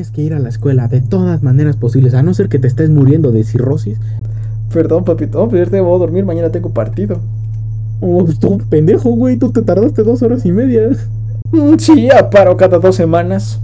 Tienes que ir a la escuela de todas maneras posibles, a no ser que te estés muriendo de cirrosis. Perdón, papito, pero te voy a dormir, mañana tengo partido. Oh, tú, pendejo, güey, tú te tardaste dos horas y media. Mm, sí, a paro cada dos semanas.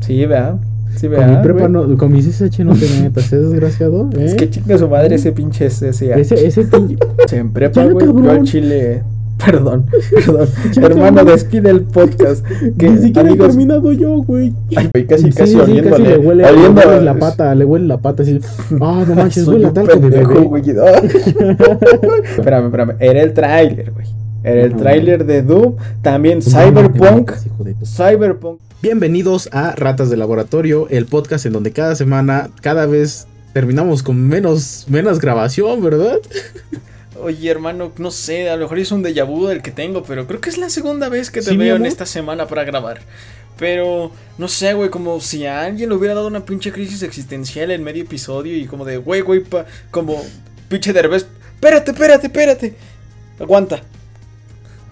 Sí, vea. Sí, Con mi vea. prepa no, con mi CSH no te metas, ¿es desgraciado? ¿eh? Es que chinga su madre ese pinche SSA. ese, ese pinche- En prepa, güey, yo al chile. Perdón, perdón. Hermano, despide el podcast. Que, Ni siquiera amigos, he terminado yo, güey. Ay, güey, casi, casi sí, casi le huele, oliendo le huele a- la pata, le huele la pata así. Ah, no manches, huele a talco de bebé. güey. Espérame, espérame. Era el tráiler, güey. Era el tráiler de Doom. También Cyberpunk. Cyberpunk. Bienvenidos a Ratas de Laboratorio, el podcast en donde cada semana, cada vez terminamos con menos, menos grabación, ¿verdad? Oye, hermano, no sé, a lo mejor es un déjà vu el que tengo, pero creo que es la segunda vez que te ¿Sí, mi veo en esta semana para grabar. Pero, no sé, güey, como si a alguien le hubiera dado una pinche crisis existencial en medio episodio y como de, güey, güey, pa- como pinche derbez, espérate, espérate, espérate, aguanta.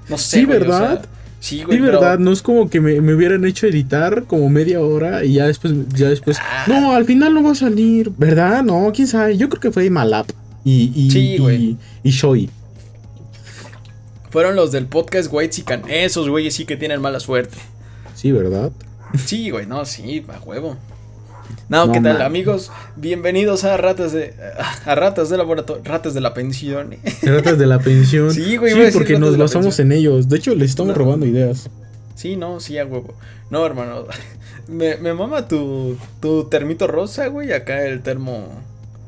No sé, Sí, o ¿verdad? sea, sí, güey, Sí, pero- verdad, no es como que me, me hubieran hecho editar como media hora y ya después, ya después, Ah. no, al final no va a salir, ¿verdad? No, quién sabe, yo creo que fue Malap y, y, Sí, y, y Shoei. Fueron los del podcast White Sican, esos güeyes sí que tienen mala suerte. Sí, ¿verdad? Sí, güey, no, sí, a huevo. No, No ¿qué tal, amigos? Bienvenidos a Ratas de a Ratas de Laboratorio, Ratas de la Pensión. Tratas de la pensión. Sí, güey, decir porque ratas nos basamos en ellos. De hecho, les estamos No. robando ideas. Sí, no, sí, a huevo. No, hermano. Me, me mama tu, tu termito rosa, güey. Acá el termo.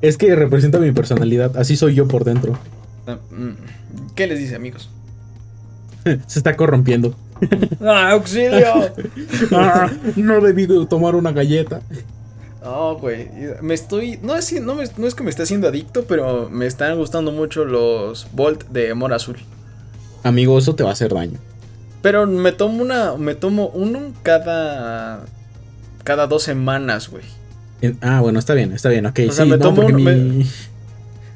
Es que representa mi personalidad, así soy yo por dentro. ah, mm, ¿Qué les dice, amigos? Se está corrompiendo. ¡Ah, auxilio! Ah, no debí de tomar una galleta. Oh, güey. Me estoy. No es, no, me- no es que me esté haciendo adicto, pero me están gustando mucho los Volt de Mora Azul. Amigo, eso te va a hacer daño. Pero me tomo una. Me tomo uno cada. Cada dos semanas, güey. En- ah, bueno, está bien, está bien, ok. O sea, sí, me no, tomo porque uno- mi, me-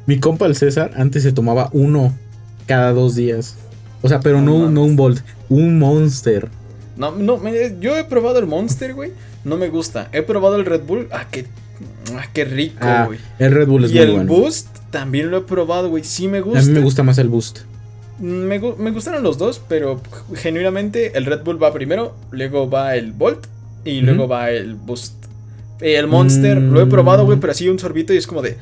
mi compa el César antes se tomaba uno cada dos días. O sea, pero No no, no, un Bolt, un Monster. No, no, me- yo he probado el Monster, güey. No me gusta. He probado el Red Bull. Ah, qué. Ah, qué rico, Ah, güey. el Red Bull es y muy el bueno. Boost también lo he probado, güey. Sí me gusta. A mí me gusta más el Boost. Me, me gustaron los dos, pero genuinamente el Red Bull va primero, luego va el Volt y luego va el Boost. El Monster lo he probado, güey, Mm. pero así un sorbito y es como de.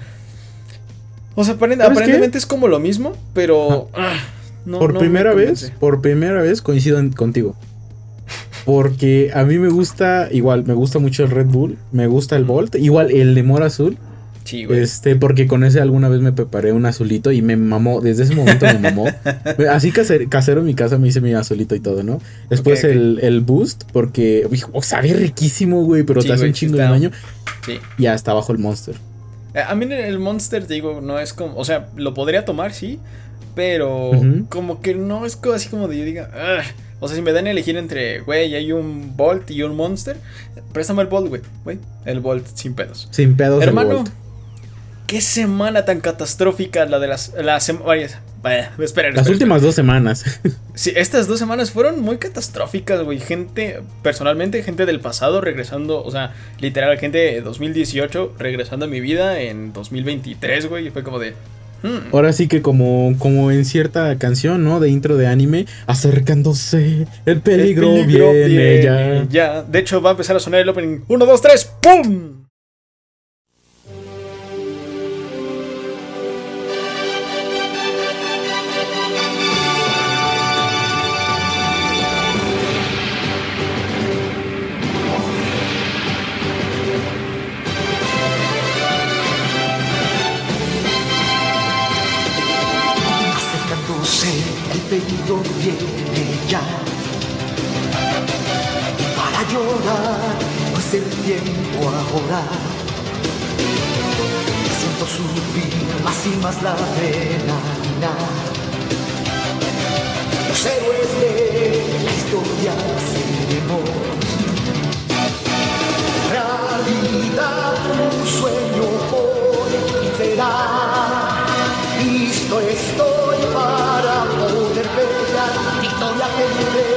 O sea, aparent- ¿Sabes aparentemente es como lo mismo, pero. ah, no- por no primera vez, por primera vez coincido en- contigo. Porque a mí me gusta, igual, me gusta mucho el Red Bull, me gusta el Bolt, igual el de Mora Azul, Sí, güey. este, porque con ese alguna vez me preparé un azulito y me mamó, desde ese momento me mamó. Así casero, casero en mi casa me hice mi azulito y todo, ¿no? Después. El, el Boost, porque, hijo, sabe riquísimo, güey, pero Sí, te hace güey, un chingo de daño Sí. y hasta abajo el Monster. Eh, A mí el Monster, te digo, no es como. O sea, lo podría tomar, sí. Pero como que no es así como de yo diga. "Ugh". O sea, si me dan a elegir entre, güey, hay un Bolt y un Monster, préstame el Bolt, güey. Güey, el Bolt sin pedos. Sin pedos el Hermano, Bolt. Qué semana tan catastrófica la de las. La sema- varias- vaya, espera, Las espera, últimas dos semanas. Sí, estas dos semanas fueron muy catastróficas, güey. Gente, personalmente, gente del pasado regresando, o sea, literal, gente de 2018 regresando a mi vida en 2023, güey. Y fue como de. hmm. Ahora sí que como, como en cierta canción, ¿no? De intro de anime, acercándose, el peligro, El peligro viene, ya. ya. De hecho, va a empezar a sonar el opening. 1, 2, 3, ¡pum! Siento subir más y más la adrenalina. Los héroes de la historia seremos. Realidad, un sueño fin será. Listo estoy para poder pelear. Victoria tendré.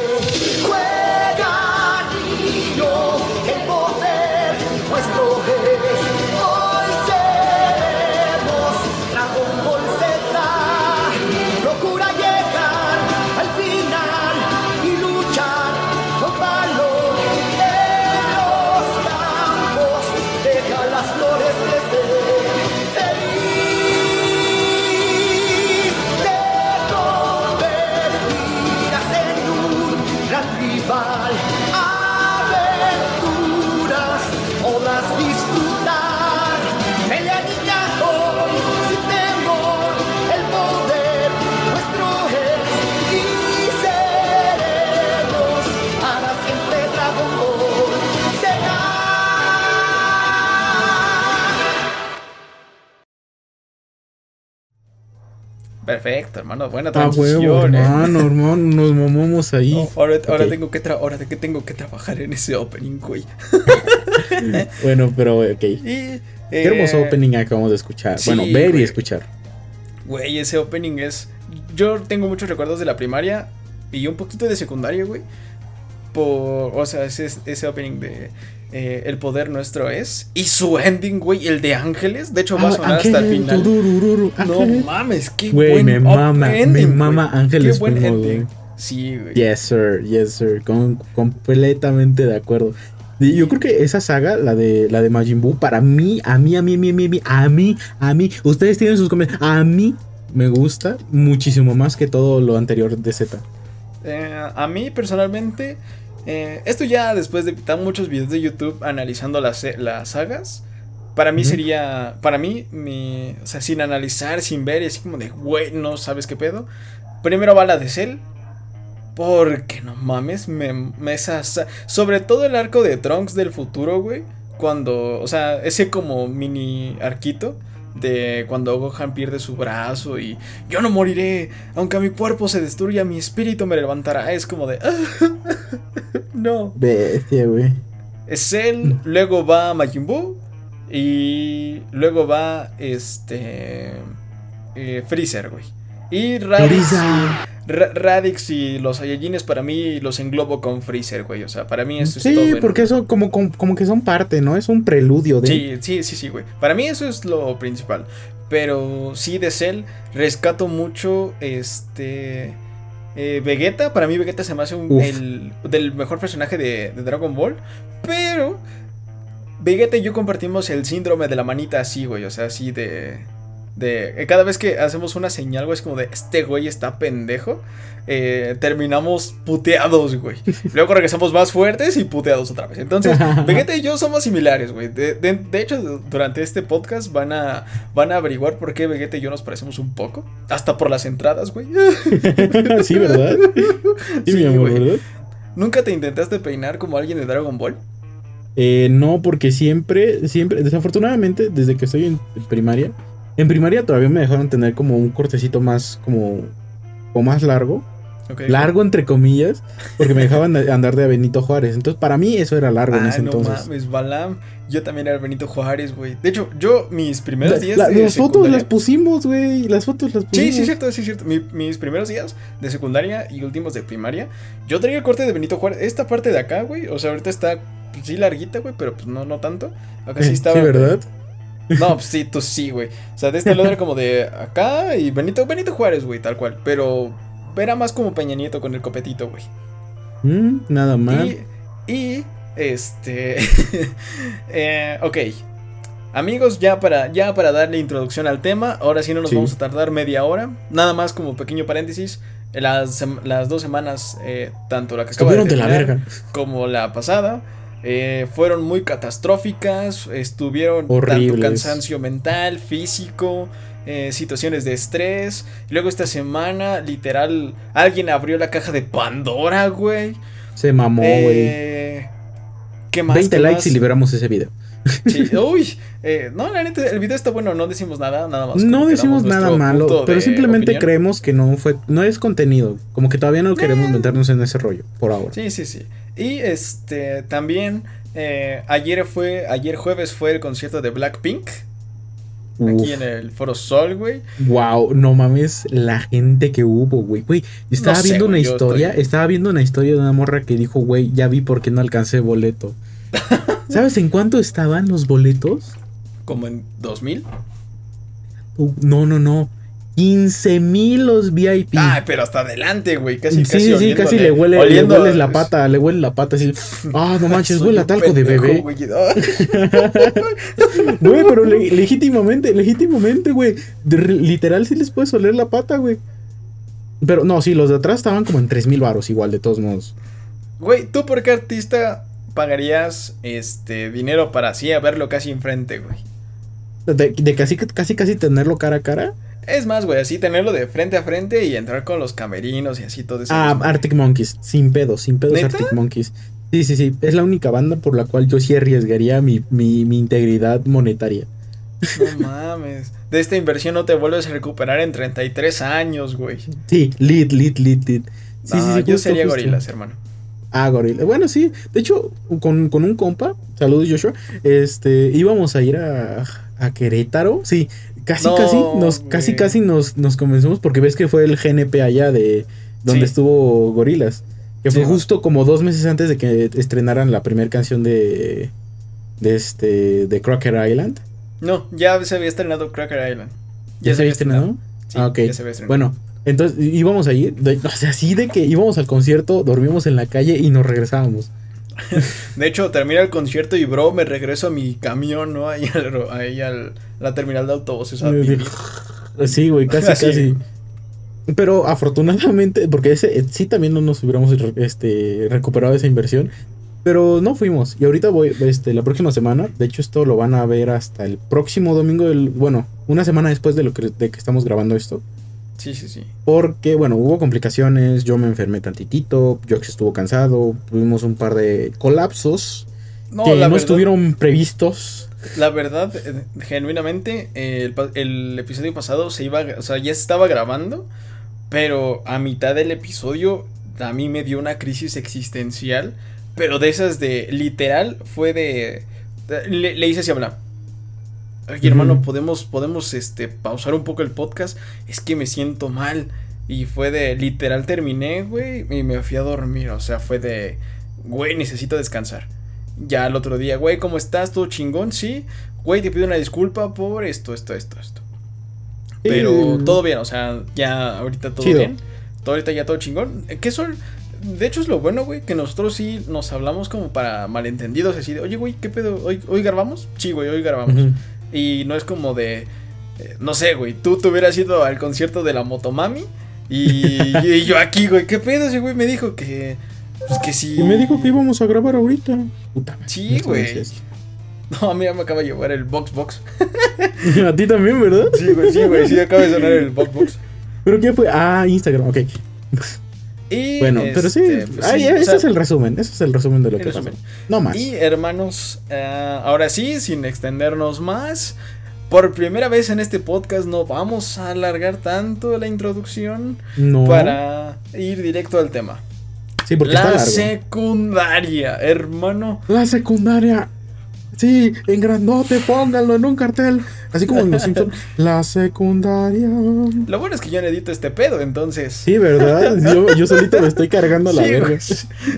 Perfecto, hermano. Buena Ah, transición, huevo, eh. hermano, hermano, nos mamamos ahí. Oh, ahora, ahora Ok. tengo que ahora de que tengo que trabajar en ese opening, güey. Bueno, pero ok. Y, Qué eh, hermoso opening acabamos de escuchar. sí, bueno, ver güey. y escuchar. Güey, ese opening es. Yo tengo muchos recuerdos de la primaria y un poquito de secundaria, güey. Por. O sea, ese, ese opening de eh, el poder nuestro es. Y su ending, güey, el de Ángeles. De hecho, va a sonar hasta el final. No mames, qué güey, buen me mama, ending, me mama. Ángeles. Qué buen como, ending. Sí, güey. Yes, sir, yes, sir. Con, completamente de acuerdo. Yo creo que esa saga, la de la de Majin Buu, para mí, a mí, a mí, a mí, a mí, a mí, a mí, ustedes tienen sus comentarios. A mí me gusta muchísimo más que todo lo anterior de Z. Eh, a mí personalmente eh, esto ya después de tan muchos videos de YouTube analizando las, las sagas, para mí sería, para mí, mi, o sea, sin analizar, sin ver, y así como de, güey, no sabes qué pedo. Primero va la de Cell, porque no mames, me, me esa sa- sobre todo el arco de Trunks del futuro, güey, cuando, o sea, ese como mini arquito. De cuando Gohan pierde su brazo y yo no moriré, aunque mi cuerpo se destruya, mi espíritu me levantará. Es como de. no. Bestia, güey. Es él, luego va Majin Buu y luego va este. eh, Freezer, güey. Y Radix, y, Ra- Radix y los Saiyajines para mí los englobo con Freezer, güey. O sea, para mí eso es Sí, todo. en porque eso como, como, como que son parte, ¿no? Es un preludio de... Sí, sí, sí, sí, güey. Para mí eso es lo principal. Pero sí, de Cell rescato mucho este. eh, Vegeta, para mí Vegeta se me hace un, el del mejor personaje de, de Dragon Ball. Pero Vegeta y yo compartimos el síndrome de la manita así, güey. O sea, así de. De. eh, Cada vez que hacemos una señal, güey, es como de este güey está pendejo. eh, terminamos puteados, güey. Luego regresamos más fuertes y puteados otra vez. Entonces, Vegeta y yo somos similares, güey. De, de- de hecho, du- durante este podcast van a, van a averiguar por qué Vegeta y yo nos parecemos un poco. Hasta por las entradas, güey. sí, ¿verdad? Sí, Sí, mi amor. ¿Nunca te intentaste peinar como alguien de Dragon Ball? Eh, no, porque siempre, siempre, desafortunadamente, desde que estoy en primaria, en primaria todavía me dejaron tener como un cortecito más, como, o más largo, Ok. largo entre comillas, porque me dejaban de- andar de Benito Juárez. Entonces, para mí eso era largo en Ah, ese no entonces. mames, Balam. Yo también era Benito Juárez, güey. De hecho, yo mis primeros La- días la- de las fotos las pusimos, güey. Las fotos las pusimos. Sí, sí, es cierto, sí, es cierto. Mi- mis primeros días de secundaria y últimos de primaria, yo traía el corte de Benito Juárez. Esta parte de acá, güey, o sea, ahorita está pues, sí larguita, güey, pero pues no, no tanto. Acá sí Eh, estaba. Sí, ¿verdad? No, pues sí, tú sí, güey. O sea, de este lado era como de acá y Benito, Benito Juárez, güey, tal cual. Pero era más como Peña Nieto con el copetito, güey. Mm, nada mal. Y, y, este. eh, ok. Amigos, ya para, ya para darle introducción al tema, ahora sí no nos Sí. vamos a tardar media hora. Nada más como pequeño paréntesis. Las, las dos semanas, eh, tanto la que acaba Estuvieron de la terminar verga. como la pasada, eh, fueron muy catastróficas. Estuvieron tanto Horribles. cansancio mental, físico, eh, situaciones de estrés. Luego esta semana, literal, alguien abrió la caja de Pandora, güey. Se mamó, güey. Eh, ¿Qué más? 20 ¿Qué likes más? y liberamos ese video. Sí, Uy, eh, no, la neta, el video está bueno, no decimos nada, nada más. No decimos nada malo, pero simplemente opinión. creemos que no fue, no es contenido, como que todavía no queremos Eh. meternos en ese rollo por ahora. Sí, sí, sí. Y este, también, eh, ayer fue, ayer jueves fue el concierto de Blackpink, aquí en el Foro Sol, güey. Wow, no mames la gente que hubo, güey. Güey, estaba sé, viendo una güey, historia, estoy- estaba viendo una historia de una morra que dijo, güey, ya vi por qué no alcancé boleto. ¿Sabes en cuánto estaban los boletos? Como en 2000. Uh, no, no, no. 15 mil los VIP. Ay, pero hasta adelante, güey, casi, sí, casi sí, sí, casi le huele, le hueles la pata, le huele la pata así. Ah, no manches, huele a talco de bebé. güey. Güey, pero le- legítimamente, legítimamente, güey. Literal sí les puedes oler la pata, güey. Pero no, sí, los de atrás estaban como en 3 mil baros igual, de todos modos. Güey, ¿tú por qué artista pagarías este dinero para así a verlo casi enfrente, güey? De, de casi, casi, casi tenerlo cara a cara. Es más, güey, así tenerlo de frente a frente y entrar con los camerinos y así todo eso. Ah, Arctic Monkeys, sin pedos, sin pedos ¿Neta? Arctic Monkeys. Sí, sí, sí, es la única banda por la cual yo sí arriesgaría mi, mi, mi integridad monetaria. No mames. De esta inversión no te vuelves a recuperar en 33 años, güey. Sí, lit, lit, lit, lit. Sí, No, sí, sí, yo justo, sería justo. gorilas, hermano. Ah, gorila. Bueno, sí. De hecho, con, con un compa, saludos Joshua, este, íbamos a ir a, a Querétaro. Sí, casi, No, casi, nos, casi, casi nos, nos convencimos porque ves que fue el GNP allá de donde Sí. estuvo Gorilas. Que fue justo como dos meses antes de que estrenaran la primera canción de, de este, de Crocker Island. No, ya se había estrenado Cracker Island. ¿Ya, se había estrenado? Sí, ah, ok. ya se había estrenado. Bueno, entonces íbamos a ir, de- o sea, así de que íbamos al concierto, dormimos en la calle y nos regresábamos. De hecho, termina el concierto y, bro, me regreso a mi camión, ¿no? Ahí al, ahí al la terminal de autobuses. a Sí, güey, casi, Así. casi. Pero afortunadamente, porque ese eh, sí también no nos hubiéramos este, recuperado esa inversión. Pero no fuimos. Y ahorita voy, este, la próxima semana. De hecho, esto lo van a ver hasta el próximo domingo. Del, bueno, una semana después de lo que, de que estamos grabando esto. Sí, sí, sí. Porque, bueno, hubo complicaciones. Yo me enfermé tantitito. Jox estuvo cansado. Tuvimos un par de colapsos No, que no verdad, estuvieron previstos. La verdad, eh, genuinamente, eh, el, episodio pasado se iba, o sea, ya se estaba grabando, pero a mitad del episodio a mí me dio una crisis existencial, pero de esas de, literal, fue de, le, le hice así hablar. Oye, hermano, podemos, podemos, este, pausar un poco el podcast, es que me siento mal. Y fue de, literal, terminé, güey, y me fui a dormir, o sea, fue de, güey, necesito descansar. Ya el otro día, güey, ¿cómo estás? ¿Todo chingón? Sí. Güey, te pido una disculpa por esto, esto, esto, esto. Pero Sí. todo bien, o sea, ya ahorita todo Chido. bien. Todo ahorita ya todo chingón. Eh, ¿Qué son? De hecho es lo bueno, güey, que nosotros sí nos hablamos como para malentendidos, así de, oye, güey, ¿qué pedo? ¿Hoy, hoy grabamos? Sí, güey, hoy grabamos. Y no es como de, eh, no sé, güey, tú te hubieras ido al concierto de la Motomami y, y yo aquí, güey, ¿qué pedo? Ese güey me dijo que, pues que sí. Y me dijo que íbamos a grabar ahorita. Puta Sí, güey. No, a mí ya me acaba de llevar el Box Box. a ti también, ¿verdad? Sí, güey, sí, güey, sí acaba de sonar el Box Box. ¿Pero qué fue? Ah, Instagram, ok. Y, Bueno, pero sí, este, pues sí, ese sea, es el resumen, ese es el resumen de lo que pasó. No más. Y hermanos, eh, ahora sí, sin extendernos más, por primera vez en este podcast no vamos a alargar tanto la introducción no. para ir directo al tema. Sí, porque está La largo. secundaria, hermano. La secundaria. Sí, en grandote, pónganlo en un cartel. Así como en los Simpsons. La secundaria. Lo bueno es que yo no edito este pedo, entonces. Sí, ¿verdad? Yo, yo solito me estoy cargando la Sí, verga.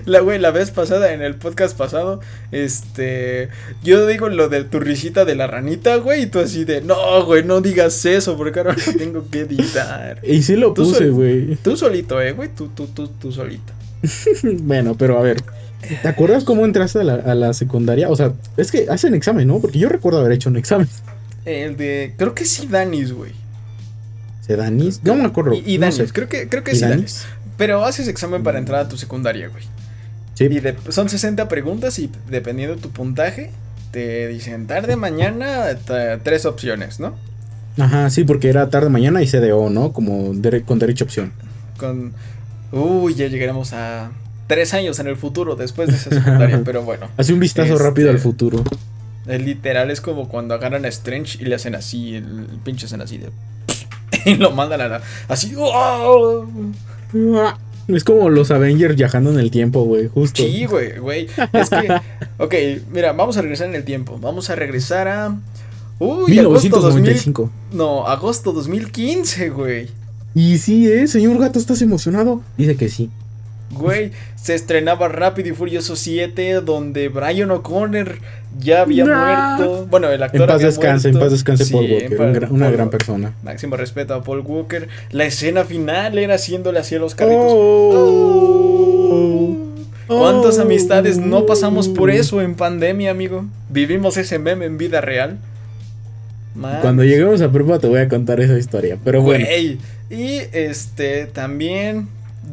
La güey, la vez pasada, en el podcast pasado, este. Yo digo lo de tu risita de la ranita, güey, y tú así de, no, güey, no digas eso, porque ahora lo tengo que editar. Y sí lo Tú puse, sol- güey. Tú solito, eh, güey, tú, tú, tú, tú solito. Bueno, pero a ver. ¿Te acuerdas cómo entraste a la, a la secundaria? O sea, es que hacen examen, ¿no? Porque yo recuerdo haber hecho un examen. El de. Creo que sí, Danis, güey. ¿Se Danis? No me acuerdo. Y, y no Danis, sé. creo que, creo que ¿Y sí, Danis? Danis. Pero haces examen para entrar a tu secundaria, güey. Sí. Y de- son 60 preguntas y dependiendo de tu puntaje, te dicen tarde, mañana, tres opciones, ¿no? Ajá, sí, porque era tarde mañana y CDO, ¿no? Como dere- con derecha opción. Con. Uy, ya llegaremos a tres años en el futuro después de esa secundaria, pero bueno. Hace un vistazo Este- rápido al futuro. El literal es como cuando agarran a Strange y le hacen así, el, el pinche hacen así de. Y lo mandan a la. Así. ¡oh! Es como los Avengers viajando en el tiempo, güey, justo. Sí, güey, güey. Es que. Ok, mira, vamos a regresar en el tiempo. Vamos a regresar a. Uy, agosto 2000. 1995. No, agosto 2015, güey. Y sí, ¿eh? Señor Gato, ¿estás emocionado? Dice que sí. Güey, se estrenaba Rápido y Furioso 7, donde Brian O'Connor ya había No. muerto. Bueno, el actor En paz había descanse, en paz descanse Sí, Paul Walker. paz- un gran- una Paul gran persona. Máximo respeto a Paul Walker. La escena final era haciéndole así a los carritos. Oh. ¿Cuántas Oh. amistades no pasamos por eso en pandemia, amigo? Vivimos ese meme en vida real. Man. Cuando lleguemos a prepa te voy a contar esa historia. Pero bueno. Güey. Y este también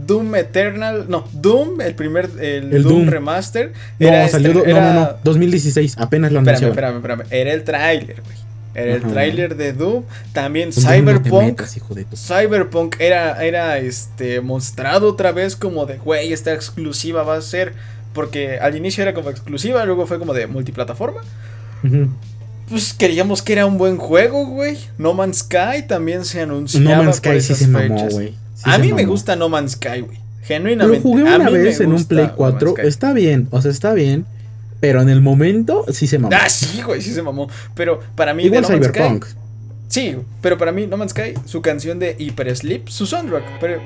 Doom Eternal, no, Doom, el primer el, El Doom, Doom. remaster No, era salió. este- era- No, no, no. 2016. Apenas lo Espérame, anunciaron. espérame, espérame. Era el tráiler, güey. Era el tráiler de Doom, también no Cyberpunk. metas, hijo de tu- Cyberpunk era, era este mostrado otra vez como de, güey, esta exclusiva va a ser. Porque al inicio era como exclusiva, luego fue como de multiplataforma. Ujú. Pues queríamos que era un buen juego, güey. No Man's Sky también se anunciaba No Man's Sky sí se mamó, güey. Sí a mí me gusta No Man's Sky, güey. Lo Genuinamente. jugué a una vez en un Play No 4. Man's Sky. Está bien, o sea, está bien. Pero en el momento sí se mamó. Ah, sí, güey, sí se mamó. Pero para mí, Igual de No Man's Cyberpunk. Sky. Sí, pero para mí, No Man's Sky, su canción de Hyper Sleep, su soundtrack, pero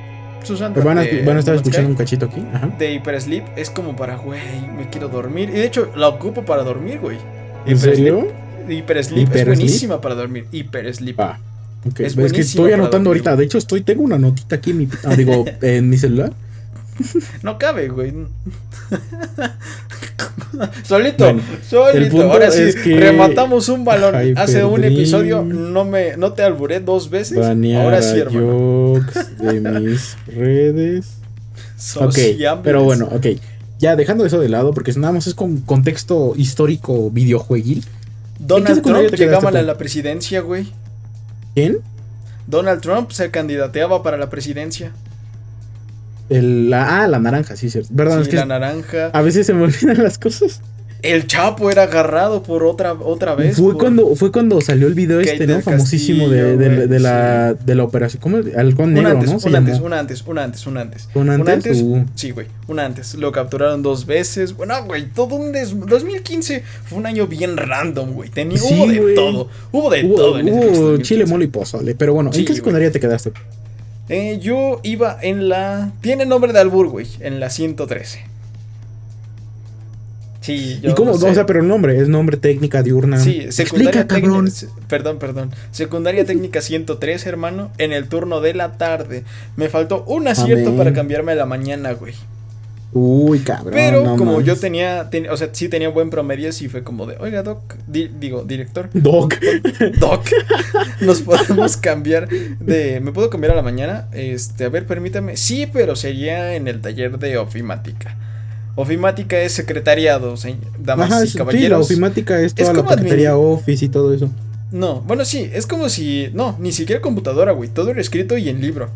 su soundtrack. Van a, de van a estar No escuchando un cachito aquí. Ajá. De Hyper Sleep es como para, güey, me quiero dormir. Y de hecho, la ocupo para dormir, güey. ¿En serio? Sleep, Hyper Sleep ¿Hyper es Sleep? buenísima para dormir. Hyper Sleep. Ah, ok. Es Es, que estoy anotando dormir, ahorita. De hecho, estoy, tengo una notita aquí en mi, ah, digo, en mi celular. No cabe, güey. solito, Bueno, solito. Ahora sí, es que- rematamos un balón. Hyper Hace un Dream. episodio no me no te alburé dos veces. Banear Ahora sí, hermano. De mis redes. Ok, Sociables. pero bueno, ok. Ya dejando eso de lado, porque nada más es con contexto histórico videojueguil. ¿En qué Donald Trump llegaba a la presidencia, güey. ¿Quién? Donald Trump se candidateaba para la presidencia. El, la, ah, la naranja, sí, cierto. Verdad, Sí, es que la naranja. a veces se me olvidan las cosas. El Chapo era agarrado por otra otra vez. Fue por- cuando, fue cuando salió el video este, ¿no? Famosísimo de, de- la, de la operación. ¿Cómo? Halcón negro, antes, ¿no? Un antes, un antes, un antes, un antes. ¿Un antes? Uh. Sí, güey, un antes. Lo capturaron dos veces. Bueno, güey, todo un des... 2015 fue un año bien random, güey. Tenía... Sí, hubo de güey. todo. Hubo de Hubo, todo en hubo pinche 2015. chile, mole y pozole. Pero bueno, Sí, ¿en qué secundaria te quedaste? Eh, yo iba en la... Tiene nombre de albur, güey. En la 113. Sí, yo ¿Y cómo? no sé. O sea, pero nombre, es nombre técnica diurna. Sí, secundaria Explica, cabrón. Perdón, perdón. Secundaria técnica 103, hermano. En el turno de la tarde. Me faltó un acierto Amén. para cambiarme a la mañana, güey. Uy, cabrón. Pero no como yo tenía, ten- o sea, sí tenía buen promedio, sí fue como de, oiga, Doc, di- digo, director, Doc. Doc, nos podemos cambiar de, ¿me puedo cambiar a la mañana? Este, a ver, permítame, sí, pero sería en el taller de ofimática. Ofimática es secretariado, se- damas Ajá, y sí, sí, la caballeros. ofimática es toda Es la como admin- paquetería Office y todo eso. No, bueno, sí, es como si, no, ni siquiera computadora, güey, todo era escrito y en libro.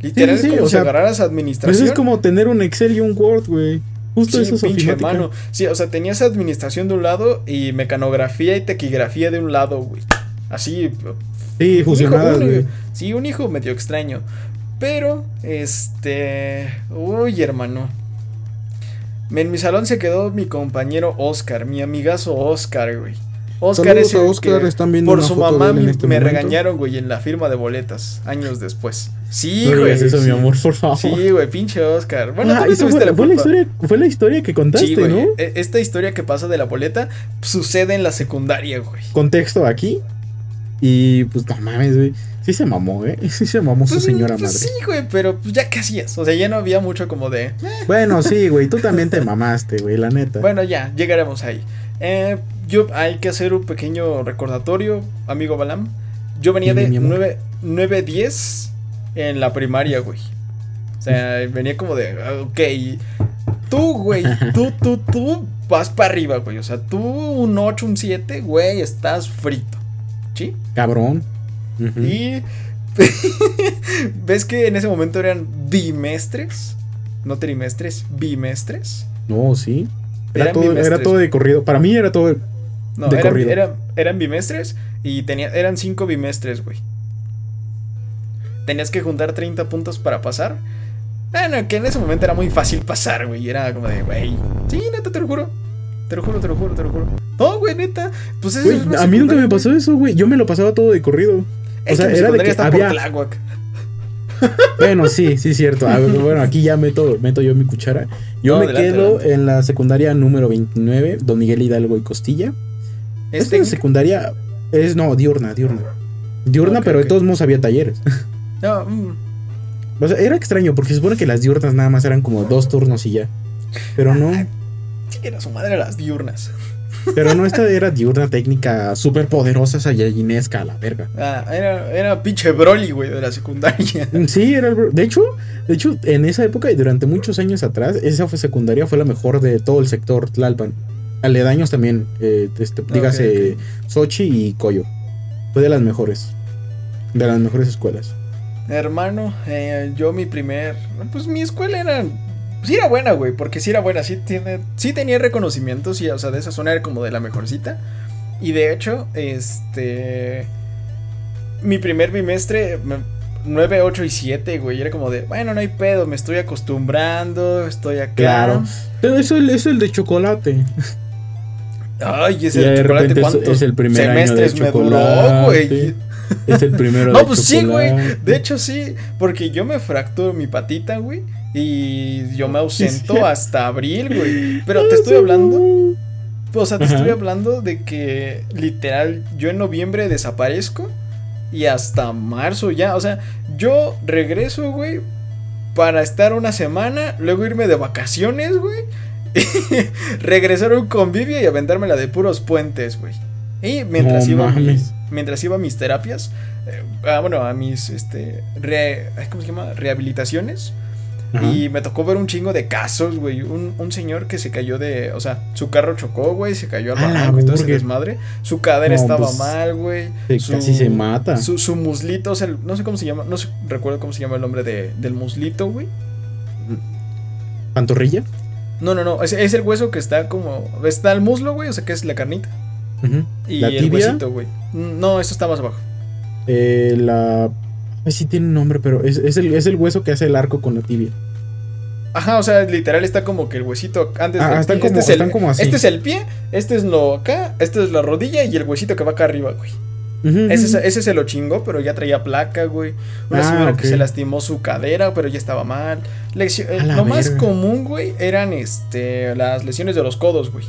Literal Sí, sí, es como o si sea, agarraras Pues administración. es como tener un Excel y un Word, güey. Justo Sí, eso es pinche ofimática. hermano. Sí, o sea, tenías administración de un lado y mecanografía y taquigrafía de un lado, güey. Así. Sí, fusionadas, güey. Sí, un hijo medio extraño. Pero, este. Uy, hermano. En mi salón se quedó mi compañero Oscar, mi amigazo Oscar, güey. Oscar Saludos es el a Oscar, que están viendo por su mamá me, este me regañaron, güey, en la firma de boletas, años después. Sí, No güey. eso, sí. mi amor, por favor. Sí, güey, pinche Oscar. Bueno, Ah, tú eso tuviste fue, la fue la historia, fue la historia que contaste, Sí, güey. ¿no? e- Esta historia que pasa de la boleta sucede en la secundaria, güey. Contexto aquí. Y pues no mames, güey. Sí se mamó, ¿eh? Sí se mamó su Pues, señora pues, madre. Sí, güey, pero pues, ya qué hacías. O sea, ya no había mucho como de. eh, Bueno, sí, güey. Tú también te mamaste, güey, la neta. Bueno, ya, llegaremos ahí. Eh, yo hay que hacer un pequeño recordatorio, amigo Balam. Yo venía de mi amor. 9, 9, 10 en la primaria, güey. O sea, venía como de, ok, tú, güey, tú, tú, tú vas para arriba, güey. O sea, tú un 8, un 7, güey, estás frito. ¿Sí? Cabrón. Y ves que en ese momento eran bimestres, no trimestres, bimestres. No, sí. Era Eran todo, era todo de corrido. Para mí era todo. No, de eran, corrido. eran- eran bimestres y tenía, eran cinco bimestres, güey. Tenías que juntar 30 puntos para pasar. Bueno, que en ese momento era muy fácil pasar, güey. Era como de, güey. Sí, neta, te lo juro. Te lo juro, te lo juro, te lo juro. No, güey, neta. Pues eso es a mí nunca me pasó eso, güey. Yo me lo pasaba todo de corrido. Es o sea, que era de secundaria que está había- Tláhuac. Bueno, sí, sí, cierto. A ver, bueno, aquí ya meto, meto yo mi cuchara. Yo No, me adelante, quedo adelante. en la secundaria número 29, Don Miguel Hidalgo y Costilla. ¿Es Esta secundaria es, no, diurna, diurna. Diurna, pero ok. de todos modos había talleres. No, mm, O sea, era extraño porque se supone que las diurnas nada más eran como dos turnos y ya. Pero no, sí, era su madre las diurnas. pero no, esta era diurna técnica súper poderosa, sayayinesca a la verga. Ah, era, era pinche Broly, güey, de la secundaria. Sí, era el De hecho, de hecho, en esa época y durante muchos años atrás, esa fue secundaria fue la mejor de todo el sector Tlalpan. Aledaños también, eh, este, dígase Sochi y Coyo. Fue de las mejores. De las mejores escuelas. Hermano, eh, yo mi primer. Pues mi escuela era. Sí era buena, güey, porque sí era buena, sí, tiene, sí tenía reconocimientos, y, o sea, de esa zona era como de la mejorcita. Y de hecho, este. Mi primer bimestre, me- 9, 8 y 7, güey. Era como de, bueno, no hay pedo, me estoy acostumbrando, estoy acá. Claro. Pero eso es el de chocolate. Ay, ese de chocolate, repente es- ¿cuántos es el primer año de semestres me duró, chocolate. güey? Es el primero No, de pues sí, güey. De hecho, sí. Porque yo me fracturo mi patita, güey. Y yo me ausento hasta abril, güey. Pero te estoy hablando. O sea, te Ajá. estoy hablando de que literal yo en noviembre desaparezco. Y hasta marzo ya. O sea, yo regreso, güey. Para estar una semana. Luego irme de vacaciones, güey. regresar a un convivio y aventármela de puros puentes, güey. Y mientras No iba a mis, mientras iba a mis terapias, eh, ah, bueno, a mis este re- ¿cómo se llama? rehabilitaciones. Ajá. Y me tocó ver un chingo de casos, güey. Un, un señor que se cayó de. O sea, su carro chocó, güey. Se cayó al barranco y todo ese desmadre. Su cadera No, estaba pues, mal, güey. casi se mata. Su, su muslito, o sea, no sé cómo se llama. No sé, recuerdo cómo se llama el nombre de, del muslito, güey. ¿Pantorrilla? No, no, no. Es, es el hueso que está como. Está el muslo, güey. O sea, que es la carnita. Y ¿La el tibia? huesito, güey. No, eso está más abajo. Eh, la. Ay, sí tiene un nombre, pero es, es el, es el hueso que hace el arco con la tibia. Ajá, o sea, literal está como que el huesito antes Ah, del están como- este, es el, están como así. este es el pie, este es lo acá, este es la rodilla y el huesito que va acá arriba, güey. Ese, ujú. se- ese se lo chingó, pero ya traía placa, güey. Una Ah, señora que se lastimó su cadera, pero ya estaba mal. Eh, lo más común, güey, eran este las lesiones de los codos, güey.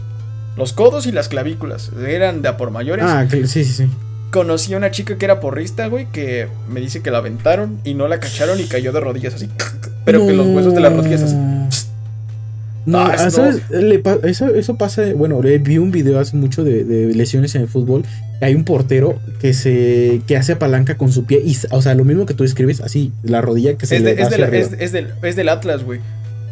Los codos y las clavículas. Eran de a por mayores. Ah, sí, sí, sí. Conocí a una chica que era porrista, güey, que me dice que la aventaron y no la cacharon y cayó de rodillas así. Pero que los huesos de las rodillas así. No, Ah, ah, es- ¿sabes? Le eso, eso pasa, bueno, le vi un video hace mucho de, de lesiones en el fútbol. Hay un portero que se que hace palanca con su pie y, o sea, lo mismo que tú escribes, así, la rodilla que se Es, le de- va es, de hacia la- es- arriba. es del, es del Atlas, güey.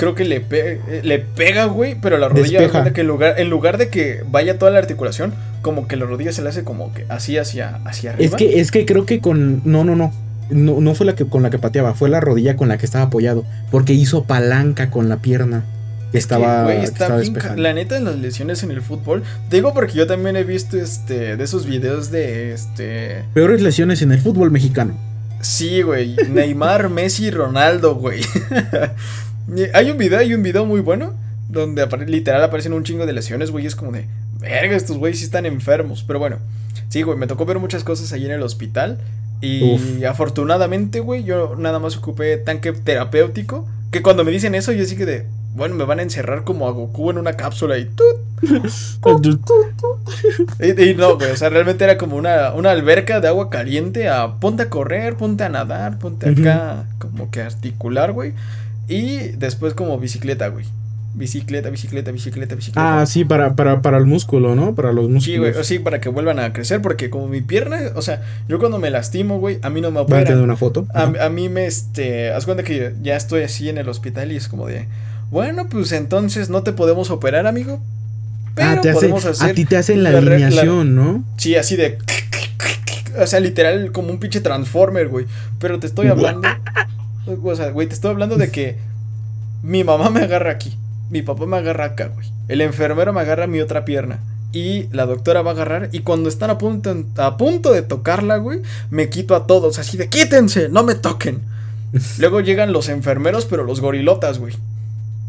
Creo que le, pe- le pega, güey, pero la rodilla, de que en lugar, en lugar de que vaya toda la articulación, como que la rodilla se le hace como que así hacia, hacia arriba. Es que, es que creo que con. No, no, no. No, no fue la que con la que pateaba, fue la rodilla con la que estaba apoyado. Porque hizo palanca con la pierna. Que, estaba, que está estaba bien ca- despejando. La neta, en las lesiones en el fútbol. te Digo porque yo también he visto este de esos videos de este. Peores lesiones en el fútbol mexicano. Sí, güey. Neymar, Messi, Ronaldo, güey. Y hay un video, hay un video muy bueno. Donde literal aparecen un chingo de lesiones, güey. Es como de. Verga, estos güeyes sí están enfermos. Pero bueno. Sí, güey. Me tocó ver muchas cosas ahí en el hospital. Y Uf. afortunadamente, güey, yo nada más ocupé tanque terapéutico. Que cuando me dicen eso, yo sí que de. Bueno, me van a encerrar como a Goku en una cápsula y ¡tut! Y, y no, güey, o sea, realmente era como una, una alberca de agua caliente a ponte a correr, ponte a nadar, ponte acá, como que a articular, güey. Y después como bicicleta, güey. Bicicleta, bicicleta, bicicleta, bicicleta. Ah, sí, para, para, para el músculo, ¿no? Para los músculos. Sí, güey, o sí, para que vuelvan a crecer, porque como mi pierna, o sea, yo cuando me lastimo, güey, a mí no me ¿Va a tener operan. una foto? A, a mí me, este, haz cuenta que ya estoy así en el hospital y es como de, bueno, pues entonces no te podemos operar, amigo. Pero ah, te hace, podemos hacer a ti te hacen la, la re- la- alineación, ¿no? Sí, así de. O sea, literal, como un pinche Transformer, güey. Pero te estoy hablando. O sea, güey, te estoy hablando de que mi mamá me agarra aquí. Mi papá me agarra acá, güey. El enfermero me agarra mi otra pierna. Y la doctora va a agarrar. Y cuando están a punto, a punto de tocarla, güey, me quito a todos. Así de quítense, no me toquen. Luego llegan los enfermeros, pero los gorilotas, güey.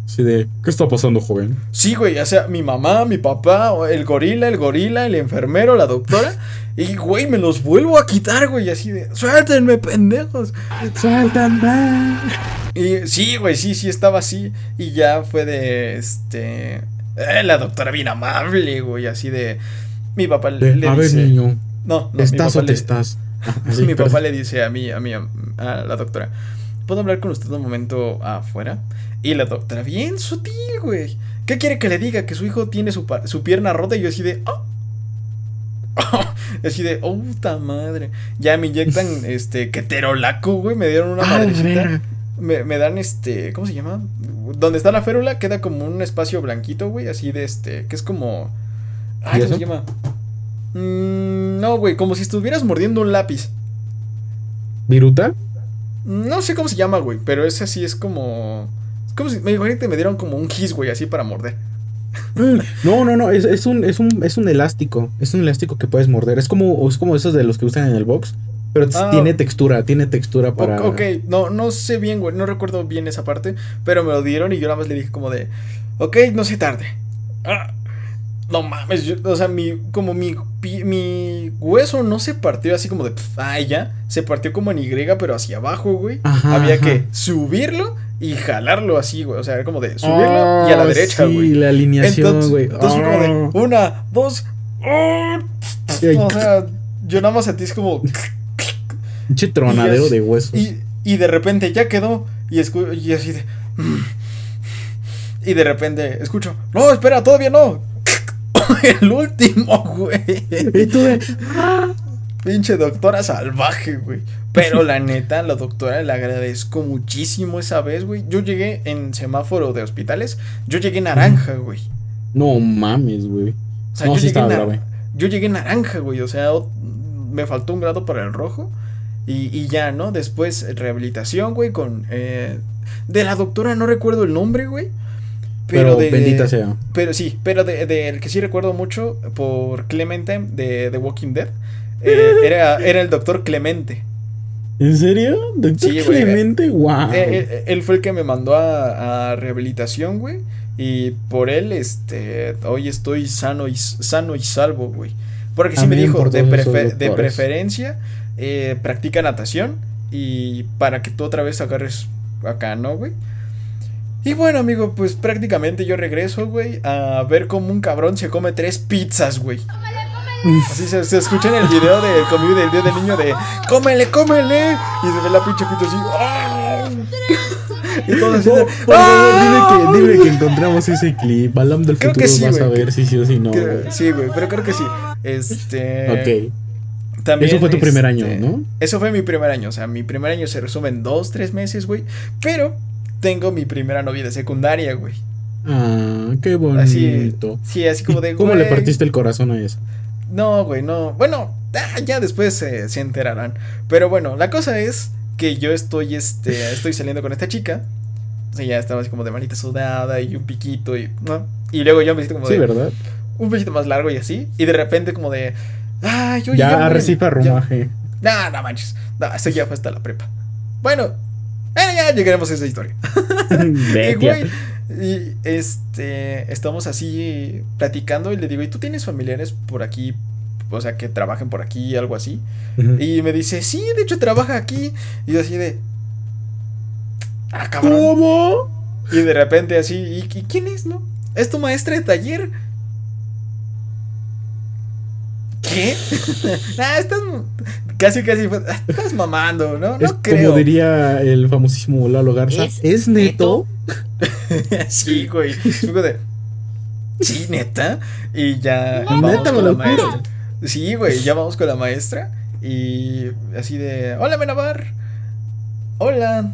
Sí, de. ¿Qué está pasando, joven? Sí, güey, o sea, mi mamá, mi papá, el gorila, el gorila, el enfermero, la doctora. Y, güey, me los vuelvo a quitar, güey, así de, suéltenme, pendejos. ¡Suéltame! Y sí, güey, sí, sí, estaba así. Y ya fue de, este, eh, la doctora bien amable, güey, así de, mi papá le, le a ver, dice, niño, no, no, mi ¿estás papá o te le- estás? Así, mi papá perdón. le dice a mí, a mí, a, a la doctora, ¿puedo hablar con usted un momento afuera? Y la doctora, bien sutil, güey. ¿Qué quiere que le diga? Que su hijo tiene su, su pierna rota y yo así de... "Ah". así de, oh, puta madre. Ya me inyectan, este, keterolaco, güey. Me dieron una Ah, madrecita. Me, me dan, este, ¿cómo se llama? Donde está la férula queda como un espacio blanquito, güey. Así de, este, que es como... Ay, ¿Y ¿cómo se llama? Mm, no, güey, como si estuvieras mordiendo un lápiz. ¿Viruta? No sé cómo se llama, güey, pero ese sí es como. Como si. Me imagino que me dieron como un gis, güey, así para morder. Mm, No, no, no, es, es un, es, un, es un elástico. Es un elástico que puedes morder. Es como, es como esos de los que usan en el box. Pero Ah. tiene textura, tiene textura para. Ok, no, no sé bien, güey, no recuerdo bien esa parte, pero me lo dieron y yo nada más le dije como de, ok, no se tarde. Ah, no mames, yo- o sea, mi, como mi, mi hueso no se partió así como de, pf, ah, ya, se partió como en Y, pero hacia abajo, güey. Ajá, Había ajá. que subirlo y jalarlo así, güey, o sea, era como de subirlo y a la Ah, derecha, Sí, güey. la alineación, güey. entonces como de, Ah. una, dos, Ay, o sea, yo nada más sentí es como... Pinche así- de huesos. Y, y de repente ya quedó. Y, escu- y así de. Y de repente escucho. No, espera, todavía no. El último, güey. Y tú de. Pinche doctora salvaje, güey. Pero la neta, la doctora le agradezco muchísimo esa vez, güey. Yo llegué en semáforo de hospitales. Yo llegué naranja, güey. No mames, güey. O sea, No, yo, sí llegué grave. yo llegué naranja, güey. O sea, me faltó un grado para el rojo. Y, y ya, ¿no? Después eh, rehabilitación, güey, con... eh, de la doctora no recuerdo el nombre, güey. Pero, Pero, de, bendita sea. Pero sí, pero del de, el que sí recuerdo mucho por Clemente de The Walking Dead. eh, era, era el doctor Clemente. ¿En serio? ¿Doctor Sí, güey. Clemente? ¡Wow! Eh, eh, él fue el que me mandó a, a rehabilitación, güey. Y por él, este, hoy estoy sano y, sano y salvo, güey. Porque sí me dijo, de, preferencia, eh, practica natación. Y para que tú otra vez agarres acá, ¿no, güey? Y bueno, amigo, pues prácticamente yo regreso, güey, a ver cómo un cabrón se come tres pizzas, güey. Así se, se escucha en el video del conmigo del día del niño de ¡Cómele, cómele! Y se ve la pinche pizza así. Y todo así Por favor, ¡ah! dime que, dime que encontramos ese clip. Balam del Creo futuro que sí, vas a ver si sí o si no. Güey. sí, güey, pero creo que sí. Este. ok. También, Eso fue tu primer año, este, ¿no? Eso fue mi primer año. O sea, mi primer año se resume en dos, tres meses, güey. Pero tengo mi primera novia de secundaria, güey. Ah, qué Así. bonito. Sí, así como de. ¿Cómo le partiste el corazón a eso? No, güey, no. Bueno, ya después eh, se enterarán. Pero bueno, la cosa es que yo estoy, este, estoy saliendo con esta chica. O sea, ya estaba así como de manita sudada y un piquito y, ¿no? Y luego yo me siento como Sí, de ¿verdad? un besito más largo y así. Y de repente como de, ay, oye, ya ya- rumaje. No, no manches. No, eso ya fue hasta la prepa. Bueno, eh, ya llegaremos a esa historia. Y, güey, y este, estamos así platicando y le digo, ¿y tú tienes familiares por aquí? O sea, que trabajen por aquí, algo así. Y me dice, sí, de hecho trabaja aquí. Y yo así de... Ah, cabrón. ¿Cómo? Y de repente así, ¿y, y quién es, no? ¿Es tu maestra de taller? ¿Qué? ah, estás... Casi, casi... fue- ah, Estás mamando, ¿no? No es creo. como diría el famosísimo Lalo Garza. ¿Es ¿Es, neto? sí, güey. De... Sí, neta. Y ya... No, neta, con me la lo juro. Sí, güey, ya vamos con la maestra. Y así de... Hola, Menabar. Hola.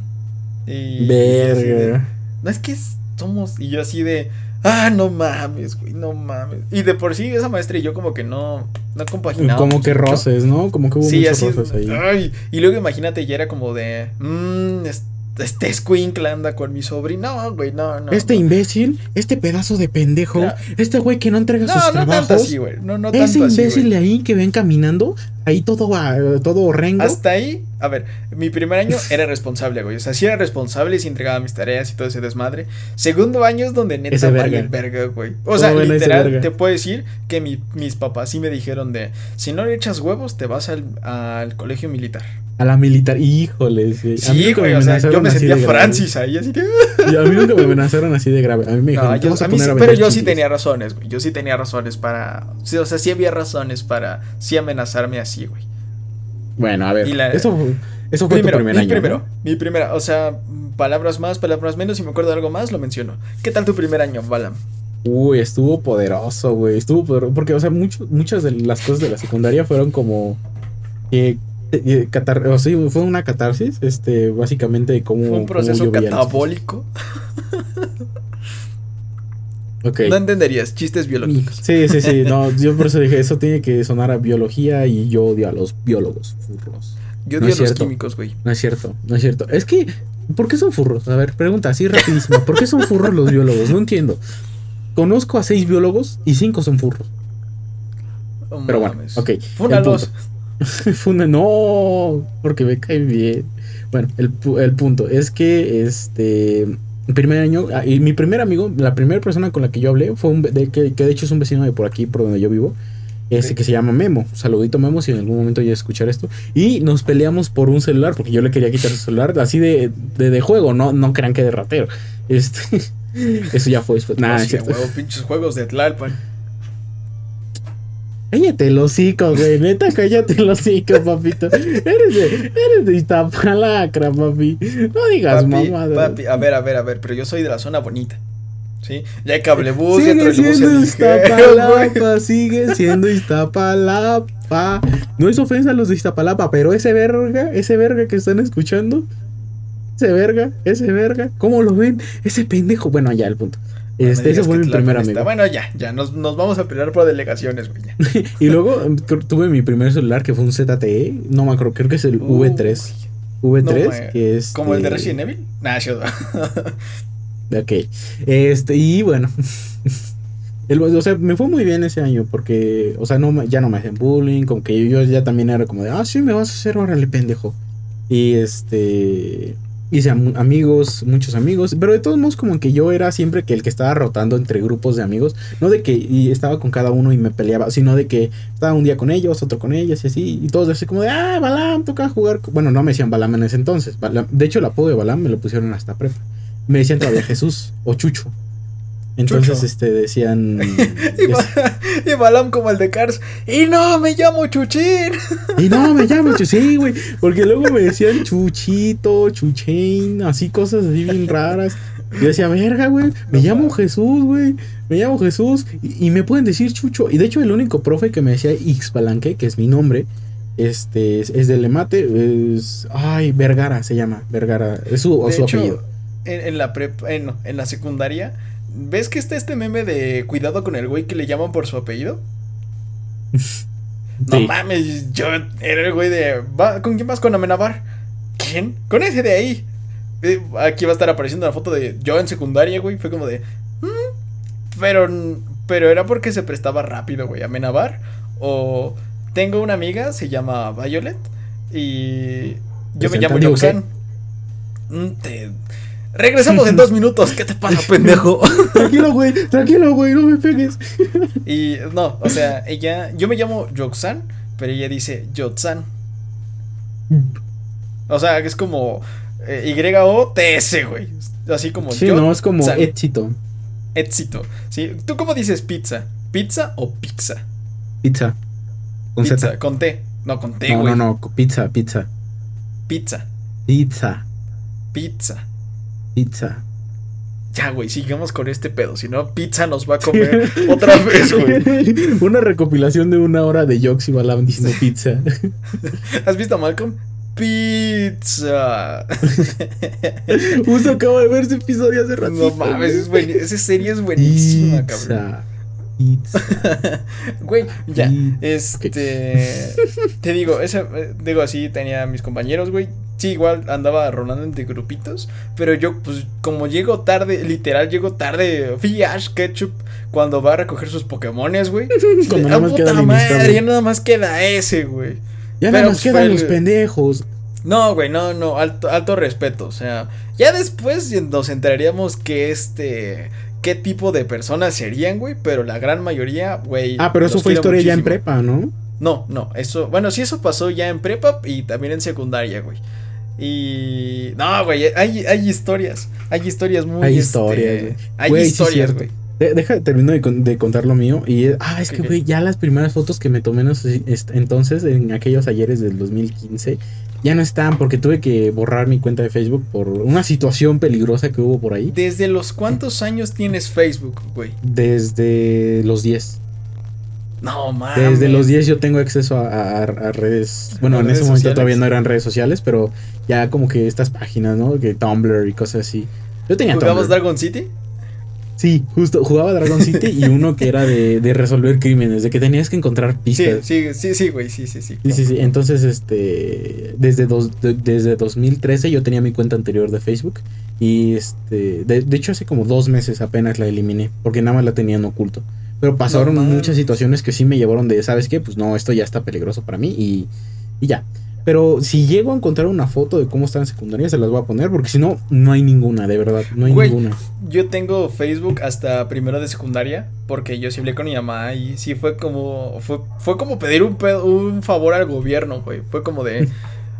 Y, Verga. no es que somos. Y yo así de. Ah, no mames, güey, no mames. Y de por sí, esa maestra y yo, como que no. No compaginamos. Como que roces, ¿no? Como que hubo Sí, muchos así. roces ahí. Ay, y luego imagínate, ya era como de. Mmm, este escuincla anda con mi sobrino. No, güey, no, no. este no. imbécil, este pedazo de pendejo, No. este güey que no entrega No, sus tanto trabajos. así, güey. No, no ese tanto así. imbécil güey. de ahí que ven caminando, ahí todo, todo horrengo. Hasta ahí, a ver, mi primer año era responsable, güey. O sea, sí era responsable y sí entregaba mis tareas y todo ese desmadre. Segundo año es donde neta Ese vale verga. verga, güey. O Todo sea, literal, te puedo decir que mi- mis papás sí me dijeron de, si no le echas huevos, te vas al, al colegio militar. A la militar, híjole. Sí, Sí, güey, o sea, yo me sentía de grave. Francis ahí, así de... Y a mí nunca me amenazaron así de grave. A mí me dijeron, No, "Te yo- a a mí sí- pero yo sí chicles". tenía razones, güey. Yo sí tenía razones para... sí, o sea, sí había razones para sí amenazarme así, güey. Bueno, a ver. La- Eso, eso fue primero, tu primer mi año. primero, ¿no? mi primera, o sea, palabras más, palabras menos, si me acuerdo de algo más, lo menciono. ¿Qué tal tu primer año, Balam? Uy, estuvo poderoso, güey. Estuvo poderoso. Porque, o sea, mucho- muchas de las cosas de la secundaria fueron como. eh, eh, catar- o sí, fue una catarsis. Este, básicamente, de cómo. Fue un proceso catabólico. No entenderías, chistes biológicos. Sí, sí, sí. No, yo por eso dije, eso tiene que sonar a biología y yo odio a los biólogos furros. Yo no odio es a los cierto. químicos, güey. No es cierto, no es cierto. Es que, ¿por qué son furros? A ver, pregunta así rapidísimo. ¿Por qué son furros los biólogos? No entiendo. conozco a seis biólogos y cinco son furros. No Pero bueno, mames. ok. Fúnalos. Funda- no, porque me cae bien. Bueno, el, el punto es que este. El primer año, ah, y mi primer amigo, la primera persona con la que yo hablé fue un. De, que, que de hecho es un vecino de por aquí, por donde yo vivo. Este que se llama Memo. Saludito Memo si en algún momento ya escuchar esto. Y nos peleamos por un celular porque yo le quería quitar su celular así de, de, de juego, no, no crean que de ratero. Este, eso ya fue después. Nada, huevo, pinches juegos de Tlalpan. Cállate el hocico, güey. Neta, cállate el hocico, papito. Eres de, eres de Iztapalacra, papi. No digas Papi, mamada. papi, a ver, a ver, a ver, pero yo soy de la zona bonita. ¿Sí? Ya hay cablebús, ya Sigue siendo. Iztapalapa, sigue siendo Iztapalapa. No es ofensa a los de Iztapalapa, pero ese verga, ese verga que están escuchando, ese verga, ese verga, ¿cómo lo ven? Ese pendejo. Bueno, ya el punto. Este, ese fue mi primer está- amigo. Bueno, ya, ya, nos, nos vamos a pelear por delegaciones, güey. Y luego em, tuve mi primer celular que fue un ZTE. No me acuerdo, creo que es el Uy, V3. V3, no, güey. que es. ¿Como el de Resident Evil? Nah, sí, Ok. Este, y bueno. El- o sea, me fue muy bien ese año porque, o sea, no, ya no me hacen bullying, como que yo ya también era como de, ah, sí, me vas a hacer, órale, pendejo. Y este, hice am- amigos, muchos amigos, pero de todos modos como que yo era siempre que el que estaba rotando entre grupos de amigos, no de que y estaba con cada uno y me peleaba, sino de que estaba un día con ellos, otro con ellas y así, y todos así como de, ah, Balam, toca jugar. con-". Bueno, no me decían Balam en ese entonces, de hecho el apodo de Balam me lo pusieron hasta prepa. Me decían todavía Jesús o Chucho. Entonces, Chucho. este, decían... Y, Ba- y Balam como el de Cars. Y no, me llamo Chuchín. Y no, me llamo Chu- sí, güey. Porque luego me decían Chuchito, Chuchain, así cosas así bien raras. Yo decía, verga, güey, me No llamo. Jesús, güey. Me llamo Jesús. Y, y me pueden decir Chucho. Y de hecho, el único profe que me decía Ixpalanque, que es mi nombre, este, es, es del Lemate, es. Ay, Vergara se llama. Vergara. Es su, o De su hecho, apellido. en, en la prepa, en, no, en la secundaria, ¿ves que está este meme de cuidado con el güey que le llaman por su apellido? No Sí. mames, yo era el güey de. "Va, ¿Con quién vas con Amenabar? ¿Quién? Con ese de ahí. Eh, Aquí va a estar apareciendo la foto de yo en secundaria, güey. Fue como de. "Mm", pero, pero era porque se prestaba rápido, güey. Amenabar. O tengo una amiga, se llama Violet. Y yo me llamo Yoxan. Mm, te- Regresamos en dos minutos. ¿Qué te pasa, pendejo? Tranquilo, güey, tranquilo, güey, no me pegues. Y no, o sea, ella, yo me llamo Yoxan, pero ella dice Yotzan. O sea, que es como eh, Y-O-T-S, güey. Así como Sí, no, es como éxito. éxito. ¿Sí? ¿Tú cómo dices pizza? ¿Pizza o pizza? Pizza. Con pizza, Z. con T. No, con T, No, güey. no, no, pizza, pizza. Pizza, Pizza, pizza. Pizza. Ya, güey, sigamos con este pedo. Si no, pizza nos va a comer otra vez, güey. Una recopilación de una hora de Jox y Balam diciendo pizza. ¿Has visto a Malcolm? Pizza. Justo acabo de ver ese episodio hace ratito. No mames, es esa serie es buenísima, cabrón. Pizza. Güey, ya. Este. Te digo, ese, eh, digo así, tenía mis compañeros, güey. Sí, igual andaba rolando entre grupitos. Pero yo, pues, como llego tarde, literal, llego tarde. Fui a Ash Ketchup cuando va a recoger sus Pokémones, güey. Cuando Ah, nada más queda madre, ya nada más queda ese, güey. Ya Pero, nada más pues, quedan fue los pendejos. No, güey, no, no, alto, alto respeto. O sea, ya después nos enteraríamos que este. Qué tipo de personas serían, güey. Pero la gran mayoría, güey. Ah, pero eso fue historia ya en prepa, ¿no? No, no, eso. Bueno, sí, eso pasó ya en prepa y también en secundaria, güey. Y. No, güey, hay, hay historias. Hay historias muy. Hay este, historias, güey. Hay historias, güey. De- deja, termino de, con- de contar lo mío. Y ah, es que, güey, ya las primeras fotos que me tomé en esos- entonces, en aquellos ayeres del 2015, ya no están porque tuve que borrar mi cuenta de Facebook por una situación peligrosa que hubo por ahí. ¿Desde los cuántos años tienes Facebook, güey? Desde los 10. No, mames. Desde los 10 yo tengo acceso a, a- a redes. Bueno, ¿A en redes ese momento sociales? todavía no eran redes sociales, pero ya como que estas páginas, ¿no? Que Tumblr y cosas así. Yo tenía ¿Jugabas Tumblr. Dragon City? Sí, justo, jugaba Dragon City y uno que era de, de resolver crímenes, de que tenías que encontrar pistas. sí, sí, sí, güey, sí, sí, sí. Sí, sí, sí. Entonces, este, desde, dos, de- desde 2013 yo tenía mi cuenta anterior de Facebook y, este, de, de hecho hace como dos meses apenas la eliminé porque nada más la tenían oculto. Pero pasaron No muchas situaciones que sí me llevaron de, ¿sabes qué? Pues no, esto ya está peligroso para mí y, y ya. Pero si llego a encontrar una foto de cómo está en secundaria, se las voy a poner porque si no, no hay ninguna, de verdad, no hay Güey. ninguna. Yo tengo Facebook hasta primero de secundaria porque yo sí hablé con mi mamá y sí fue como fue, fue como pedir un, un favor al gobierno, güey. Fue como de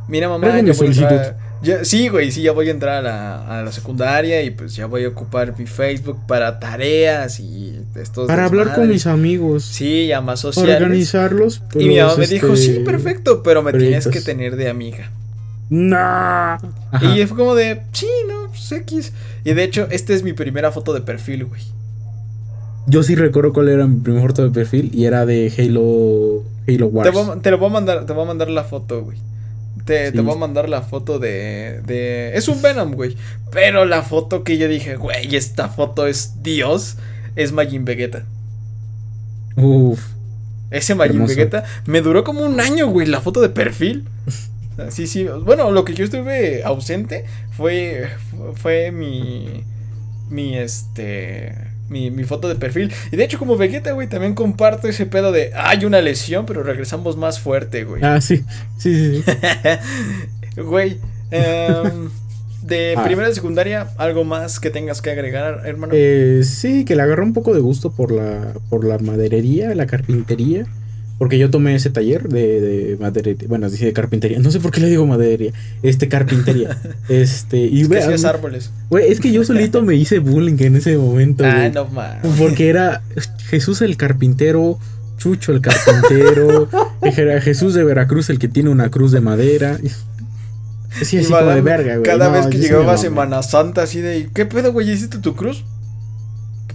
mira mamá, ya voy a entrar-. Ya- sí, güey, sí ya voy a entrar a la, a la secundaria y pues ya voy a ocupar mi Facebook para tareas y estos Para hablar con mis amigos, Sí, llamadas sociales. organizarlos. Y mi mamá me dijo, este, sí, perfecto, pero me tienes que tener de amiga. Nah. Ajá. Y fue como de, sí, no, pues X. Y de hecho, esta es mi primera foto de perfil, güey. Yo sí recuerdo cuál era mi primer foto de perfil y era de Halo Halo Te, Wars. voy, a- te lo voy a mandar, te voy a mandar la foto, güey. Te, te voy a mandar la foto de, de... Es un Venom, güey. Pero la foto que yo dije, güey, esta foto es Dios, es Majin Vegeta. Uf. Ese Majin Hermoso. Vegeta me duró como un año, güey, la foto de perfil. Sí, sí. Bueno, lo que yo estuve ausente fue, fue mi, mi, este, mi, mi foto de perfil. Y de hecho, como Vegeta, güey, también comparto ese pedo de, hay una lesión, pero regresamos más fuerte, güey. Ah, sí. Sí, sí, sí. Güey, em, de Ah. primera y secundaria, ¿algo más que tengas que agregar, hermano? Eh, sí, que le agarré un poco de gusto por la, por la maderería, la carpintería. Porque yo tomé ese taller de, de maderería. Bueno, dice de carpintería. No sé por qué le digo maderería. Este, carpintería. este, y es que hacías árboles. güey, es que yo solito me hice bullying en ese momento. Ah, no mames. Porque era Jesús el carpintero, Chucho el carpintero, era Jesús de Veracruz el que tiene una cruz de madera. Sí, así como de verga, güey. Cada No, vez que llegaba. Semana Santa, así de, ¿qué pedo, güey? ¿Hiciste tu cruz?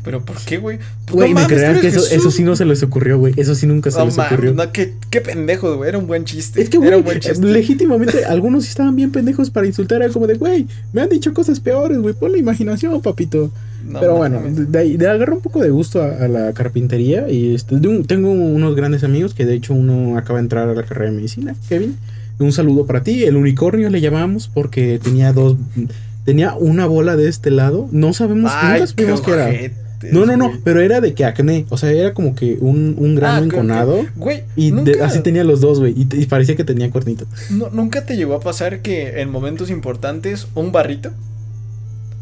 ¿Pero por qué, güey? Güey, no me tú que eso, eso sí no se les ocurrió, güey. Eso sí nunca se No les ocurrió. no, qué, qué pendejo, güey. Era un buen chiste. Es que, Era güey, un buen chiste. legítimamente algunos sí estaban bien pendejos para insultar. Era como de, güey, me han dicho cosas peores, güey. Pon la imaginación, papito. No Pero bueno, de, ahí- de agarré un poco de gusto a, a la carpintería. Y este, de un- tengo unos grandes amigos que de hecho uno acaba de entrar a la carrera de medicina, Kevin. Un saludo para ti. El unicornio le llamamos porque tenía dos. Tenía una bola de este lado. No sabemos, Ay, nunca supimos qué era. Ojetes, No, no, no, güey. pero era de que acné. O sea, era como que un, un grano Ah, que- enconado. que- Güey, Y de- así tenía los dos, güey. Y, te- y parecía que tenía cuernito. no- nunca te llegó a pasar que en momentos importantes un barrito.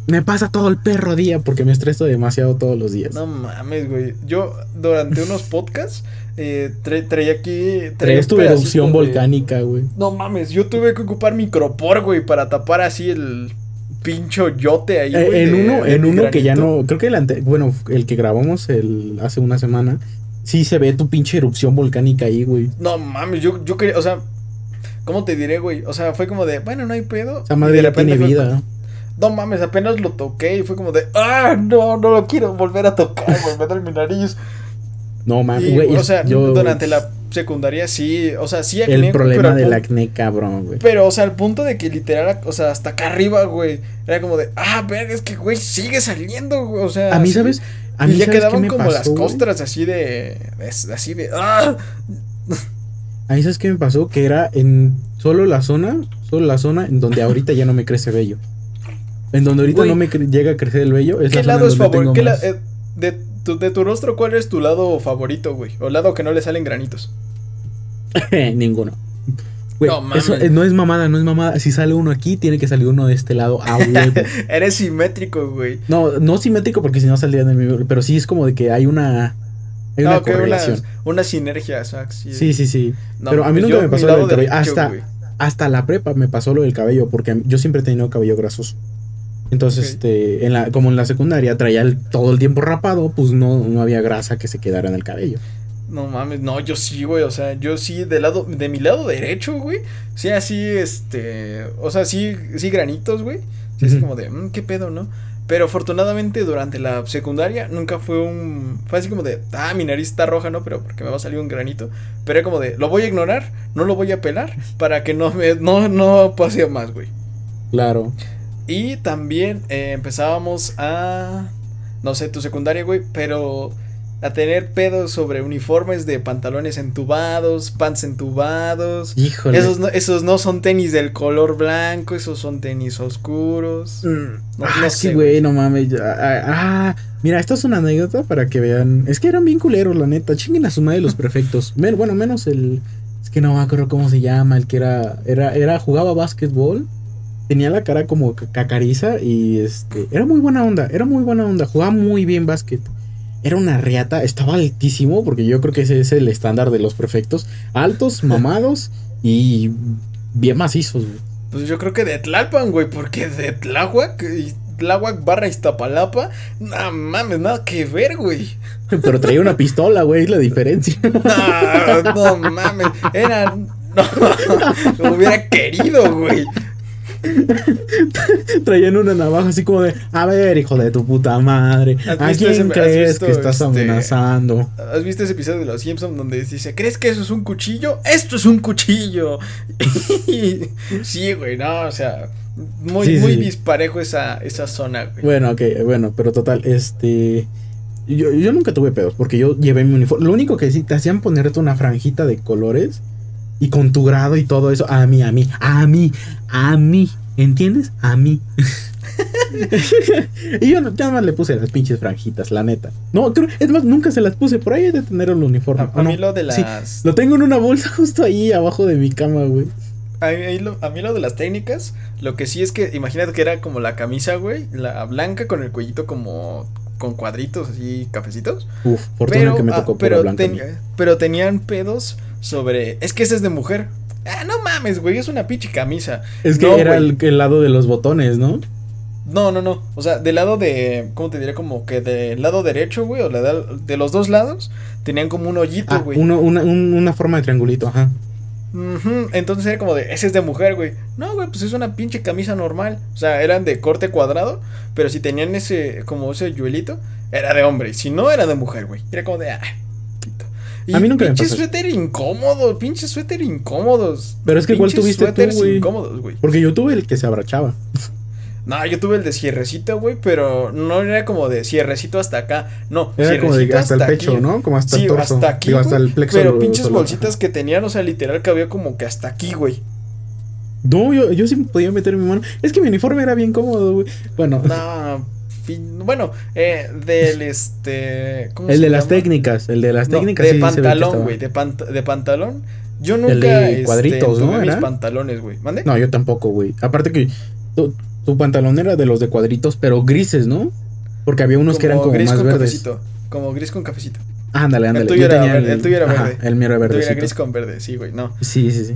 Me pasa todo el perro día porque me estreso demasiado todos los días. No mames, güey. Yo durante unos podcasts eh, tra- traía aquí. traía Traes tu erupción volcánica, güey. No mames, yo tuve que ocupar micropor, güey, para tapar así el pincho yote ahí, Eh, güey. en de- uno, de en uno que ya no. Creo que el ante- bueno, el que grabamos el, hace una semana. Sí se ve tu pinche erupción volcánica ahí, güey. No mames, yo, yo quería, o sea, ¿cómo te diré, güey? O sea, fue como de, bueno, no hay pedo. Esa madre ya tiene fue vida. No mames, apenas lo toqué y fue como de, ah, no, no lo quiero volver a tocar, güey, me duele mi nariz. No mames, güey. o sea, yo- durante la secundaria sí, o sea, sí acné, El problema pero del acné, cabrón, güey. Pero, o sea, al punto de que literal, o sea, hasta acá arriba, güey, era como de, ah, verga, es que, güey, sigue saliendo, güey, o sea. A mí. ¿sabes? A mí, y ya ¿sabes qué quedaban me como pasó, las costras así de, así de, ah, A mí, ¿sabes qué me pasó? Que era en solo la zona, solo la zona en donde ahorita ya no me crece vello. En donde ahorita no me llega a crecer el vello. Es ¿qué la lado es favor? ¿Qué la- eh, de, tu, de tu rostro, ¿cuál es tu lado favorito, güey? O lado que no le salen granitos. Ninguno. No, mames. eso no es mamada, no es mamada. Si sale uno aquí, tiene que salir uno de este lado a huevo. Eres simétrico, güey. no, no simétrico porque si no saldría del mismo. Pero sí es como de que hay una. Hay No, una una, correlación. una sinergia, o sea, sí. Sí, sí, sí. No, pero a mí pues nunca yo, me pasó lo del cabello. derecho, Hasta, hasta la prepa me pasó lo del cabello porque yo siempre he tenido cabello grasoso. Entonces, este, en la, como en la secundaria traía el- todo el tiempo rapado, pues no, no había grasa que se quedara en el cabello. No mames, no, yo sí, güey, o sea, yo sí, del lado, de mi lado derecho, güey, sí, así, este, o sea, sí, sí, granitos, güey, sí, así como de, "Mm, qué pedo, ¿no? Pero afortunadamente durante la secundaria nunca fue un, fue así como de, ah, mi nariz está roja, ¿no? Pero porque me va a salir un granito, pero era como de, lo voy a ignorar, no lo voy a pelar, para que no me, no, no pase más, güey. Claro. Y también eh, empezábamos a, no sé, tu secundaria, güey, pero a tener pedos sobre uniformes de pantalones entubados, pants entubados. Híjole. Esos no, esos no son tenis del color blanco, esos son tenis oscuros. Mm, No- ah, no es sé, que, güey, no mames. ya, Ah, ah, mira, esto es una anécdota para que vean. Es que eran bien culeros, la neta. Chinguen a su madre los prefectos. Men- bueno, menos el. Es que no me acuerdo cómo se llama. El que era. Era, era jugaba básquetbol. Tenía la cara como ca- cacariza. Y este. Era muy buena onda. Era muy buena onda. Jugaba muy bien básquet. Era una riata. Estaba altísimo. Porque yo creo que ese es el estándar de los prefectos. Altos, mamados. y bien macizos, güey. Pues yo creo que de Tlalpan, güey, porque de Tláhuac y Tláhuac barra Iztapalapa, no mames, nada que ver, güey. Pero traía una pistola, güey. Es la diferencia. No, no mames, era. No, lo hubiera querido, güey. Traían una navaja así como de, a ver, hijo de tu puta madre, ¿Has ¿a quién ese- crees que estás este, amenazando? ¿Has visto ese episodio de Los Simpsons donde dice, ¿crees que eso es un cuchillo? Esto es un cuchillo. Sí, güey, no, o sea, muy, Sí, muy sí. disparejo esa, esa zona, güey. Bueno, ok, bueno, pero total, este... Yo, yo nunca tuve pedos porque yo llevé mi uniforme. Lo único que sí, te hacían ponerte una franjita de colores y con tu grado y todo eso. A mí, a mí, a mí, a mí. ¿Entiendes? A mí. y yo nada más le puse las pinches franjitas, la neta. No, creo, es más, nunca se las puse. Por ahí he de tener el uniforme. A, a ¿o mí lo de Sí, las... lo tengo en una bolsa justo ahí abajo de mi cama, güey. A lo, a mí lo de las técnicas, lo que sí es que, imagínate que era como la camisa, güey, la blanca con el cuellito como con cuadritos así, cafecitos. Uf, fortuna Pero, que me ah, tocó pura pero, blanca. ten- pero tenían pedos sobre, es que ese es de mujer. Ah, no mames, güey, es una pinche camisa. Es que No, era el, el lado de los botones, ¿no? No, no, no. O sea, del lado de. ¿Cómo te diré? Como que del lado derecho, güey. O la de, de los dos lados. Tenían como un hoyito, Ah, güey. uno- una, un- una forma de triangulito, ajá. Entonces era como de. Ese es de mujer, güey. No, güey, pues es una pinche camisa normal. O sea, eran de corte cuadrado. Pero si tenían ese. Como ese yuelito. Era de hombre. Si no, era de mujer, güey. Era como de. Ah. Y A mí nunca me pasó suéter incómodo. Pinche suéter incómodos. Pero es que igual tuviste tú, güey. incómodos, güey. Porque yo tuve el que se abrachaba. No, yo tuve el de cierrecito, güey, pero no era como de cierrecito hasta acá. No, Era como de hasta el pecho, aquí. ¿no? Como hasta sí, el torso. hasta aquí. Digo, hasta güey, el plexo. pero pinches solar. bolsitas que tenían, o sea, literal cabía como que hasta aquí, güey. No, yo, yo sí podía meter mi mano. Es que mi uniforme era bien cómodo, güey. Bueno, No, fin- bueno, eh, del este. ¿cómo el se de las llama? técnicas. El de las No, técnicas de sí pantalón, güey, de, pant- de pantalón. Yo nunca. El de este, cuadritos, ¿no? tuve mis pantalones, güey. ¿Mande? No, yo tampoco, güey. Aparte que tu, tu pantalón era de los de cuadritos, pero grises, ¿no? Porque había unos que eran como gris más con verdes. cafecito. Como gris con cafecito. Ándale, ándale. tuyo Yo era verde, el tuyo era ajá, verde. el mío era verde. era gris con verde, sí, güey, no. Sí, sí, sí.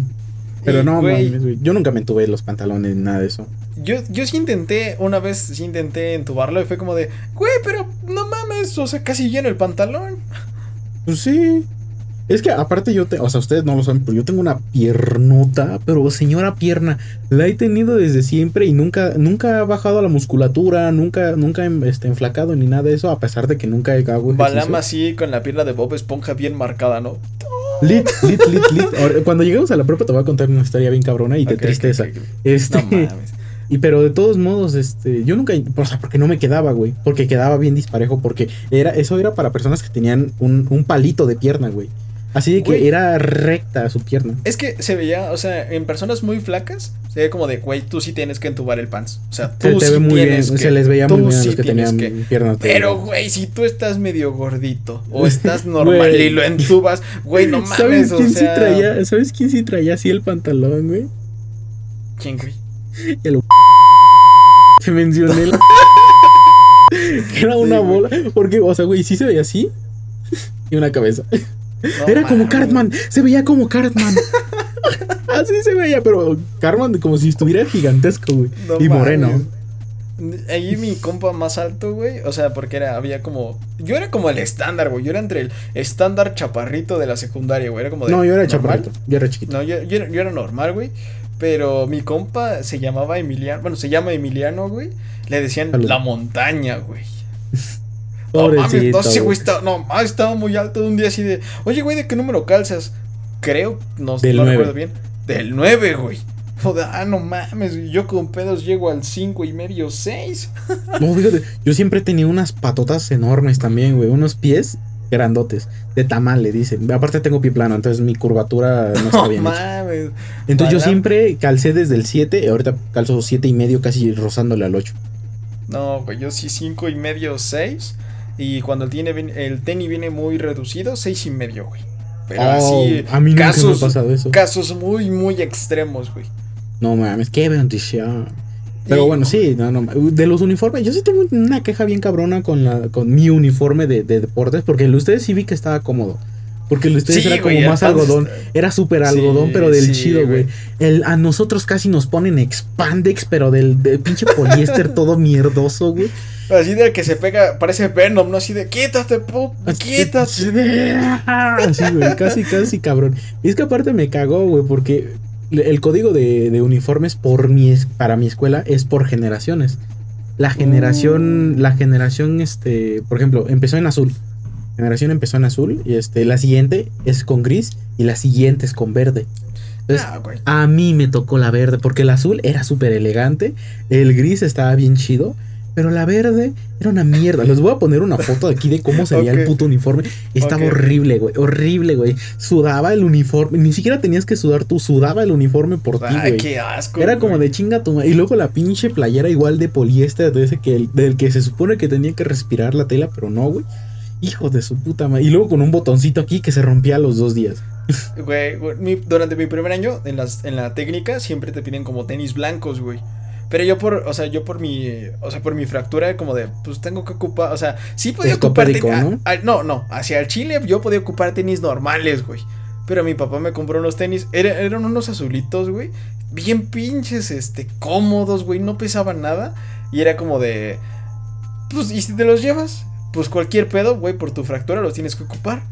Pero no, güey. Yo nunca me tuve los pantalones, nada de eso. Yo, yo sí intenté, una vez sí intenté entubarlo y fue como de, güey, pero no mames, o sea, casi lleno el pantalón. Pues sí. Es que aparte yo, te, o sea, ustedes no lo saben, pero yo tengo una piernota, pero señora pierna, la he tenido desde siempre y nunca, nunca ha bajado la musculatura, nunca, nunca he este, enflacado ni nada de eso, a pesar de que nunca hago ejercicio. Balama así con la pierna de Bob Esponja bien marcada, ¿no? Lit, lit, lit, lit. Cuando lleguemos a la prepa te voy a contar una historia bien cabrona y ok, tristeza. ok, ok. Este, No mames. y pero de todos modos, este, yo nunca, o sea, porque no me quedaba, güey, porque quedaba bien disparejo, porque era, eso era para personas que tenían un, un palito de pierna, güey. Así de que Güey. era recta su pierna. Es que se veía, o sea, en personas muy flacas, se ve como de, güey, tú sí tienes que entubar el pants. O sea, tú Se te sí ve muy bien, tienes que. se les veía muy bien a los que tenían que. piernas. Pero, güey, si tú estás medio gordito o estás Güey. normal y lo entubas, güey, no mames, ¿Sabes o quién sea. sí traía? ¿Sabes quién sí traía así el pantalón, güey? ¿Quién, güey? El que mencioné. el- que era una Sí, bola. Porque, o sea, güey, sí se veía así. y una cabeza. No Era como. Cartman. Se veía como Cartman. así se veía, pero Cartman como si estuviera gigantesco, güey. No y moreno. Ahí mi compa más alto, güey. O sea, porque era, había como. Yo era como el estándar, güey. Yo era entre el estándar chaparrito de la secundaria, güey. Era como de. No, yo era normal. chaparrito. Yo era chiquito. No, yo, yo, era- yo era normal, güey. Pero mi compa se llamaba Emiliano. Bueno, se llama Emiliano, güey. Le decían Salud. la montaña, güey. No mames, Pobrecito. no sé, güey. no, mames, estaba muy alto un día así de. Oye, güey, ¿de qué número calzas? Creo, no, Del no recuerdo bien. Del 9, güey. de, ah, no mames, yo con pedos llego al 5 y medio, 6. No, fíjate, yo siempre he tenido unas patotas enormes también, güey. Unos pies grandotes. De tamal, le dicen. Aparte tengo pie plano, entonces mi curvatura no está No bien. hecha. mames. Entonces yo siempre calcé desde el 7 y ahorita calzo 7 y medio, casi rozándole al 8. No, güey, yo sí 5 y medio, 6. Y cuando el, tiene, el tenis viene muy reducido, 6 y medio, güey. Pero Oh, así, a mí nunca casos, me ha pasado eso. casos muy, muy extremos, güey. No mames, qué bendición. Pero Y- bueno, sí, no, no, de los uniformes, yo sí tengo una queja bien cabrona con la con mi uniforme de, de deportes, porque el de ustedes sí vi que estaba cómodo. Porque el de ustedes Sí, era como más algodón, era súper Sí, algodón, pero del sí, chido, güey. A nosotros casi nos ponen expandex, pero del, del pinche poliéster todo mierdoso, güey. Así de que se pega, parece Venom, ¿no? Así de, quítate, pu, quítate. Así, güey, casi, casi cabrón. Y es que aparte me cagó, güey, porque el código de, de uniformes por mi, para mi escuela es por generaciones. La generación, Mm. la generación, este, por ejemplo, empezó en azul. Generación empezó en azul y este, la siguiente es con gris y la siguiente es con verde. Entonces, Ah, a mí me tocó la verde, porque el azul era súper elegante, el gris estaba bien chido, pero la verde era una mierda. Les voy a poner una foto de aquí de cómo se veía el puto uniforme. Estaba horrible, güey, horrible, güey. Sudaba el uniforme, ni siquiera tenías que sudar tú, sudaba el uniforme por ti, Ay, güey. qué asco. Era como de chinga tu Y luego la pinche playera igual de poliéster, de ese que, del que se supone que tenía que respirar la tela, pero no, güey. Hijo de su puta madre. Y luego con un botoncito aquí que se rompía a los dos días. Güey, güey, mi- durante mi primer año en, las, en la técnica siempre te piden como tenis blancos, güey. Pero yo por, o sea, yo por mi, o sea, por mi fractura como de, pues tengo que ocupar, o sea, sí podía ocupar Ortopédico, tenis, ¿no? a- a- no, no, hacia el Chile yo podía ocupar tenis normales, güey. Pero mi papá me compró unos tenis, era- eran unos azulitos, güey, bien pinches, este, cómodos, güey, no pesaban nada. Y era como de, pues, ¿y si te los llevas? Pues cualquier pedo, güey, por tu fractura los tienes que ocupar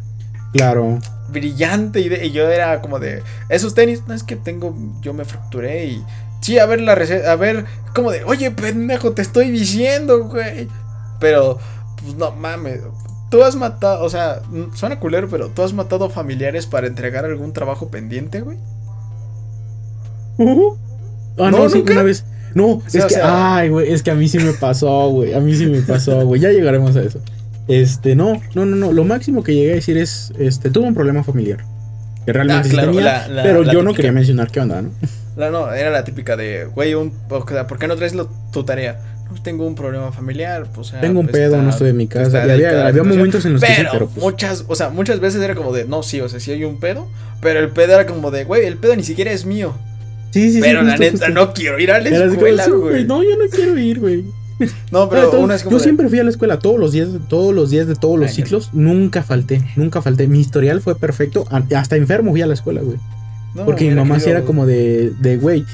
Claro. brillante y, de- y yo era como de esos tenis, no es que tengo, yo me fracturé y sí, a ver la receta, a ver, como de, oye, pendejo, te estoy diciendo, güey. Pero, pues no mames, tú has matado, o sea, suena culero, pero tú has matado familiares para entregar algún trabajo pendiente, güey. Ah, no, No, sí, nunca. una vez. No, es o que, sea- ay, güey, es que a mí sí me pasó, güey. A mí sí me pasó, güey. Ya llegaremos a eso. Este, no, no, no, no. Lo máximo que llegué a decir es, este, tuve un problema familiar. Que realmente Ah, sí tenía, la- la- pero la yo no quería mencionar qué onda, ¿no? No, no, era la típica de, güey, un, o sea, ¿por qué no traes lo- tu tarea? No, tengo un problema familiar, pues, o sea, Tengo un está- pedo, no estoy en mi casa. había, momentos en los que sí, Pero, pero pues, muchas, o sea, muchas veces era como de, no, sí, o sea, sí hay un pedo, pero el pedo era como de, güey, el pedo ni siquiera es mío. Sí, sí, sí, pero la justo, neta, justo. no quiero ir a la escuela, sí, güey. No, yo no quiero ir, güey. No, pero una es como yo de, siempre fui a la escuela todos los días, todos los días de todos los Ay, ciclos. Nunca falté, nunca falté. Mi historial fue perfecto. Hasta enfermo fui a la escuela, güey. no, Porque mi mamá sí era como de, de, güey,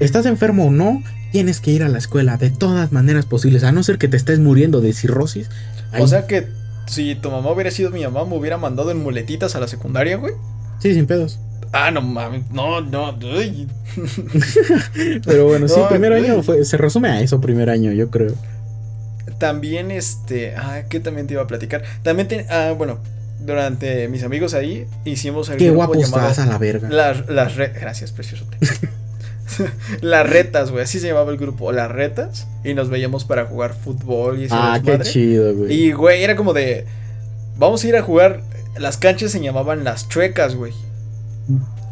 ¿estás enfermo o no? Tienes que ir a la escuela de todas maneras posibles, a no ser que te estés muriendo de cirrosis. O sea que si tu mamá hubiera sido mi mamá, me hubiera mandado en muletitas a la secundaria, güey. sí, sin pedos. Ah, no mames, no, no. Pero bueno, sí, No, primer güey. año fue, se resume a eso, primer año, yo creo. También, este, ah, ¿qué también te iba a platicar? También, te- ah, bueno, durante mis amigos ahí, hicimos el Qué grupo guapo llamado estás a la verga. Las, las re- Gracias, precioso. las retas, güey. Así se llamaba el grupo. Las retas. Y nos veíamos para jugar fútbol y ah, qué chido, güey. Y, güey, era como de. Vamos a ir a jugar. Las canchas se llamaban las chuecas, güey.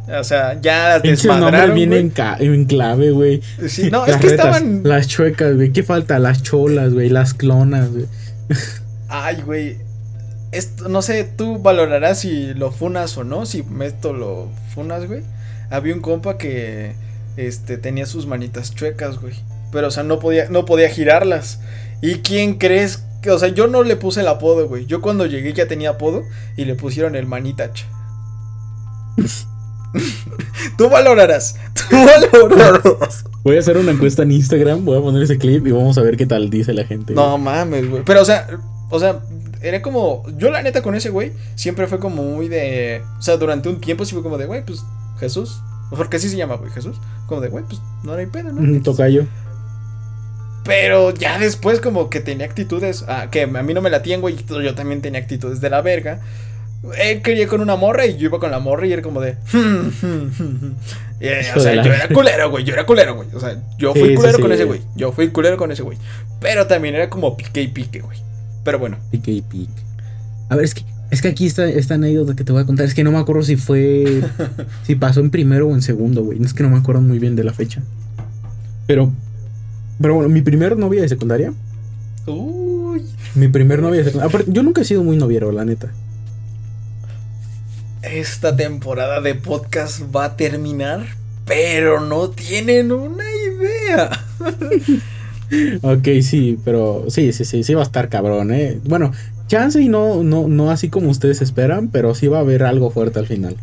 O sea, ya las desmadraron. viene en, en clave, güey. Sí, no, es que retas, estaban. Las chuecas, güey. ¿Qué falta? Las cholas, güey. Las clonas, güey. Ay, güey. Esto, no sé, tú valorarás si lo funas o no. Si esto lo funas, güey. Había un compa que este, tenía sus manitas chuecas, güey. Pero, o sea, no podía, no podía girarlas. ¿Y quién crees? que O sea, yo no le puse el apodo, güey. Yo cuando llegué ya tenía apodo y le pusieron el manitacha. tú valorarás. Tú valorarás. Voy a hacer una encuesta en Instagram, voy a poner ese clip y vamos a ver qué tal dice la gente. No mames, güey. Pero, o sea, o sea, era como. Yo, la neta, con ese güey, siempre fue como muy de. O sea, durante un tiempo sí fue como de, güey, pues Jesús. Porque así se llama, güey, Jesús. Como de, güey, pues no hay pedo, Un ¿no? tocayo. Pero ya después, como que tenía actitudes. ah, que a mí no me latían, güey. Yo también tenía actitudes de la verga. Él quería con una morra y yo iba con la morra y era como de. Y, eh, Hijo o sea, yo era culero, güey. Yo era culero, güey. O sea, yo fui Sí, culero sí. con ese güey. Yo fui culero con ese güey. Pero también era como pique y pique, güey. Pero bueno. Pique y pique. A ver, es que, es que aquí está esta anécdota que te voy a contar. Es que no me acuerdo si fue. si pasó en primero o en segundo, güey. Es que no me acuerdo muy bien de la fecha. Pero. Pero bueno, mi primer novia de secundaria. Uy. Mi primer novia de secundaria. aparte, Yo nunca he sido muy noviero, la neta. Esta temporada de podcast va a terminar, pero no tienen una idea. Ok, sí, pero sí, sí, sí, sí va a estar cabrón, eh. Bueno, chance y no, no, no así como ustedes esperan, pero sí va a haber algo fuerte al final.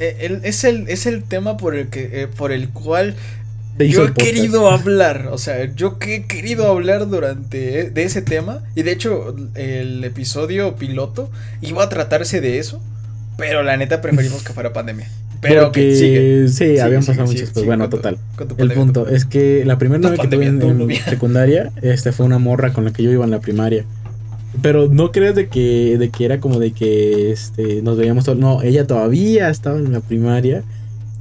Eh, el- es, el, es el tema por el, que, eh, por el cual yo he querido hablar. O sea, yo que he querido hablar durante e- de ese tema. Y de hecho, el episodio piloto iba a tratarse de eso. Pero la neta preferimos que fuera pandemia. Pero Porque que sigue. sí, Sigue, habían sigue, pasado sigue, muchas cosas. Bueno, con total. con tu El punto es que la primera No, novia que tuve en, en secundaria, este fue una morra con la que yo iba en la primaria. Pero no creas de que, de que era como de que este, nos veíamos todos. No, ella todavía estaba en la primaria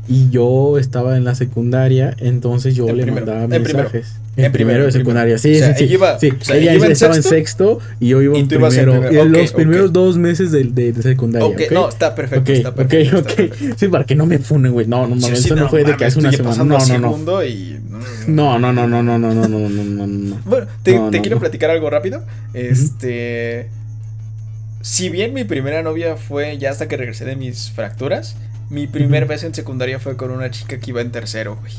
y yo estaba en la secundaria. Entonces yo le primero, mandaba primero, mensajes. En En, primero, primero de secundaria. Sí, O sea, sí, ella iba- sí. o sea, ella, ella iba en estaba en sexto sexto y yo iba en primero. en los primeros dos meses de, de, de secundaria. Ok, ¿ok? no, está perfecto. Está ok, perfecto, está perfecto. Sí, para que no me funen, güey. No, no Sí, sí, eso no, fue de que hace una semana. No, no, no. y. No, no, no, no, no, no, no, no, no, no, no, no. Bueno, te, No, te no, quiero no. platicar algo rápido. Este. Si bien mi primera novia fue ya hasta que regresé de mis fracturas, mi primer Ujú. beso en secundaria fue con una chica que iba en tercero, güey.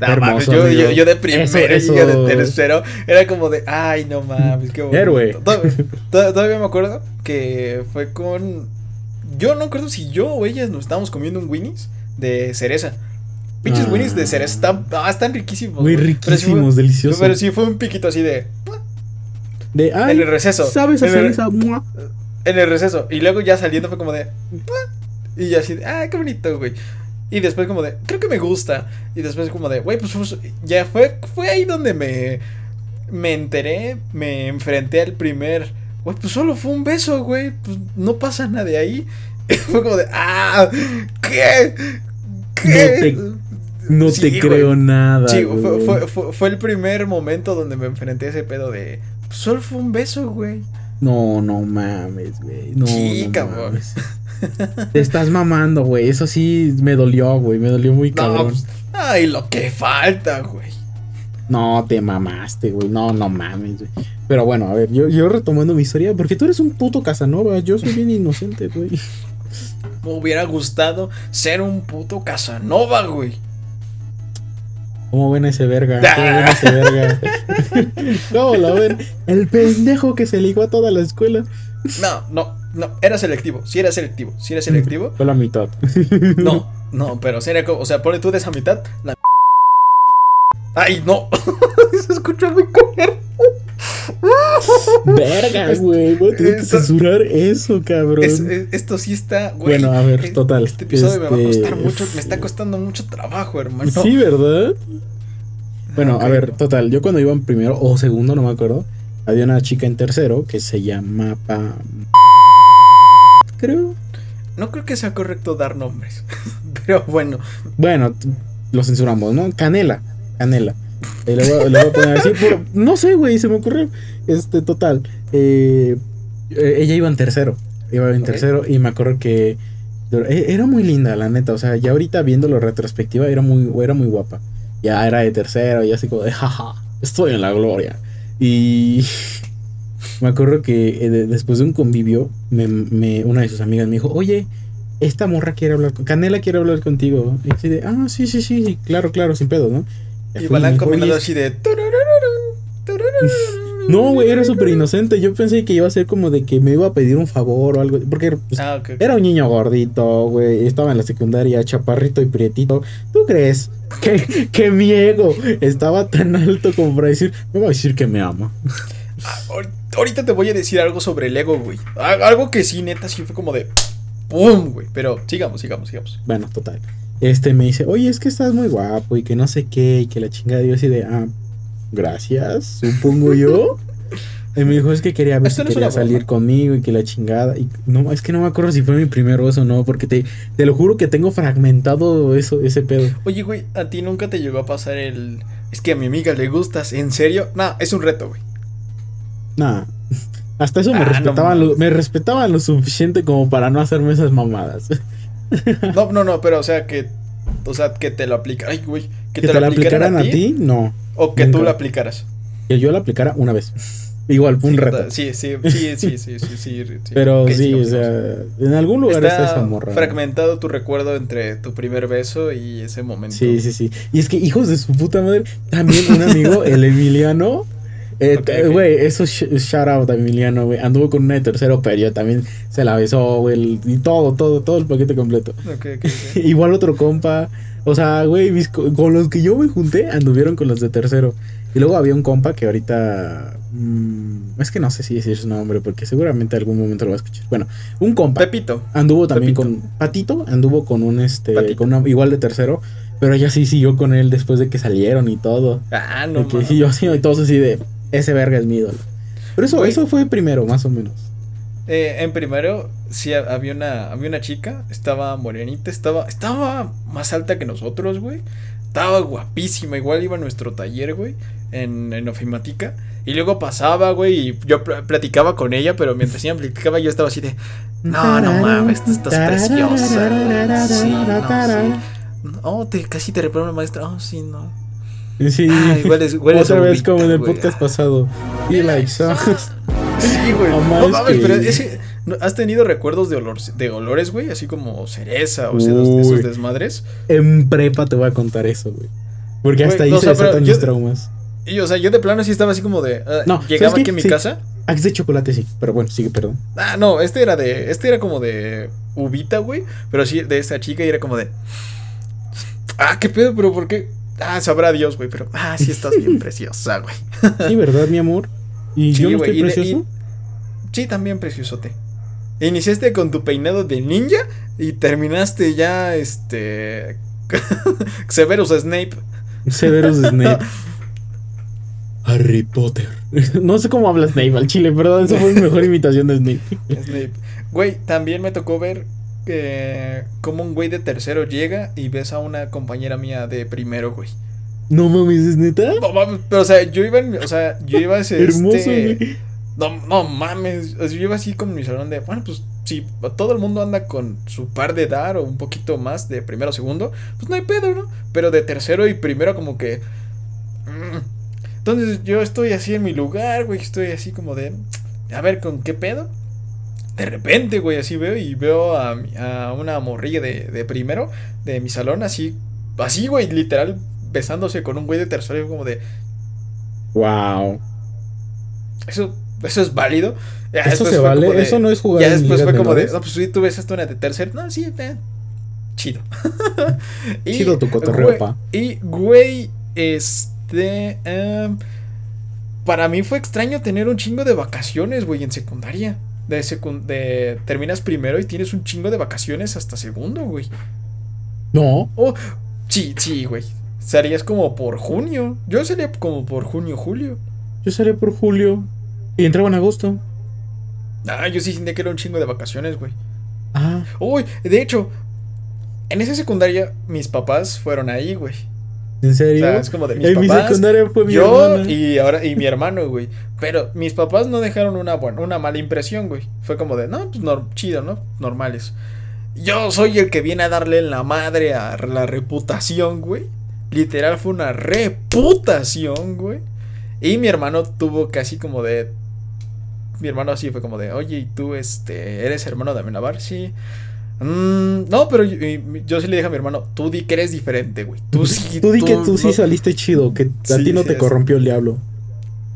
Hermoso, yo, yo, yo de primero Eso- y ella de tercero era como de, ay, no mames, qué bonito. Héroe. Todavía me acuerdo que fue con. Yo no recuerdo si yo o ella nos estábamos comiendo un Winnie's de cereza. Pinches Ah. Winnie's de cereza están, ah, están riquísimos. Muy. Pero sí fue- riquísimos, deliciosos. pero sí fue un piquito así de. De, ay, en el receso. ¿sabes hacer esa? En el receso. Y luego ya saliendo fue como de. Y yo así de. Ah, qué bonito, güey. Y después como de. Creo que me gusta. Y después como de. Güey, pues, pues, ya fue, fue ahí donde me. Me enteré. Me enfrenté al primer. Güey, pues solo fue un beso, güey. Pues no pasa nada de ahí. Y fue como de. Ah, ¿qué? ¿Qué? No Sí, te güey. creo nada. Sí, fue, fue, fue, fue el primer momento donde me enfrenté a ese pedo de. pues, solo fue un beso, güey. No, no mames, güey. No, Sí, no cabrón. mames. Te estás mamando, güey. Eso sí me dolió, güey. Me dolió muy cabrón. pues, ay, lo que falta, güey. No, te mamaste, güey. No, no mames, güey. Pero bueno, a ver, yo, yo retomando mi historia, porque tú eres un puto Casanova. Yo soy bien inocente, güey. Me hubiera gustado ser un puto Casanova, güey. ¿Cómo ven ese verga? ¿Cómo ven ese verga? ¿Cómo lo ven? El pendejo que se ligó a toda la escuela. No, no, no, era selectivo, sí era selectivo, sí era selectivo. Fue la mitad. No, no, pero sí era como, o sea, pone tú de esa mitad, la Ay, no. Se escucha muy culero. Verga, güey. Voy a tener que censurar eso, cabrón. Es- es- esto sí está, güey. Bueno, a ver, total, Este episodio me va a este, costar mucho, me está costando mucho trabajo, hermano. Sí, ¿verdad? Bueno, Ok. a ver, total. Yo cuando iba en primero o segundo, no me acuerdo. Había una chica en tercero que se llamaba. Creo. No creo que sea correcto dar nombres. Pero bueno, Bueno, lo censuramos, ¿no? Canela. Canela. Eh, le, voy, a- le voy a poner así. por- no sé, güey, se me ocurrió. Este, total. eh, eh, ella iba en tercero. Iba en tercero y me acuerdo que. Era muy linda, la neta. O sea, ya ahorita viéndolo retrospectiva, era muy, era muy guapa. Ya era de tercero y así como de, jaja, estoy en la gloria. Y me acuerdo que eh, de- después de un convivio, me, me- una de sus amigas me dijo, oye, esta morra quiere hablar, con, Canela quiere hablar contigo. Y así de, ah, sí, sí, sí, sí, claro, claro, sin pedo, ¿no? Y dijo, combinando "Oye, así de. No, güey, era súper inocente. Yo pensé que iba a ser como de que me iba a pedir un favor o algo. Porque pues, Ah, era un niño gordito, güey. Estaba en la secundaria, chaparrito y prietito. ¿Tú crees que, que mi ego estaba tan alto como para decir, me va a decir que me ama? Ah, ahor- Ahorita te voy a decir algo sobre el ego, güey. Al- Algo que sí, neta, sí fue como de. ¡Pum! güey. Pero sigamos, sigamos, sigamos. Bueno, total. Este me dice, oye, es que estás muy guapo y que no sé qué, y que la chingada. Yo así de, ah, gracias, supongo yo. Y me dijo, es que quería ver Esto si no quería salir conmigo y que la chingada. Y no, es que no me acuerdo si fue mi primer beso o no, porque te, te lo juro que tengo fragmentado eso, ese pedo. Oye, güey, ¿a ti nunca te llegó a pasar el... Es que a mi amiga le gustas, ¿en serio? No, es un reto, güey. Nah. Hasta eso me ah, respetaban, lo, suficiente como para no hacerme esas mamadas. no, no, no, pero o sea que o sea, que te lo aplicaran. Ay, güey, que, ¿Que te, lo aplicaran, a, ti? no. O que tú lo aplicaras. Que yo lo aplicara una vez. Igual, un sí, reto. Sí, sí, sí, sí, sí, sí, sí, Pero sí, o sea, en algún lugar está esa morra. fragmentado tu recuerdo entre tu primer beso y ese momento. Sí, sí, sí. Y es que, hijos de su puta madre, también un amigo, el Emiliano, eh, eh. Güey, eso sh- shout out a Emiliano, güey. Anduvo con una de tercero, pero también se la besó, güey. Y todo, todo, todo el paquete completo. Igual otro compa. O sea, güey, con los que yo me junté anduvieron con los de tercero. Y luego había un compa que ahorita. mm, es que no sé si decir su nombre, porque seguramente algún momento lo va a escuchar. Bueno, un compa. Pepito. Anduvo también Pepito. con Patito, anduvo con un este, Patito. con una, igual de tercero, pero ella sí siguió con él después de que salieron y todo. Ah, no. De que mames. sí, yo sí, y todos así de ese verga es mi ídolo. Pero eso, eso fue primero, más o menos. Eh, en primero, sí ha- había una, había una chica, estaba morenita, estaba, estaba más alta que nosotros, güey. Estaba guapísima, igual iba a nuestro taller, güey, en, en ofimática. Y luego pasaba, güey, y yo pl- platicaba con ella, pero mientras ella platicaba yo estaba así de... No, no mames, tú estás preciosa. Sí, no, sí. Oh, te, casi te reprobó la maestra. Oh, sí, no. Sí. Ay, hueles- hueles Otra vez como en el güey. podcast pasado. Be like sauce. Sí, güey. No No, mames que- pero ese, ¿no- ¿has tenido recuerdos de olores, de olores, güey? Así como cereza o sea, de esos Uy. desmadres. En prepa te voy a contar eso, güey. Porque Güey, hasta ahí o se sea, desatan yo- mis traumas. Y, o sea, yo de plano sí estaba así como de. ah, No, llegaba aquí a mi Sí. casa. Ah, es de chocolate, sí. Pero bueno, sigue, perdón. Ah, no, este era de. Este era como de uvita, güey. Pero sí, de esta chica y era como de. Ah, qué pedo, pero ¿por qué? Ah, sabrá Dios, güey. Pero. Ah, sí estás bien preciosa, güey. Sí, ¿verdad, mi amor? Y Sí, yo no güey, estoy y de- precioso. Sí, también preciosote. Iniciaste con tu peinado de ninja y terminaste ya, este. Severus Snape. Severus Snape. Harry Potter. no sé cómo habla Snape al chile, perdón. Esa fue mi mejor imitación de Snape. Snape. Güey, también me tocó ver como un güey de tercero llega y ves a una compañera mía de primero, güey. No mames, ¿es neta? No mames, pero o sea, yo iba en, mi- o sea, yo iba ese Hermoso, este, güey. no, no mames, o sea, yo iba así con mi salón de, bueno, pues si todo el mundo anda con su par de edad o un poquito más de primero o segundo, pues no hay pedo, ¿no? Pero de tercero y primero como que mm. Entonces yo estoy así en mi lugar, güey, estoy así como de a ver con qué pedo. De repente, güey, así veo y veo a, a una morrilla de, de primero de mi salón, así, así, güey, literal, besándose con un güey de tercero, como de, Wow. eso, eso es válido. Ya ¿Eso se vale? de- Eso no es jugar Ya después fue como de, no, pues sí, tú besaste una de tercero. No, sí, eh, chido. Y, Chido tu cotorreo, pa. Y, güey, este. em, para mí fue extraño tener un chingo de vacaciones, güey, en secundaria. De, de terminas primero y tienes un chingo de vacaciones hasta segundo, güey. No. Oh, sí, sí, güey. Serías como por junio. Yo sería como por junio, julio. Yo salí por julio. Y entraba en agosto. Ah, yo sí sentía que era un chingo de vacaciones, güey. Ah. Uy, de hecho, en esa secundaria mis papás fueron ahí, güey. ¿En O serio? sea, es como de mis en mi papás, secundaria fue mi yo hermana. y ahora y mi hermano, güey. Pero mis papás no dejaron una buena, una mala impresión, güey. Fue como de, no, pues nor- chido, ¿no? Normales. Yo soy el que viene a darle la madre a la reputación, güey. Literal fue una reputación, güey. Y mi hermano tuvo casi como de mi hermano así fue como de, "Oye, ¿y tú este eres hermano de Amenabar?" Sí. "Mm, no, pero yo, sí le dije a mi hermano, tú di que eres diferente, güey. Tú sí. Tú di que tú sí no- saliste chido, que a Sí, ti no sí, te es- corrompió el diablo.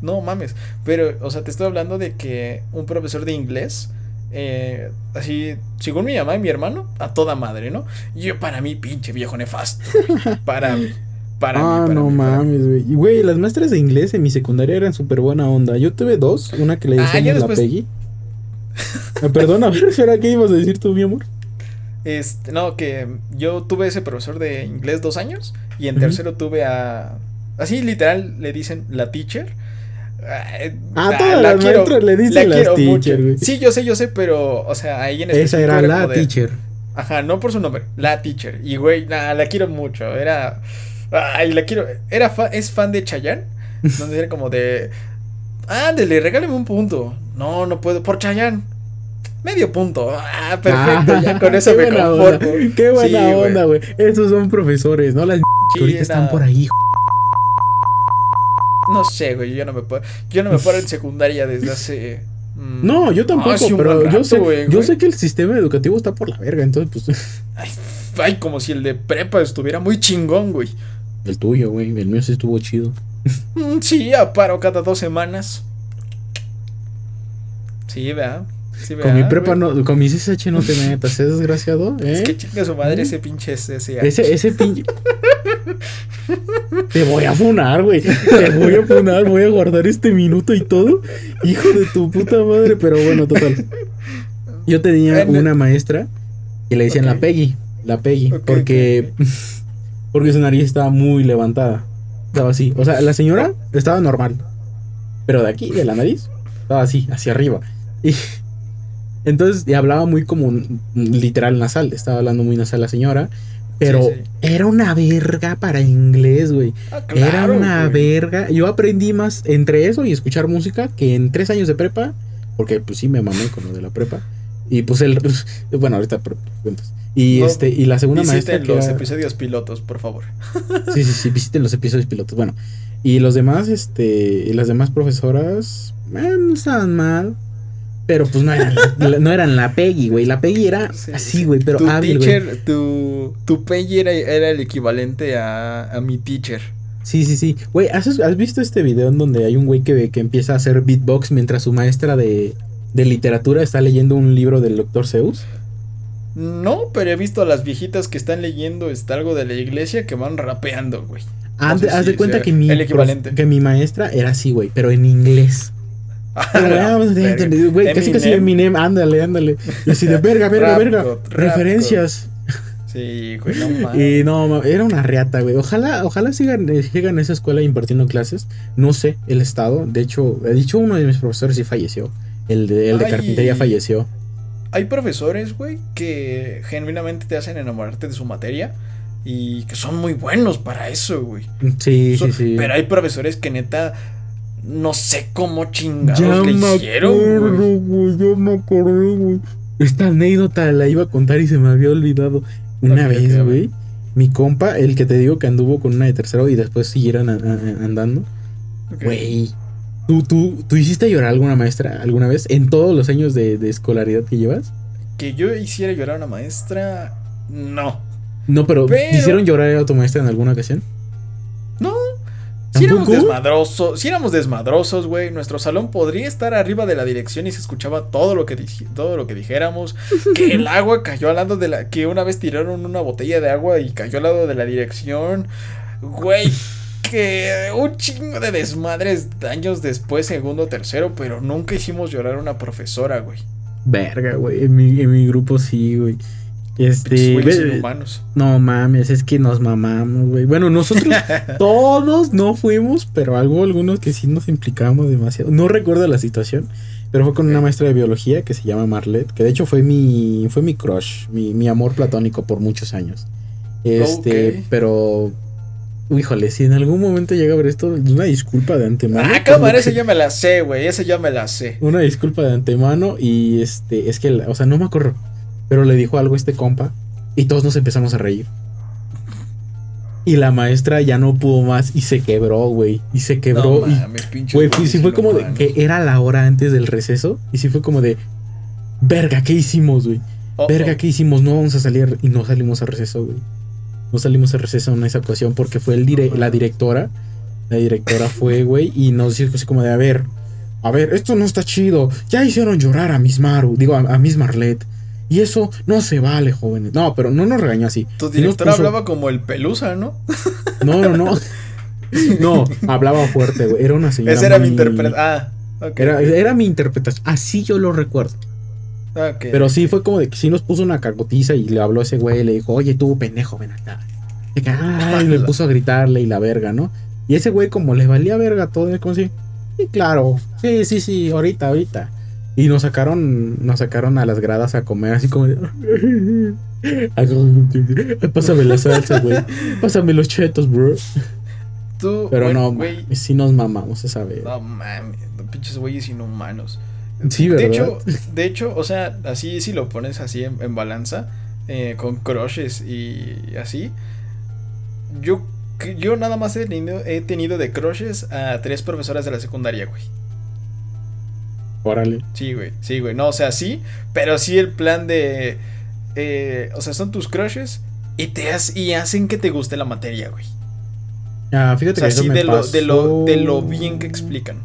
No mames. Pero, o sea, te estoy hablando de que un profesor de inglés, eh, así, según mi mamá y mi hermano, a toda madre, ¿no? Y yo, para mí, pinche viejo nefasto. güey. Para mí. Para mí. ah, para no mí, para mí. mames, güey. Y güey, las maestras de inglés en mi secundaria eran súper buena onda. Yo tuve dos, una que le Ah, decíamos ya la Peggy. Ah, perdón, a ver, espera, ¿qué ibas a decir tú, mi amor? Este, no, que yo tuve ese profesor de inglés dos años y en Ujú. tercero tuve a... Así literal le dicen la teacher. Ay, A nah, todas la las maestras le dicen las quiero teacher, güey. Sí, yo sé, yo sé, pero, o sea, ahí en Esa era la de- teacher. Ajá, no por su nombre, la teacher. Y güey, nada, la quiero mucho. Era. Ay, la quiero. Era fa- es fan de Chayanne. Donde era como de. Ándele, regáleme un punto. No, no puedo. Por Chayanne. Medio punto. Ah, perfecto. Ya con eso me conformo. onda, Qué buena Sí, onda, güey. Esos son profesores, ¿no? Las que Sí, están por ahí. No sé, güey. Yo no me puedo. Yo no me paro en secundaria desde hace. mm, No, yo tampoco, hace un pero yo sé, güey, yo güey. sé que el sistema educativo está por la verga, entonces pues Ay, ay, como si el de prepa estuviera muy chingón, güey. el tuyo, güey, el mío sí estuvo chido. Mm, Sí, a paro cada dos semanas. Sí, ¿verdad? Sí, Con mi ¿verdad, prepa güey? no, con mi CSH no te metas, ¿es desgraciado? ¿eh? Es que chinga su madre ¿Eh? ese pinche ese. Ese, ese pinche. Te voy a funar, güey. Te voy a funar. Voy a guardar este minuto y todo. Hijo de tu puta madre. Pero bueno, total. Yo tenía una maestra que le decían la Peggy. La Peggy. Porque. Porque su nariz estaba muy levantada. Estaba así. O sea, la señora estaba normal. Pero de aquí, de la nariz, estaba así, hacia arriba. Y. Entonces, y hablaba muy como literal nasal. Estaba hablando muy nasal la señora. Pero Sí, sí. era una verga para inglés, güey. Ah, era una güey. verga. Yo aprendí más entre eso y escuchar música que en tres años de prepa. Porque pues sí me mamé con lo de la prepa. Y pues el. Bueno, ahorita cuentas. Y No, este, y la segunda maestra. Visiten los era- episodios pilotos, por favor. Sí, sí, sí, visiten los episodios pilotos. Bueno, y los demás, este, y las demás profesoras, eh, no estaban mal. Pero pues no eran, la- no eran la Peggy, güey. La Peggy era Sí, así, sí. güey, pero tu hábil, güey. teacher, tu, tu Peggy era, era el equivalente a, a mi teacher. Sí, sí, sí. Güey, ¿has, has visto este video en donde hay un güey que, que empieza a hacer beatbox mientras su maestra de, de literatura está leyendo un libro del Dr. Zeus? No, pero he visto a las viejitas que están leyendo este, algo de la iglesia que van rapeando, güey. No Haz, de- haz si de cuenta sea que mi, el prof- equivalente. que mi maestra era así, güey, pero en inglés. Ah, Güey, casi casi Eminem, ándale, ándale. Y así de verga, verga, verga. Referencias. Sí, güey, no mames. Y no, era una reata, güey. Ojalá, ojalá sigan, eh, sigan esa escuela impartiendo clases. No sé el estado. De hecho, he dicho uno de mis profesores sí falleció. El de, el de Ay. carpintería falleció. Hay profesores, güey, que genuinamente te hacen enamorarte de su materia y que son muy buenos para eso, güey. Sí, Son- sí, sí. Pero hay profesores que neta no sé cómo chingados ya le me hicieron, güey. acuerdo, güey. Ya me acordé, güey. Esta anécdota la iba a contar y se me había olvidado. Una vez, güey. Mi compa, el que te digo que anduvo con una de tercero y después siguieron a- a- andando. Güey. ¿Tú, tú, ¿Tú hiciste llorar a alguna maestra alguna vez en todos los años de, de escolaridad que llevas? Que yo hiciera llorar a una maestra, no. No, pero, Pero- ¿hicieron llorar a tu maestra en alguna ocasión? No. Si éramos desmadrosos, si éramos desmadrosos, güey, nuestro salón podría estar arriba de la dirección y se escuchaba todo lo que todo lo que dijéramos, que el agua cayó al lado de la que una vez tiraron una botella de agua y cayó al lado de la dirección. Güey, que un chingo de desmadres años después, segundo, tercero, pero nunca hicimos llorar a una profesora, güey. Verga, güey. En mi, en mi grupo sí, güey. Este. Ve- inhumanos. no mames, es que nos mamamos, güey. Bueno, nosotros todos no fuimos, pero algo, algunos que sí nos implicamos demasiado. No recuerdo la situación, pero fue con una maestra de biología que se llama Marlet, que de hecho fue mi, fue mi crush, mi, mi amor platónico por muchos años. Este, pero. Híjole, si en algún momento llega a ver esto, una disculpa de antemano. Ah, cámara, que- ya me la sé, güey, ese ya me la sé. Una disculpa de antemano y este, es que, la- o sea, no me acuerdo, pero le dijo algo a este compa y todos nos empezamos a reír. Y la maestra ya no pudo más y se quebró, güey. Y se quebró No y, mames, güey, sí fue como de que era la hora antes del receso y sí fue como de, verga, ¿qué hicimos, güey? Oh, Verga, oh. ¿qué hicimos? No vamos a salir y no salimos a receso, güey. No salimos a receso en esa ocasión porque fue el dire- la directora. La directora fue, güey, y nos dijo así como de, a ver, a ver, esto no está chido. Ya hicieron llorar a Miss Maru, digo, a, a Miss Marlet. Y eso no se vale, jóvenes. No, pero no nos regañó así. Tu directora puso- hablaba como el pelusa, ¿no? No, no, no. No, hablaba fuerte, güey. Era una señora. Esa era mi interpretación. Ah, ok. Era, era mi interpretación. Así yo lo recuerdo. Ok. Pero sí fue como de que sí nos puso una cagotiza y le habló a ese güey y le dijo, oye, tú, pendejo, ven acá. "Ay", y le puso a gritarle y la verga, ¿no? Y ese güey, como le valía verga todo, como si, Sí, claro. Sí, sí, sí, ahorita, ahorita. Y nos sacaron, nos sacaron a las gradas a comer así como de... Pásame la salsa, güey. Pásame los chetos, bro. Tú, Pero no, güey. sí nos mamamos esa vez. No mames, pinches güeyes inhumanos. Sí, De ¿verdad? hecho, de hecho, o sea, así si lo pones así en, en balanza, eh, con crushes y así, yo, yo nada más he tenido, he tenido de crushes a tres profesoras de la secundaria, güey. Órale. Sí, güey, sí, güey. No, o sea, sí, pero sí el plan de, eh, o sea, son tus crushes y te has- y hacen que te guste la materia, güey. Ah, O fíjate sea, que eso sí me de lo, de lo, pasó- de lo bien que explican.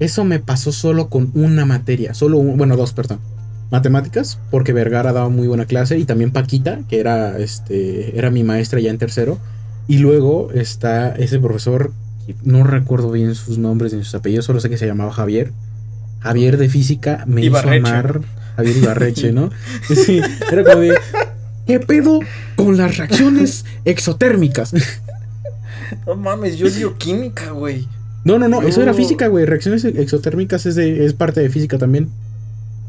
Eso me pasó solo con una materia, solo un- bueno, dos, perdón. Matemáticas, porque Vergara daba muy buena clase y también Paquita, que era este era mi maestra ya en tercero, y luego está ese profesor no recuerdo bien sus nombres ni sus apellidos, solo sé que se llamaba Javier. Javier de física me Ibarreche. hizo amar Javier Ibarreche, ¿no? Sí, era como de ¿Qué pedo con las reacciones exotérmicas? No mames, yo dio química, güey. No, no, no, eso era Yo- física, güey. Reacciones exotérmicas es, de, es parte de física también.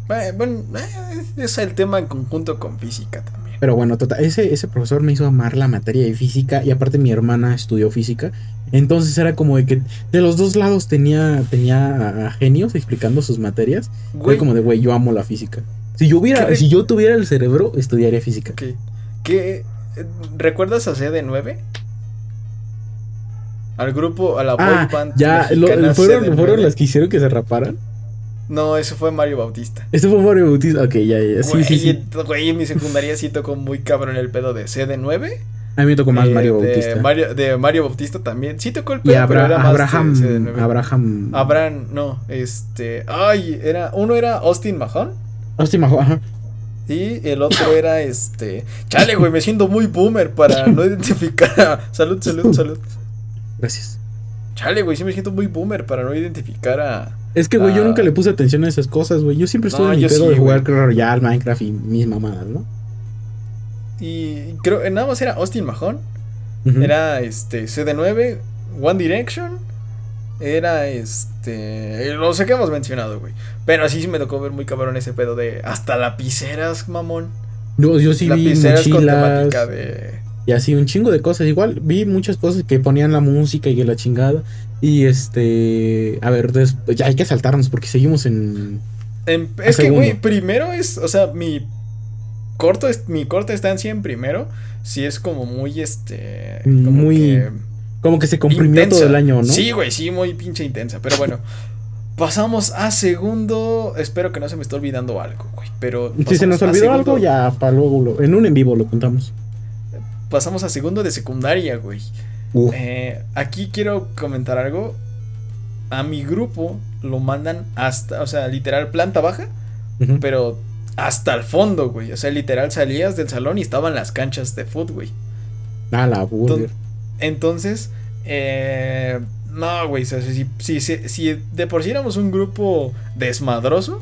Eh, Bueno, eh, es el tema en conjunto con física también. Pero bueno, total, ese, ese profesor me hizo amar la materia de física y aparte mi hermana estudió física. Entonces era como de que de los dos lados tenía, tenía a- genios explicando sus materias. Güey, Era como de, güey, yo amo la física. Si yo hubiera, ¿Qué? si yo tuviera el cerebro, estudiaría física. ¿qué, qué, eh, ¿recuerdas a CD9? Al grupo, a la boy Ah, band ya, lo- fueron, CD9. fueron las que hicieron que se raparan. No, eso fue Mario Bautista. Este fue Mario Bautista. Ok, ya, ya. Sí, Güey, sí, sí. y- Güey, en mi secundaria sí tocó muy cabrón el pedo de CD9. A mí me tocó más eh, Mario de Bautista. Mario, de Mario Bautista también. Sí tocó el y pedo, Abra- pero era más de Abraham. CD9. Abraham. Abraham, no, este. Ay, era. Uno era Austin Mahon. Hostia, majo, ajá. Y el otro era este. Chale, güey, me siento muy boomer para no identificar a. Salud, salud, salud. Gracias. Chale, güey, sí me siento muy boomer para no identificar a. Es que, güey, yo Ah. nunca le puse atención a esas cosas, güey. Yo siempre estuve No, en mi pedo sí, de jugar. Clash Royale, Minecraft y mis mamadas, ¿no? Y creo. eh, Nada más era Austin Mahon. Era este. CD9, One Direction. Era este. Lo sé que hemos mencionado, güey. Pero así sí me tocó ver muy cabrón ese pedo de. Hasta lapiceras, mamón. Yo, yo sí vi lapiceras con mochilas temática de. Y así un chingo de cosas. Igual vi muchas cosas que ponían la música y la chingada. Y este. A ver, des- ya hay que saltarnos porque seguimos en. Es que, güey, primero es, o sea, mi corto, es- mi corta estancia en primero, sí es como muy, este, como Muy que Como que se comprimió intensa. todo el año, ¿no? Sí, güey, sí, muy pinche intensa, pero bueno. Pasamos a segundo, espero que no se me esté olvidando algo, güey, pero... Si se nos olvidó algo, ya para luego. lo- en un en vivo lo contamos. Pasamos a segundo de secundaria, güey. Eh, aquí quiero comentar algo. A mi grupo lo mandan hasta, o sea, literal, planta baja. Pero hasta el fondo, güey. O sea, literal salías del salón y estaban las canchas de fútbol, güey. Ah, la burger. Entonces, eh, no, güey. O sea, si, si, si, si de por sí éramos un grupo desmadroso,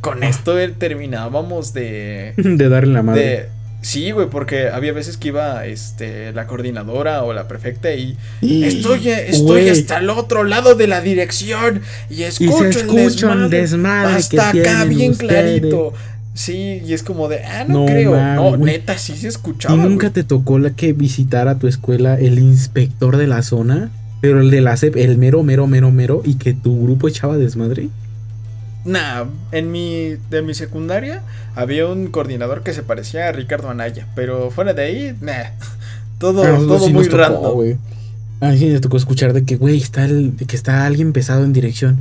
con Ah. esto terminábamos de. De darle la madre. de sí, güey, porque había veces que iba este, la coordinadora o la prefecta y Y- estoy, estoy Güey, hasta el otro lado de la dirección y escucho, y se escucha el desmadre desmadre hasta que acá bien ustedes. clarito. Sí, y es como de, ah, no, No creo. no, neta, sí se escuchaba. ¿Y nunca te tocó la que visitara tu escuela el inspector de la zona? Pero el de la CEP, el mero, mero, mero, mero, y que tu grupo echaba desmadre. Nah, en mi, de mi secundaria había un coordinador que se parecía a Ricardo Anaya, pero fuera de ahí, nah. Todo, nosotros todo sí muy tocó, random. güey. A sí me tocó escuchar de que, güey, está el, de que está alguien pesado en dirección.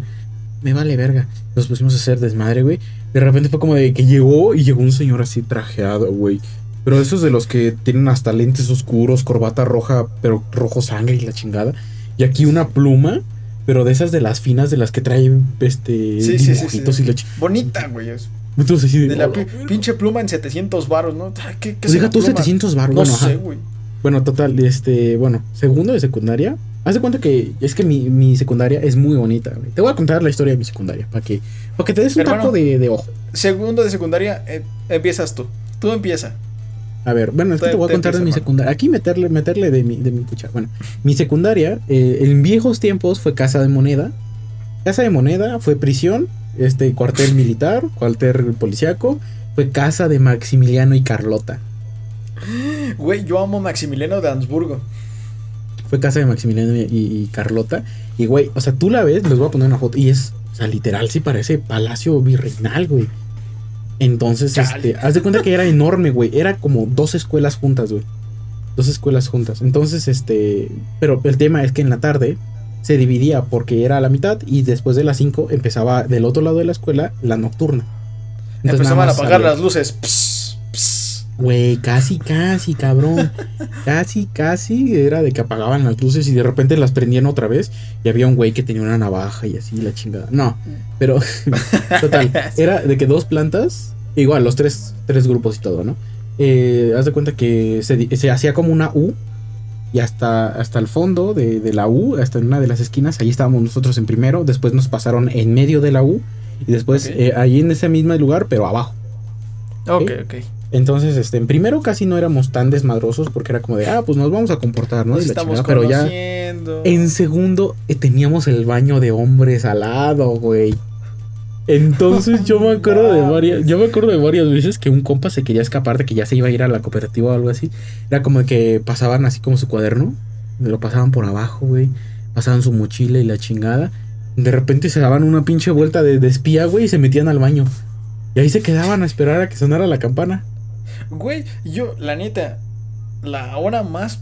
Me vale verga. Nos pusimos a hacer desmadre, güey. De repente fue como de que llegó y llegó un señor así trajeado, güey. Pero esos de los que tienen hasta lentes oscuros, corbata roja, pero rojo sangre y la chingada. Y aquí una pluma, pero de esas de las finas, de las que traen este Sí, sí, sí, y la. Bonita, güey. es- Entonces de, De la "Oh, pi- pinche pluma en 700 baros, ¿no? Ah, ¿Qué, qué Pues es deja tú pluma? 700 baros. No bueno, sé, güey. Bueno, total, este, bueno, segundo de secundaria. Haz de cuenta que es que mi, mi secundaria es muy bonita, güey. Te voy a contar la historia de mi secundaria para que, para que te des un Hermano. taco de, de ojo. Segundo de secundaria, eh, empiezas tú. Tú empieza. A ver, bueno, es que Te- te voy a contar de mi secundaria. Aquí meterle, meterle de mi, de mi pucha. Bueno, mi secundaria, eh, en viejos tiempos fue casa de moneda. Casa de Moneda fue prisión, este cuartel militar, cuartel policiaco, fue casa de Maximiliano y Carlota. Güey, yo amo Maximiliano de Habsburgo. Fue casa de Maximiliano y, y Carlota. Y güey, o sea, tú la ves, les voy a poner una foto. Y es, o sea, literal, sí parece palacio virreinal, güey. Entonces, Chale. este, haz de cuenta que era enorme, güey. Era como dos escuelas juntas, güey. Dos escuelas juntas. Entonces, este, pero el tema es que en la tarde se dividía porque era a la mitad y después de las 5 empezaba del otro lado de la escuela la nocturna. Entonces, Empezaban a apagar había- las luces. Pss, pss. Güey, casi, casi, cabrón. casi, casi era de que apagaban las luces y de repente las prendían otra vez y había un güey que tenía una navaja y así la chingada. No, pero total, era de que dos plantas, igual los tres, tres grupos y todo, ¿no? Eh, haz de cuenta que se, se hacía como una U y hasta, hasta el fondo de, de la U, hasta en una de las esquinas, ahí estábamos nosotros en primero, después nos pasaron en medio de la U y después Ok. eh, ahí en ese mismo lugar, pero abajo. Ok, ok. Entonces, este, en primero casi no éramos tan desmadrosos porque era como de, ah, pues nos vamos a comportar, ¿no? Nos Y la estamos chingada, pero ya en segundo eh, teníamos el baño de hombres al lado, güey. Entonces yo me acuerdo de varias, yo me acuerdo de varias veces que un compa se quería escapar de que ya se iba a ir a la cooperativa o algo así. Era como que pasaban así como su cuaderno, lo pasaban por abajo, güey. Pasaban su mochila y la chingada. De repente se daban una pinche vuelta de, de espía, güey, y se metían al baño. Y ahí se quedaban a esperar a que sonara la campana. Güey, yo, la neta, la hora más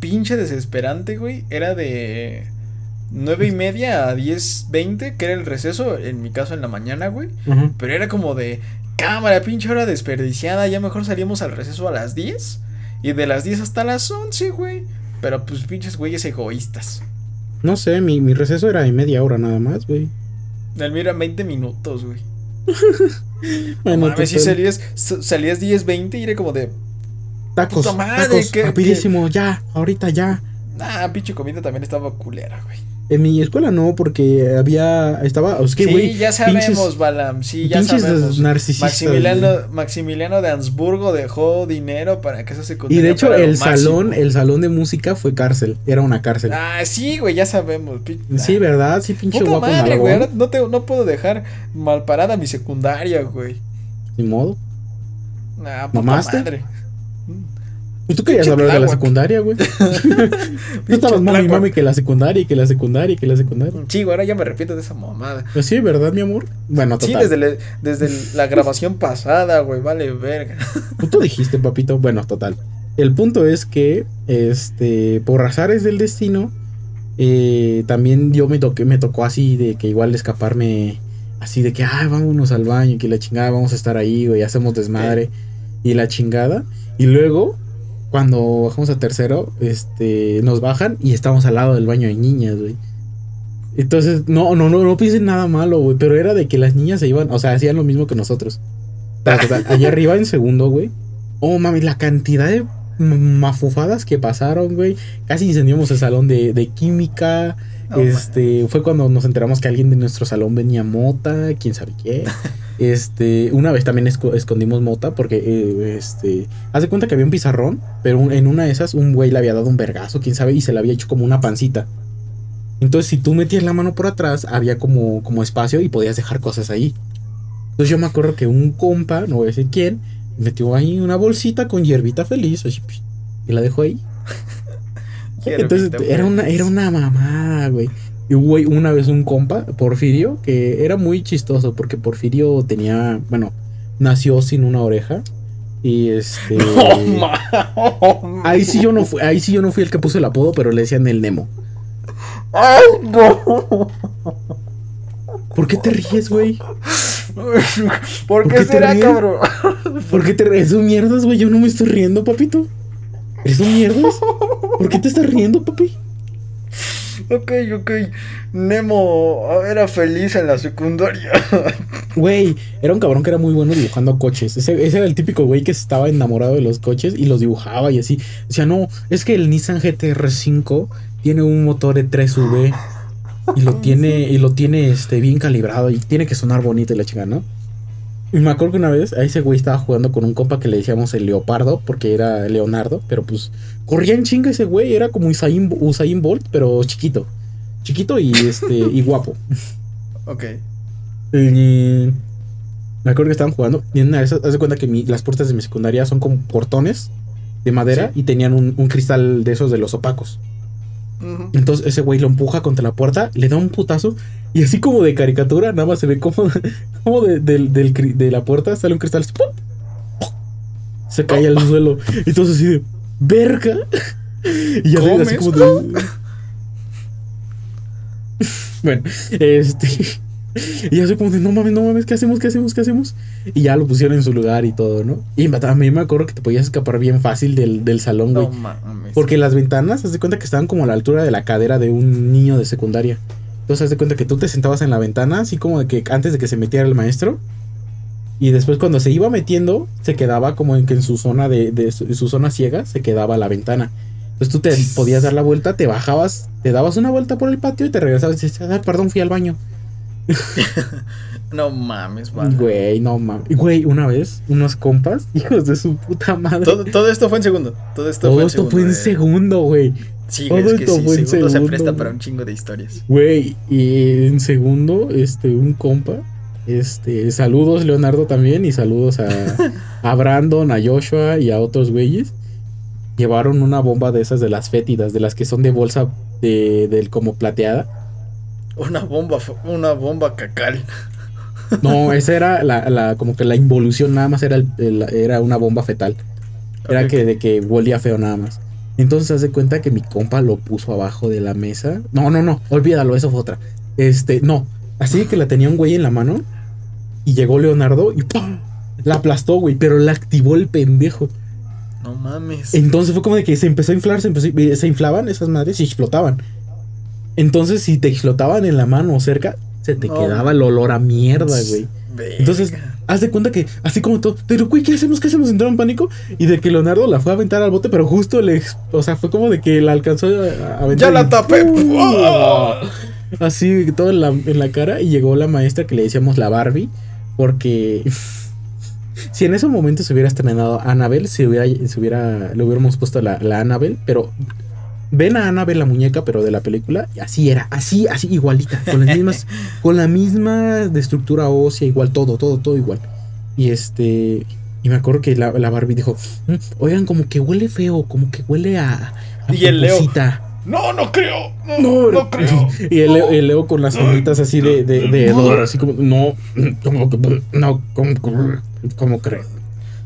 pinche desesperante, güey, era de nueve y media a 10, 20, que era el receso, en mi caso en la mañana, güey. Pero era como de, cámara, pinche hora desperdiciada, ya mejor salíamos al receso a las 10. Y de las 10 hasta las 11, güey. Pero pues pinches güeyes egoístas. No sé, mi, mi receso era de media hora nada más, güey. El mío eran 20 minutos, güey. Bueno, Mames, si salías, salías 10, 20 y era como de, Tacos, puta madre, tacos, qué- rapidísimo, ya, ahorita ya. nah, pinche comida también estaba culera, güey. En mi escuela no, porque había, estaba, es que, sí, güey, ya pinches- sabemos, Balam, sí, ya pinches sabemos. narcisistas, Maximiliano. Maximiliano de Habsburgo dejó dinero para que esa secundaria Y de hecho el máximo. salón, el salón de música fue cárcel, era una cárcel. Ah, sí, güey, ya sabemos. Sí, ah, ¿verdad? Sí, pinche Puta guapo madre, güey, no, te, no puedo dejar mal parada mi secundaria, güey. Ni modo. Nah, puta ¿Mamaste? madre. Pues tú querías hablar de la secundaria, güey. Tú estabas mami, mami, que la secundaria, y que la secundaria, y que la secundaria. Sí, güey, ahora ya me arrepiento de esa mamada. Pues sí, ¿verdad, mi amor? Bueno, Sí, total. desde, le- desde la grabación pasada, güey, vale verga. Pues tú dijiste, papito. Bueno, total. El punto es que, este, por azares del destino, eh, también yo me toqué, me tocó así de que igual escaparme, así de que, ay, vámonos al baño, que la chingada, vamos a estar ahí, güey, hacemos desmadre y la chingada. Y luego, cuando bajamos a tercero, este, nos bajan y estamos al lado del baño de niñas, güey. Entonces, no, no, no, no piensen nada malo, güey, pero era de que las niñas se iban, o sea, hacían lo mismo que nosotros. Allá arriba en segundo, güey. Oh, mami, la cantidad de mafufadas que pasaron, güey. Casi incendiamos el salón de, de química. Este, fue cuando nos enteramos que alguien de nuestro salón venía mota, quién sabe qué. Este, una vez también esco- escondimos mota porque, eh, este, haz de cuenta que había un pizarrón, pero un- en una de esas un güey le había dado un vergazo, quién sabe, y se le había hecho como una pancita. Entonces, si tú metías la mano por atrás, había como, como espacio y podías dejar cosas ahí. Entonces, yo me acuerdo que un compa, no voy a decir quién, metió ahí una bolsita con hierbita feliz, así, pi, y la dejó ahí. Entonces, era una, era una mamada, güey. Y güey, una vez un compa, Porfirio, que era muy chistoso porque Porfirio tenía, bueno, nació sin una oreja. Y este. No, ahí sí yo no fui, ahí sí yo no fui el que puso el apodo, pero le decían el Nemo. ¡Ay, no! ¿Por qué te ríes, güey? ¿Por ¿Por qué te será, cabrón? ¿Por qué te ríes? ¿Son mierdas, güey? Yo no me estoy riendo, papito. ¿Eres un mierdas? ¿Por qué te estás riendo, papi? Ok, ok. Nemo era feliz en la secundaria. Güey, era un cabrón que era muy bueno dibujando coches. Ese, ese era el típico güey que estaba enamorado de los coches y los dibujaba y así. O sea, no, es que el Nissan GTR5 tiene un motor de 3V y lo tiene, y lo tiene este, bien calibrado y tiene que sonar bonito y la chica, ¿no? Y me acuerdo que una vez a ese güey estaba jugando con un compa que le decíamos el Leopardo, porque era Leonardo, pero pues corría en chinga ese güey, era como Usain, Usain Bolt, pero chiquito. Chiquito y este y guapo. Ok. Y me acuerdo que estaban jugando. Y en una esas, haz de cuenta que mi- las puertas de mi secundaria son como portones de madera Sí. y tenían un, un cristal de esos de los opacos. Entonces ese güey lo empuja contra la puerta, le da un putazo y así como de caricatura, nada más se ve como, como de, de la puerta sale un cristal. ¡pum! Se cae al suelo. Y todo así de verga. Y ya así como de. bueno, este. Y ya soy como de no mames, no mames, ¿qué hacemos? ¿Qué hacemos? ¿Qué hacemos? Y ya lo pusieron en su lugar y todo, ¿no? Y a mí me acuerdo que te podías escapar bien fácil del, del salón, güey. No mames. Porque las ventanas, haz de cuenta que estaban como a la altura de la cadera de un niño de secundaria. Entonces, haz de cuenta que tú te sentabas en la ventana, así como de que antes de que se metiera el maestro. Y después, cuando se iba metiendo, se quedaba como en que en su zona de, de su, su zona ciega, se quedaba la ventana. Entonces tú te podías dar la vuelta, te bajabas, te dabas una vuelta por el patio y te regresabas y dices, ah, perdón, fui al baño. No mames, vale. Güey, no mames. Güey, una vez, unos compas, hijos de su puta madre. Todo, todo esto fue en segundo. Todo esto Todo fue en esto segundo. fue en segundo, güey. Sí, todo es que esto sí, fue en segundo, se segundo, presta para un chingo de historias. Güey, y en segundo, este, un compa. Este, saludos Leonardo también y saludos a, a Brandon, a Joshua y a otros güeyes. Llevaron una bomba de esas de las fétidas, de las que son de bolsa de, del como plateada. Una bomba, una bomba cacal. No, esa era la, la- como que la involución nada más era, el- el- era una bomba fetal. Era que de que volía feo nada más. Entonces hace cuenta que mi compa lo puso abajo de la mesa. No, no, no, olvídalo, eso fue otra. Este, no. Así que la tenía un güey en la mano. Y llegó Leonardo y ¡pam! La aplastó, güey. Pero la activó el pendejo. No mames. Entonces fue como de que se empezó a inflar, se, empezó, se inflaban esas madres y explotaban. Entonces, si te explotaban en la mano o cerca, se te No. quedaba el olor a mierda, güey. Entonces, haz de cuenta que así como todo, pero güey, ¿qué hacemos? ¿Qué hacemos? Entraron en pánico y de que Leonardo la fue a aventar al bote, pero justo le, o sea, fue como de que la alcanzó a aventar. Ya la tapé. ¡Oh! Así todo en la, en la cara y llegó la maestra que le decíamos la Barbie, porque si en ese momento se hubiera estrenado Annabelle, se hubiera, se hubiera, le hubiéramos puesto la, la Annabelle, pero ven a Annabelle la muñeca, pero de la película, y así era, así, así, igualita, con las mismas, con la misma de estructura ósea, igual, todo, todo, todo igual. Y este, y me acuerdo que la, la Barbie dijo, "Mm, oigan, como que huele feo, como que huele a... a Y el Leo, pupusita". No, no creo. No, No, no, creo. Y el Leo, el Leo con las onditas así de, de, de hedor, así como, no, como que, no, como, como creo.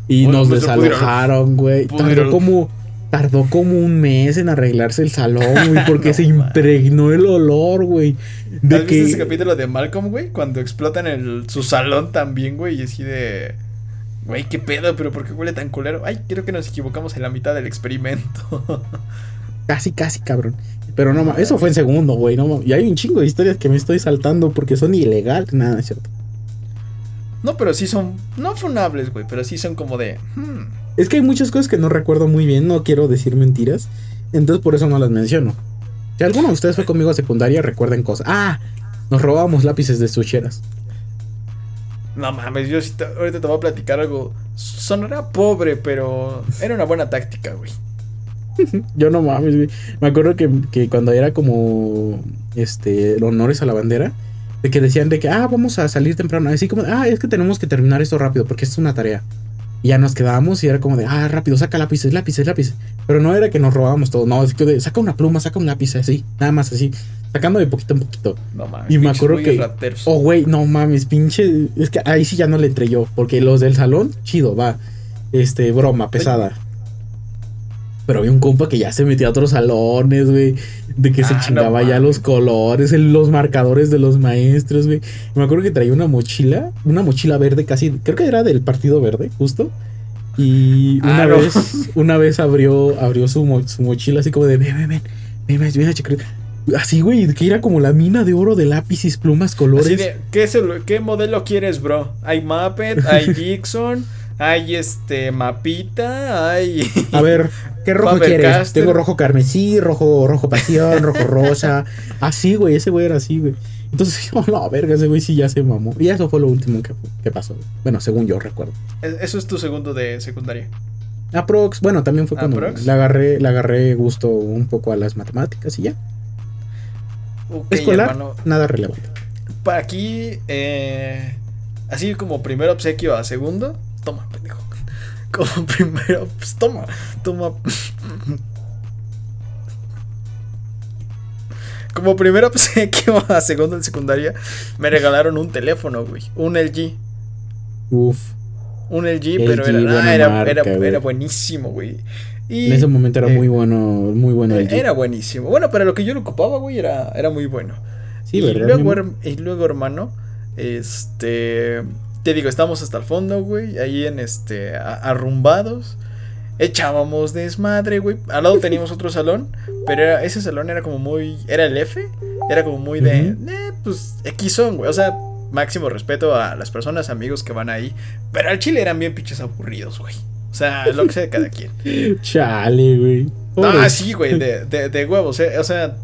Y nos pues, desalojaron, güey. Tardó como, tardó como un mes en arreglarse el salón, güey, porque No se impregnó el olor, güey. De ¿Has visto ese que, capítulo de Malcolm, güey? Cuando explotan el, su salón también, güey, y así de... Güey, qué pedo, pero ¿por qué huele tan culero? Ay, creo que nos equivocamos en la mitad del experimento. casi, casi, cabrón. Pero no, eso fue en segundo, güey. No, y hay un chingo de historias que me estoy saltando porque son ilegales. Nada, es cierto. No, pero sí son... No funables, güey, pero sí son como de... hmm, Es que hay muchas cosas que no recuerdo muy bien, no quiero decir mentiras, entonces por eso no las menciono. Si alguno de ustedes fue conmigo a secundaria, recuerden cosas. Ah, nos robábamos lápices de sucheras. No mames, yo te- ahorita te voy a platicar algo. Sonará pobre, pero era una buena táctica, güey. Yo no mames, güey. Me acuerdo que, que cuando era como este honores a la bandera, de que decían de que ah, vamos a salir temprano. Así como, ah, es que tenemos que terminar esto rápido porque es una tarea. Y ya nos quedábamos y era como de, ah, rápido, saca lápices, lápices, lápices. Pero no era que nos robábamos todo, no, es que de, saca una pluma, saca un lápiz, así, nada más así, sacando de poquito en poquito. No mames. Y me acuerdo que-. Oh, güey, no mames, pinche. Es que ahí sí ya no le entré yo. Porque los del salón, chido, va. Este, broma, pesada. Pero había un compa que ya se metía a otros salones, güey. De que se Ah, no chingaba ya los colores, el- los marcadores de los maestros, güey. Me acuerdo que traía una mochila, una mochila verde casi, creo que era del Partido Verde, justo. Y una Ah, no. vez, una vez abrió, abrió su, mo- su mochila así como de, ven, ven, ven, ven, ven, a checar. Así, güey, que era como la mina de oro de lápices, plumas, colores. Así de, ¿qué, ¿qué modelo quieres, bro? Hay Muppet, hay Dixon, hay este Mapita, hay... A ver, ¿qué rojo quieres? Tengo rojo carmesí, rojo, rojo pasión, rojo rosa. Así, güey, ese güey era así, güey. Entonces, oh, no, verga, ese güey sí ya se mamó. Y eso fue lo último que, que pasó. güey. Bueno, según yo recuerdo. E- Eso es tu segundo de secundaria. Aprox, bueno, también fue cuando ¿Aprox? le agarré, le agarré gusto un poco a las matemáticas y ya. Escolar, hermano. nada relevante. para aquí, eh, así como primer obsequio a segundo, toma, pendejo. Como primero, pues toma, toma. Como primer obsequio a segundo en secundaria, me regalaron un teléfono, güey. Un LG. Uf. Un LG, LG, pero era, ah, era, marca, era- güey. era buenísimo, güey. Y, En ese momento era eh, muy bueno, muy bueno el. Era buenísimo. Bueno, para lo que yo lo ocupaba, güey, era, era muy bueno. Sí, y, ¿verdad? luego, y luego, hermano, este. Te digo, estábamos hasta el fondo, güey. Ahí en este. arrumbados. Echábamos desmadre, güey. Al lado teníamos otro salón. Pero era- ese salón era como muy. Era el F. Era como muy de. Eh, pues X son, güey. O sea, máximo respeto a las personas, amigos que van ahí. Pero al chile eran bien pinches aburridos, güey. O sea, lo que sea de cada quien. Chale, güey. Ah, sí, güey, de, de, de huevos. eh, O sea,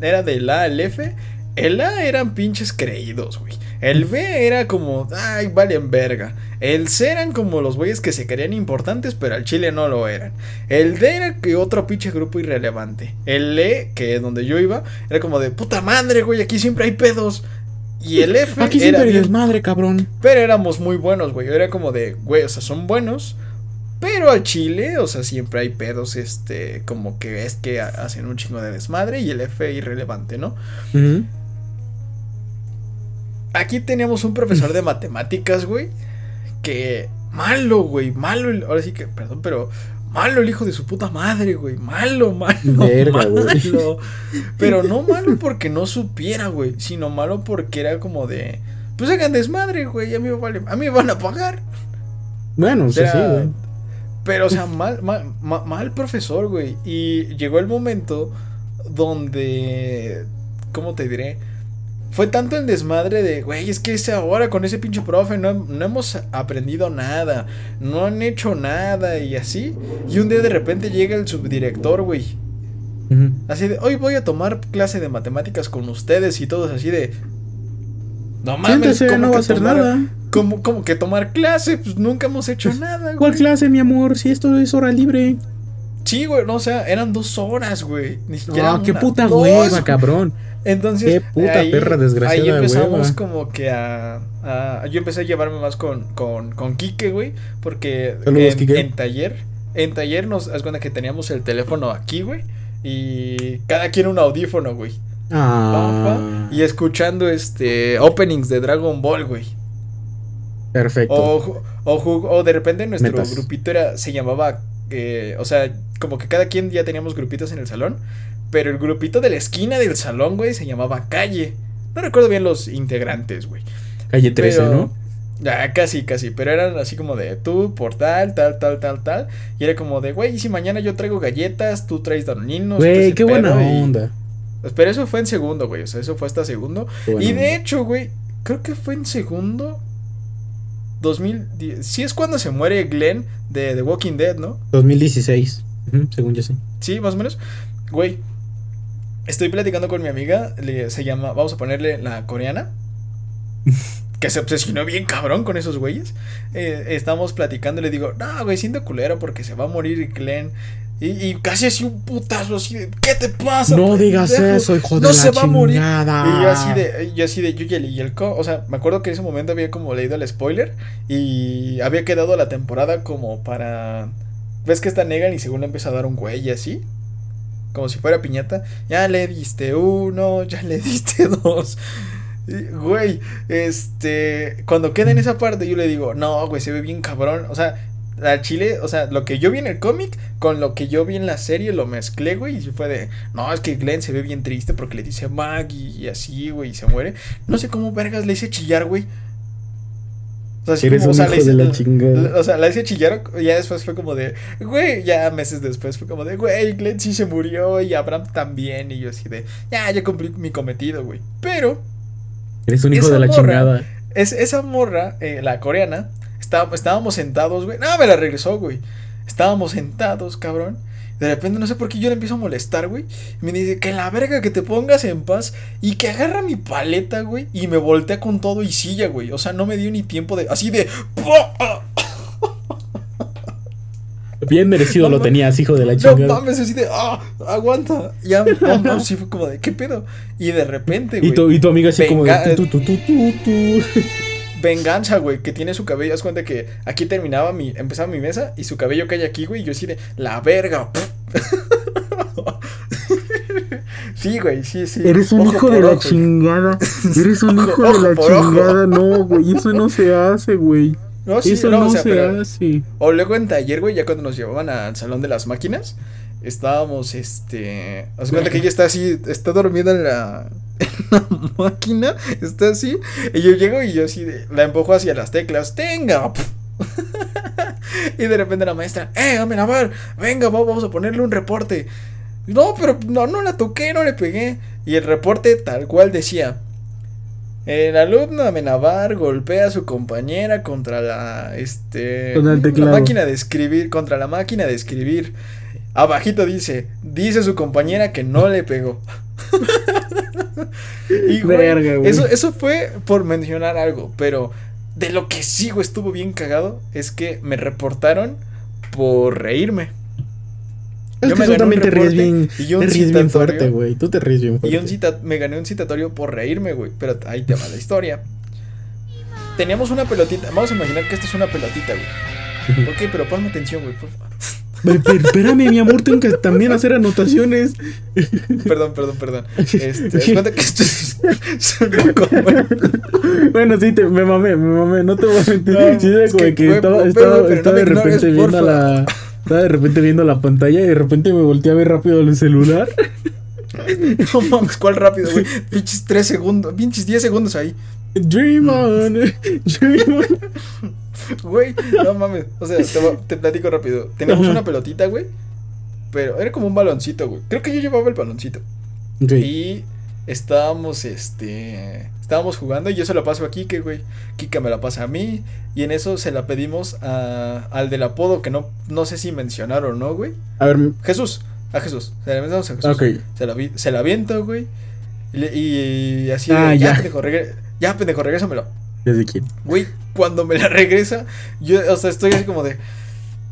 era del A al F. El A eran pinches creídos, güey. El B era como, ay, valen verga. El C eran como los güeyes que se creían importantes, pero al Chile no lo eran. El D era que otro pinche grupo irrelevante. El E, que es donde yo iba, era como de puta madre, güey, aquí siempre hay pedos. Y el F Aquí era siempre hay bien desmadre, cabrón. pero éramos muy buenos, güey. Era como de, güey, o sea, son buenos. Pero al chile, o sea, siempre hay pedos, este, como que es que ha- hacen un chingo de desmadre y el F irrelevante, ¿no? Aquí teníamos un profesor de matemáticas, güey, que malo, güey, malo, el- ahora sí que, perdón, pero malo el hijo de su puta madre, güey, malo, malo, Verga, malo. Pero no malo porque no supiera, güey, sino malo porque era como de, pues hagan desmadre, güey, a mí me vale, a mí me van a pagar. Bueno, sí, Era- sí, güey. Pero, o sea, mal, mal, ma- mal profesor, güey. Y llegó el momento donde. ¿Cómo te diré? Fue tanto el desmadre de, güey, es que ese ahora con ese pinche profe no, no hemos aprendido nada, no han hecho nada y así. Y un día de repente llega el subdirector, güey. Así de, hoy voy a tomar clase de matemáticas con ustedes y todos así de... No mames, Siéntese, ¿cómo no va a hacer nada. ¿Cómo, cómo que tomar clase? Pues nunca hemos hecho nada, güey. ¿Cuál clase, mi amor? Si esto es hora libre. Sí, güey, no, o sea, eran dos horas, güey. Ni siquiera. Ah, qué puta dos, hueva, güey. cabrón. Entonces. Qué puta perra desgraciada Ahí empezamos hueva. como que a, a- Yo empecé a llevarme más con, con, con Quique, güey. Porque Saludos, en, Quique. en taller. En taller nos das cuenta que teníamos el teléfono aquí, güey. Y cada quien un audífono, güey. Ah, Y escuchando este openings de Dragon Ball, güey. perfecto. O, o, o de repente nuestro Metas. grupito era, se llamaba, eh, o sea, como que cada quien ya teníamos grupitos en el salón, pero el grupito de la esquina del salón, güey, se llamaba calle. No recuerdo bien los integrantes, güey. Calle 13, pero- ¿no? Ya, casi, casi, pero eran así como de tú por tal, tal, tal, tal, tal. Y era como de, güey, ¿y si mañana yo traigo galletas, tú traes doninos. Güey, qué buena onda. Pero eso fue en segundo, güey, o sea, eso fue hasta segundo. Y de hecho, güey, creo que fue en segundo. 2010. Sí es cuando se muere Glenn de The Walking Dead, ¿no? 2016. Ujú, según yo sé. Sí, más o menos. Güey, estoy platicando con mi amiga. le- se llama, vamos a ponerle la coreana. Que se obsesionó bien cabrón con esos güeyes. Eh, estamos platicando y le digo, no, güey, siento culero porque se va a morir Glenn. Y, y casi así un putazo así de, ¿qué te pasa? No digas eso, hijo de No la se va a morir. Y yo así de, yo así de, yo ya leí el co, o sea, me acuerdo que en ese momento había como leído el spoiler y había quedado la temporada como para, ves que está Negan y según le empieza a dar un güey y así, como si fuera piñata, ya le diste uno, ya le diste dos. Güey, este, cuando queda en esa parte yo le digo, no, güey, se ve bien cabrón, o sea, la chile, o sea, lo que yo vi en el cómic con lo que yo vi en la serie lo mezclé, güey, y fue de, no, es que Glenn se ve bien triste porque le dice a Maggie y así, güey, y se muere. No sé cómo vergas le hice chillar, güey. O sea, Eres como, o un sea, hijo hice, de la chingada. o sea, la hice chillar, y ya después fue como de, güey, ya meses después fue como de, güey, Glenn sí se murió y Abraham también, y yo así de, ya, ya cumplí mi cometido, güey. Pero, Eres un hijo de la morra- chingada. es, esa morra, eh, la coreana, está- estábamos sentados, güey. No, me la regresó, güey. Estábamos sentados, cabrón. De repente, no sé por qué yo le empiezo a molestar, güey. Y me dice, que la verga que te pongas en paz. Y que agarra mi paleta, güey. Y me voltea con todo y silla, güey. O sea, no me dio ni tiempo de. Así de. Bien merecido No lo tenías, hijo de la No chingada. mames, así de, ah, aguanta. Ya, no, no, sí fue como de, ¿qué pedo? Y de repente, güey. y, tu, y tu amiga así como Venga- de tu, tu, tu, tu, tu. Venganza, güey, que tiene su cabello. Haz cuenta que aquí terminaba mi. Empezaba mi mesa y su cabello cae aquí, güey. Y yo así de. La verga. sí, güey, sí, sí. Eres un Ojo hijo de la ojo. chingada. Eres un Ojo- hijo de la chingada. No, güey. Eso no se hace, güey. No, sí, Eso no, no, o sea, se pero- hace. O luego en taller, güey, ya cuando nos llevaban al salón de las máquinas, estábamos, este. Haz cuenta que ella está así, está dormida en la, la máquina, está así. Y yo llego y yo así, de- la empujo hacia las teclas, tenga. y de repente la maestra, eh, Amenabar, venga, va- vamos a ponerle un reporte. No, pero no, no la toqué, no le pegué. Y el reporte tal cual decía. El alumno Amenabar golpea a su compañera contra la este la máquina de escribir, contra la máquina de escribir. Abajito dice, dice su compañera que no le pegó. y güey, Verga, güey. eso, eso fue por mencionar algo, pero de lo que sí, güey, estuvo bien cagado es que me reportaron por reírme. Es Yo que me tú gané un también te ríes bien. y un Te ríes bien fuerte, güey. Tú te ríes bien Y un cita me gané un citatorio por reírme, güey. Pero ahí te va la historia. Teníamos una pelotita. Vamos a imaginar que esto es una pelotita, güey. Ok, pero ponme atención, güey, por favor. Espérame, mi amor, tengo que también hacer anotaciones. Perdón, perdón, perdón. Este, cuenta que esto Bueno, sí, te, me mamé, me mamé, no te voy a mentir. No, sí, era es como que, estaba, pero, estaba, pero no estaba de repente ignores, viendo la. Estaba de repente viendo la pantalla y de repente me volteé a ver rápido el celular. No mames, ¿cuál rápido, güey? Pinches 3 segundos, pinches 10 segundos ahí. Dream on, dream on. Güey, no mames. O sea, te, platico rápido. Teníamos Ajá. una pelotita, güey. Pero era como un baloncito, güey. Creo que yo llevaba el baloncito. Y estábamos, este. Estábamos jugando y yo se la paso a Kike, güey. Kike me la pasa a mí. Y en eso se la pedimos a, al del apodo que no, no sé si mencionaron o no, güey. A ver, Jesús. A Jesús. Se la a Jesús. Se la, vi- se la aviento, güey. Y, así. de, Ah, ya, ya. pendejo, regre- ya, pendejo, regrésamelo. ¿Desde quién? Güey, cuando me la regresa, yo, o sea, estoy así como de.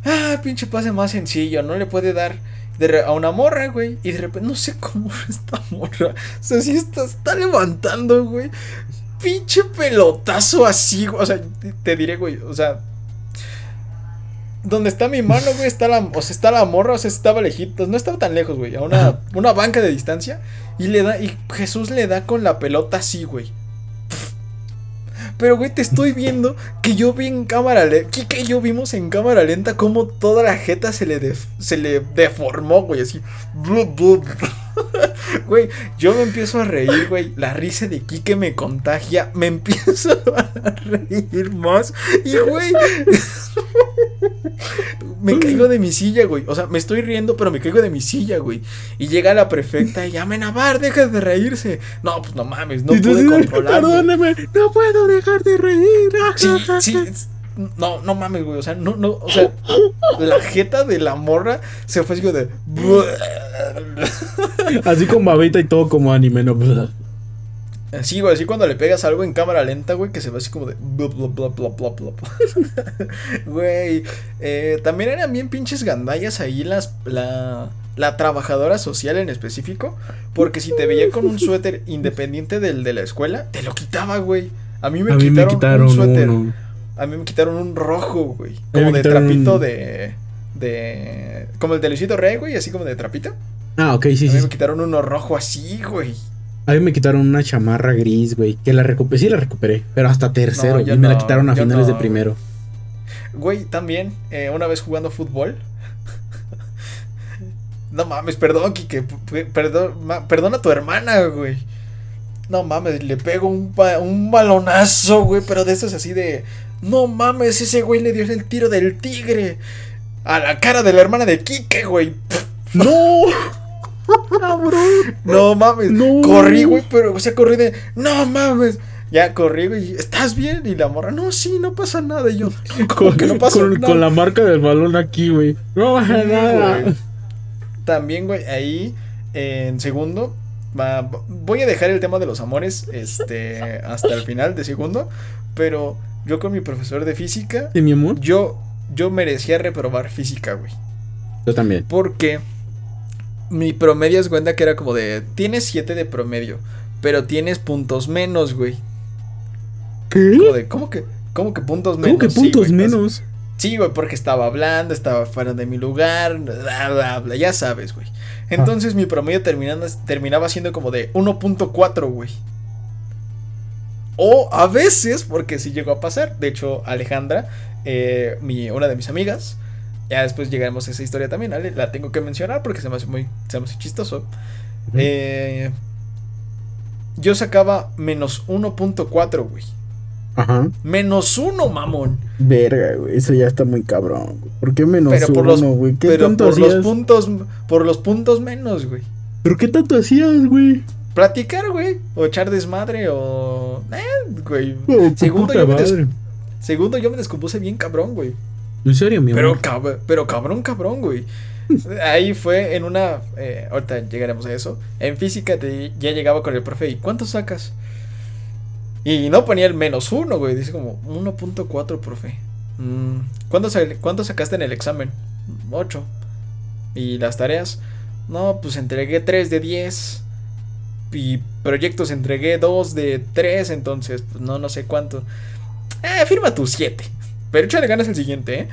Ah, pinche pase más sencillo, no le puede dar de a una morra, güey. Y de repente, no sé cómo esta morra. O sea, sí está, está levantando, güey. Pinche pelotazo así, güey. O sea, te- diré, güey. O sea. Donde está mi mano, güey, está la, o sea, está la morra, o sea, estaba lejitos, no estaba tan lejos, güey, a una, una banca de distancia. Y le da, y Jesús le da con la pelota así, güey. Pero, güey, te estoy viendo que yo vi en cámara lenta. Kike y yo vimos en cámara lenta cómo toda la jeta se le, se le deformó, güey, así. Güey, yo me empiezo a reír, güey. La risa de Kike me contagia. Me empiezo a reír más. Y, güey. Me caigo de mi silla, güey. O sea, me estoy riendo, pero me caigo de mi silla, güey. Y llega la prefecta y ya, Amenabar, deja de reírse. No, pues no mames, no pude controlarme. Perdóname, no puedo dejar de reír. Sí, sí. No, no mames, güey. O sea, no, no. O sea, la jeta de la morra se fue así como de. Así con babita y todo como anime, ¿no? Así, güey. Así cuando le pegas algo en cámara lenta, güey, que se ve así como de. Güey. eh, también eran bien pinches gandallas ahí las. La. La trabajadora social en específico. Porque si te veía con un suéter independiente del de la escuela, te lo quitaba, güey. A mí me, A mí quitaron, me quitaron un suéter. uno. A mí me quitaron un rojo, güey. Como de trapito un- de. De. Como el de Luisito Rey, güey, así como de trapito. Ah, ok, sí, a mí sí. me quitaron uno rojo así, güey. A mí me quitaron una chamarra gris, güey. Que la recuperé, sí la recuperé. Pero hasta tercero. No, y me la quitaron a finales no, de primero. Güey, también, eh, una vez jugando fútbol. no mames, perdón, Kike. Perdón, ma- a tu hermana, güey. No mames, le pego un, un balonazo, güey. Pero de esos así de. No mames, ese güey le dio el tiro del tigre. A la cara de la hermana de Kike, güey. ¡No! ¡Cabrón! No mames. No. Corrí, güey, pero, o sea, corrí de. No mames. Ya corrí, güey. ¿Estás bien? Y la morra, no, sí, no pasa nada. Y yo, ¿cómo Con, que no pasa con- nada? con la marca del balón aquí, güey. No pasa Sí, nada. güey. También, güey, ahí en segundo. va- voy a dejar el tema de los amores este, hasta el final de segundo. Pero yo con mi profesor de física, ¿Sí, mi amor? yo, yo merecía reprobar física, güey. Yo también. Porque mi promedio es cuenta que era como de. Tienes 7 de promedio, pero tienes puntos menos, güey. ¿Qué? Como de, ¿cómo que, cómo que puntos menos? ¿Cómo que Sí, puntos güey, pues, menos? Sí, güey, porque estaba hablando, estaba fuera de mi lugar, bla, bla, bla, ya sabes, güey. Entonces mi promedio terminando, terminaba siendo como de 1.4, güey. O a veces, porque sí llegó a pasar. De hecho, Alejandra, eh, mi, una de mis amigas, ya después llegaremos a esa historia también, ¿vale? La tengo que mencionar porque se me hace muy, se me hace chistoso. Eh, yo sacaba menos 1.4, güey. Ajá. Menos 1, mamón. Verga, güey. Eso ya está muy cabrón. güey. ¿Por qué menos Pero por los, uno, güey? ¿Qué pero tanto por los puntos, por los puntos menos, güey. ¿Pero qué tanto hacías, güey? Platicar, güey. O echar desmadre, o. Eh, güey. Oh, segundo, yo me des- segundo, yo me descompuse bien cabrón, güey. En serio, mi Pero, amor. cab- pero cabrón, cabrón, güey. Ahí fue en una. eh, ahorita llegaremos a eso. En física te- ya llegaba con el profe. ¿Y cuánto sacas? Y no ponía el menos uno, güey. Dice como 1.4, profe. Mm, ¿cuánto, sa- ¿Cuánto sacaste en el examen? 8. ¿Y las tareas? No, pues entregué 3 de 10. Y proyectos entregué 2 de 3. Entonces, pues no, no sé cuánto. Eh, firma tu 7. Pero échale ganas el siguiente, ¿eh?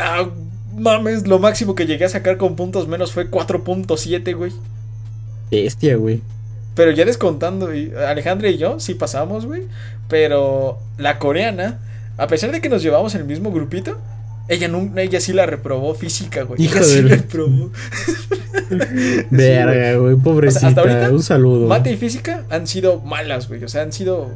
Ah, mames, lo máximo que llegué a sacar con puntos menos fue 4.7, güey. Bestia, güey. Pero ya descontando, y Alejandra y yo sí pasamos, güey. Pero la coreana, a pesar de que nos llevamos en el mismo grupito, ella, no, ella sí la reprobó física, güey. Hijo ella sí de la la- reprobó. Verga, güey. Pobrecita. hasta ahorita, Un saludo. Mate y física han sido malas, güey. O sea, han sido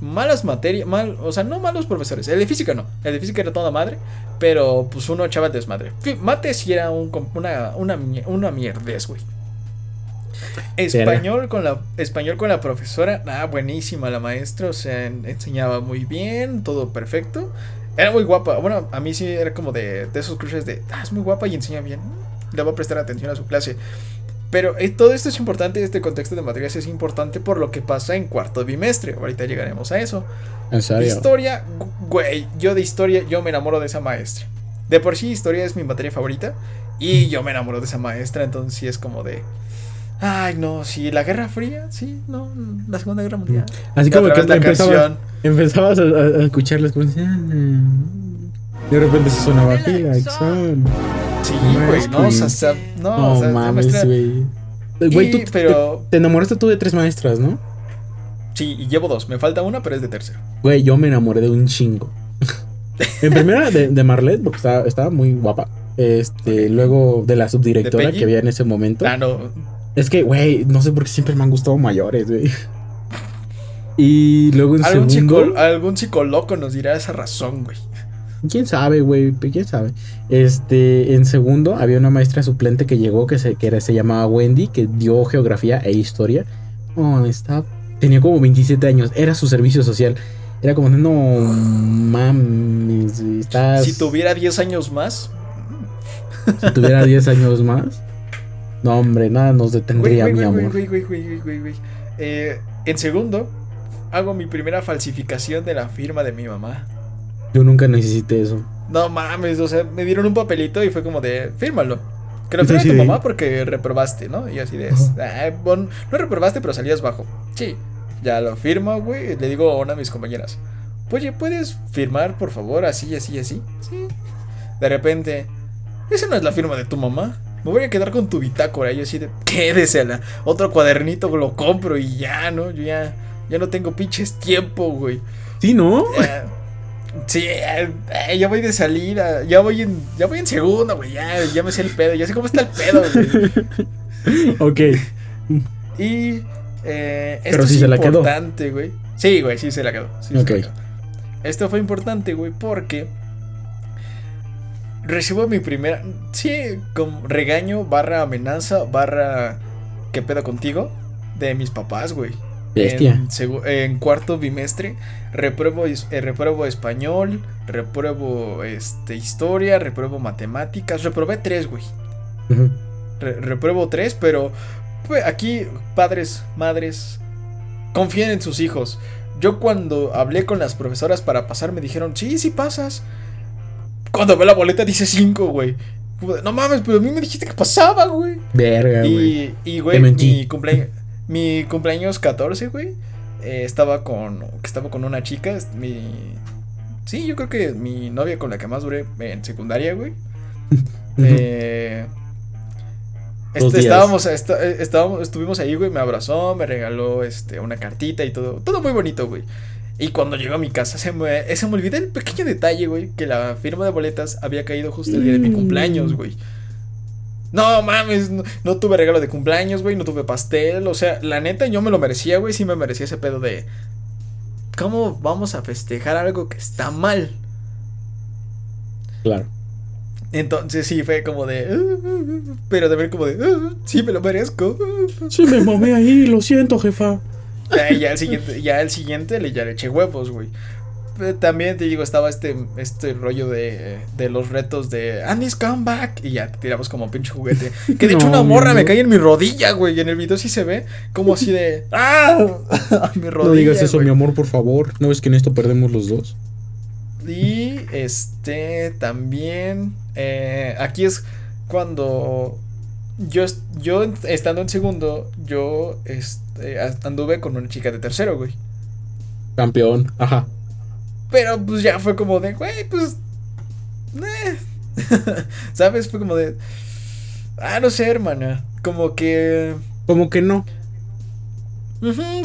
malas materias, mal, o sea, no malos profesores. El de física no. El de física era toda madre, pero pues uno echaba desmadre. Mate sí era un una, una, una mierdez, güey. Español con la español con la profesora, ah, buenísima la maestra, o sea, en- enseñaba muy bien, todo perfecto. Era muy guapa. Bueno, a mí sí era como de, de esos cruces de, ah, es muy guapa y enseña bien. Le voy a prestar atención a su clase. Pero eh, todo esto es importante, este contexto de materias es importante por lo que pasa en cuarto bimestre. Ahorita llegaremos a eso. En serio. Historia, güey, yo de historia, yo me enamoro de esa maestra. De por sí, historia es mi materia favorita. Y yo me enamoro de esa maestra, entonces sí es como de... Ay, no, sí, la Guerra Fría, sí, no, la Segunda Guerra Mundial. Así Y como que la empezabas, canción. empezabas a, a- escucharlas como "Ah". de repente se sonaba aquí Exxon. Sí, No, güey, no, o sea, no, No, o sea, mames, güey. Eh, Güey, tú te- pero- te, te enamoraste tú de tres maestras, ¿no? Sí, y llevo dos, me falta una, pero es de tercero. Güey, yo me enamoré de un chingo. en primera de, de Marlet, porque estaba, estaba muy guapa. Este, luego de la subdirectora ¿De que había en ese momento. Ah, no, Es que, güey, no sé por qué siempre me han gustado mayores, güey. Y luego en algún, segundo. algún psicoloco nos dirá esa razón, güey. ¿Quién sabe, güey? ¿Quién sabe? Este, en segundo había una maestra suplente que llegó que se, que era- se llamaba Wendy, que dio geografía e historia. Oh, está, tenía como 27 años, era su servicio social. Era como, no mames, estás... Si tuviera 10 años más, si tuviera 10 años más. No, hombre, nada nos detendría, güey, mi güey, amor. güey, güey. Eh, en segundo, hago mi primera falsificación de la firma de mi mamá. Yo nunca necesité eso. No mames, o sea, me dieron un papelito y fue como de, fírmalo. Que lo firme tu de- mamá porque reprobaste, ¿no? Y así de, "Ah, bon, no reprobaste, pero salías bajo. Sí, ya lo firmo, güey. Le digo a una de mis compañeras, oye, ¿puedes firmar, por favor, así, así, así? Sí. De repente, esa no es la firma de tu mamá. Me voy a quedar con tu bitácora. Y yo así de, quédesela. Otro cuadernito lo compro y ya, ¿no? Yo ya, ya no tengo pinches tiempo, güey. Sí, ¿no? Ya, Sí, eh, eh, ya voy de salida, ya voy en, ya voy en segundo, güey, ya, ya me sé el pedo, ya sé cómo está el pedo, güey. ok. Y eh, esto Pero sí es se la quedó. importante, güey. Sí, güey, sí se la quedó. sí se Ok. la quedó. Esto fue importante, güey, porque recibo mi primera, sí, con regaño, barra amenaza, barra ¿qué pedo contigo? De mis papás, güey. Bestia. En, en cuarto bimestre repruebo, eh, repruebo español, repruebo este, historia, repruebo matemáticas, reprobé tres, güey. Re- repruebo tres, pero pues, aquí padres, madres, confíen en sus hijos. Yo cuando hablé con las profesoras para pasar me dijeron, sí, sí pasas. Cuando ve la boleta dice cinco, güey. Como de, no mames, pero a mí me dijiste que pasaba, güey. Verga, güey. Y, y, güey, mi cumpleaños, mi cumpleaños 14, güey, eh, estaba con, estaba con una chica, mi, sí, yo creo que mi novia con la que más duré en secundaria, güey. Eh, este, estábamos, eh, estábamos, estuvimos ahí, güey, me abrazó, me regaló, este, una cartita y todo, todo muy bonito, güey. Y cuando llegó a mi casa se me, se me olvidó el pequeño detalle, güey, que la firma de boletas había caído justo el día de mi Mm. cumpleaños, güey. No mames, no, no tuve regalo de cumpleaños, güey, no tuve pastel, o sea, la neta yo me lo merecía, güey, sí me merecía ese pedo de ¿Cómo vamos a festejar algo que está mal? Claro. Entonces sí fue como de "Uh, uh, uh", pero también como de "Uh, sí me lo merezco. uh". Sí, me mamé ahí, lo siento, jefa. Ya, ya el siguiente, ya el siguiente le ya le eché huevos, güey. Eh, También te digo, estaba este, este rollo de, de los retos de Andy's comeback. Y ya tiramos como pinche juguete. Que de hecho No, una morra me cae en mi rodilla, güey. Y en el video sí se ve como así de. ¡Ah! mi rodilla. No digas eso, güey. mi amor, por favor. ¿No ves que en esto perdemos los dos? Y este también. eh, aquí es cuando. Yo, yo estando en segundo, yo este, anduve con una chica de tercero, güey. Campeón. Ajá. Pero pues ya fue como de, güey, pues. eh". ¿Sabes? Fue como de. Ah, no sé, hermana. Como que. Como que no.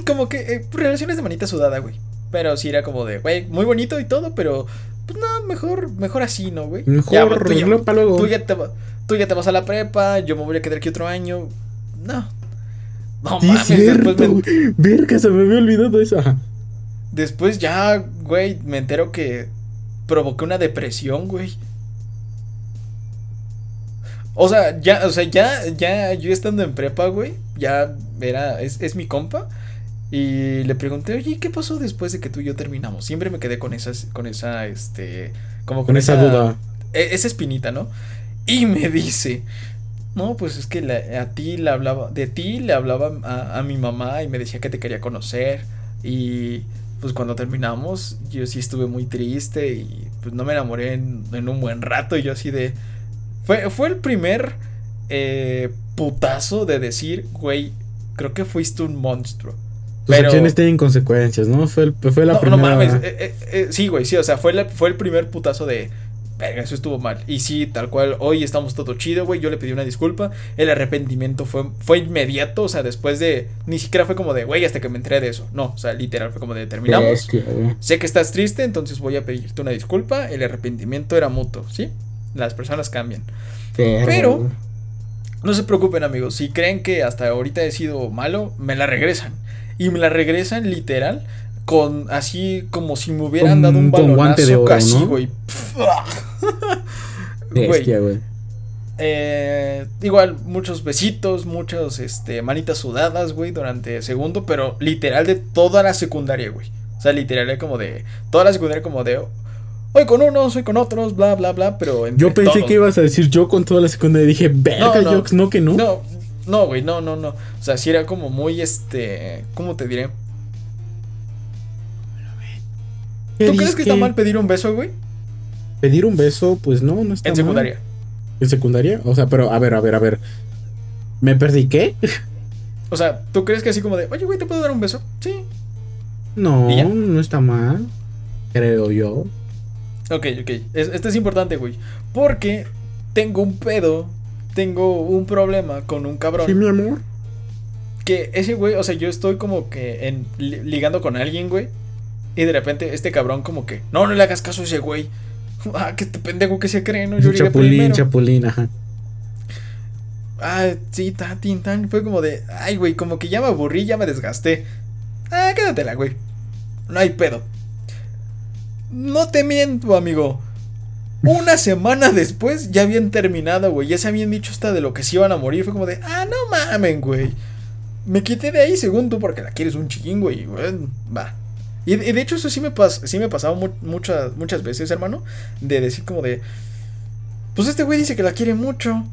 como que. eh, relaciones de manita sudada, güey. Pero sí era como de, güey, muy bonito y todo, pero. Pues no, mejor, mejor así, ¿no, güey? Mejor Ya, tú, ya, arreglo pa' luego. tú ya te va- tú ya te vas a la prepa, yo me voy a quedar aquí otro año. No. No Sí, mames, es después me-. Verga, se me había olvidado eso. Después ya, güey, me entero que provoqué una depresión, güey. O sea, ya, o sea, ya, ya, yo estando en prepa, güey, ya era, es, es mi compa. Y le pregunté, oye, ¿qué pasó después de que tú y yo terminamos? Siempre me quedé con esas, con esa, este, como Con esa duda. e- esa espinita, ¿no? Y me dice, no, pues es que la- a ti le hablaba, de ti le hablaba a, a mi mamá y me decía que te quería conocer. Y pues cuando terminamos, yo sí estuve muy triste y pues no me enamoré en, en un buen rato. Y yo así de... Fue, fue el primer eh, putazo de decir, güey, creo que fuiste un monstruo. Tus Pero- acciones tienen consecuencias, ¿no? Fue, el- fue la no, primera. no mames. eh, eh, eh, sí, güey, sí, o sea, fue, la- fue el primer putazo de. Verga, eso estuvo mal. Y sí, tal cual, hoy estamos todo chido, güey. Yo le pedí una disculpa. El arrepentimiento fue, fue inmediato, o sea, después de. Ni siquiera fue como de, güey, hasta que me enteré de eso. No, o sea, literal, fue como de, terminamos. Sé que estás triste, entonces voy a pedirte una disculpa. El arrepentimiento era mutuo, ¿sí? Las personas cambian. Pero-. No se preocupen, amigos. Si creen que hasta ahorita he sido malo, me la regresan. Y me la regresan literal con así como si me hubieran Con- dado un balonazo de oro, casi, ¿no? güey. Güey, Bestia, güey. eh, igual muchos besitos, muchos este manitas sudadas, güey, durante segundo, pero literal de toda la secundaria, güey. O sea, literal era como de toda la secundaria como de hoy con unos, hoy con otros, bla bla bla, pero Yo pensé todos. que ibas a decir yo con toda la secundaria. Dije, verga, no. Jox, no que no. No, no, güey, no, no, no. O sea, sí era como muy, este, ¿cómo te diré? ¿Qué ¿Tú crees que está mal pedir un beso, güey? Pedir un beso, pues no, no está En mal. secundaria. ¿En secundaria? O sea, pero a ver, a ver, a ver. ¿Me perdí qué? O sea, ¿tú crees que así como de, oye, güey, ¿te puedo dar un beso? Sí. No, no está mal. Creo yo. Ok, ok. Es- esto es importante, güey. Porque tengo un pedo, tengo un problema con un cabrón. Sí, mi amor. Que ese güey, o sea, yo estoy como que en, li- ligando con alguien, güey. Y de repente este cabrón como que, no, no le hagas caso a ese güey. Ah, que este pendejo que se cree, ¿no? Yo Chapulín, primero. chapulín, ajá. Ah, sí, tan, tin, tan. Fue como de, ay, güey, como que ya me aburrí, ya me desgasté. Ah, quédatela, güey. No hay pedo. No te miento, amigo. Una semana después ya habían terminado, güey. Ya se habían dicho hasta de lo que se iban a morir. Fue como de, ah, no mamen, güey. Me quité de ahí según tú porque la quieres un chiquín, güey. va. Y, y de hecho eso sí me, pas sí me pasaba mu- muchas, muchas veces, hermano. De decir como de, pues este güey dice que la quiere mucho.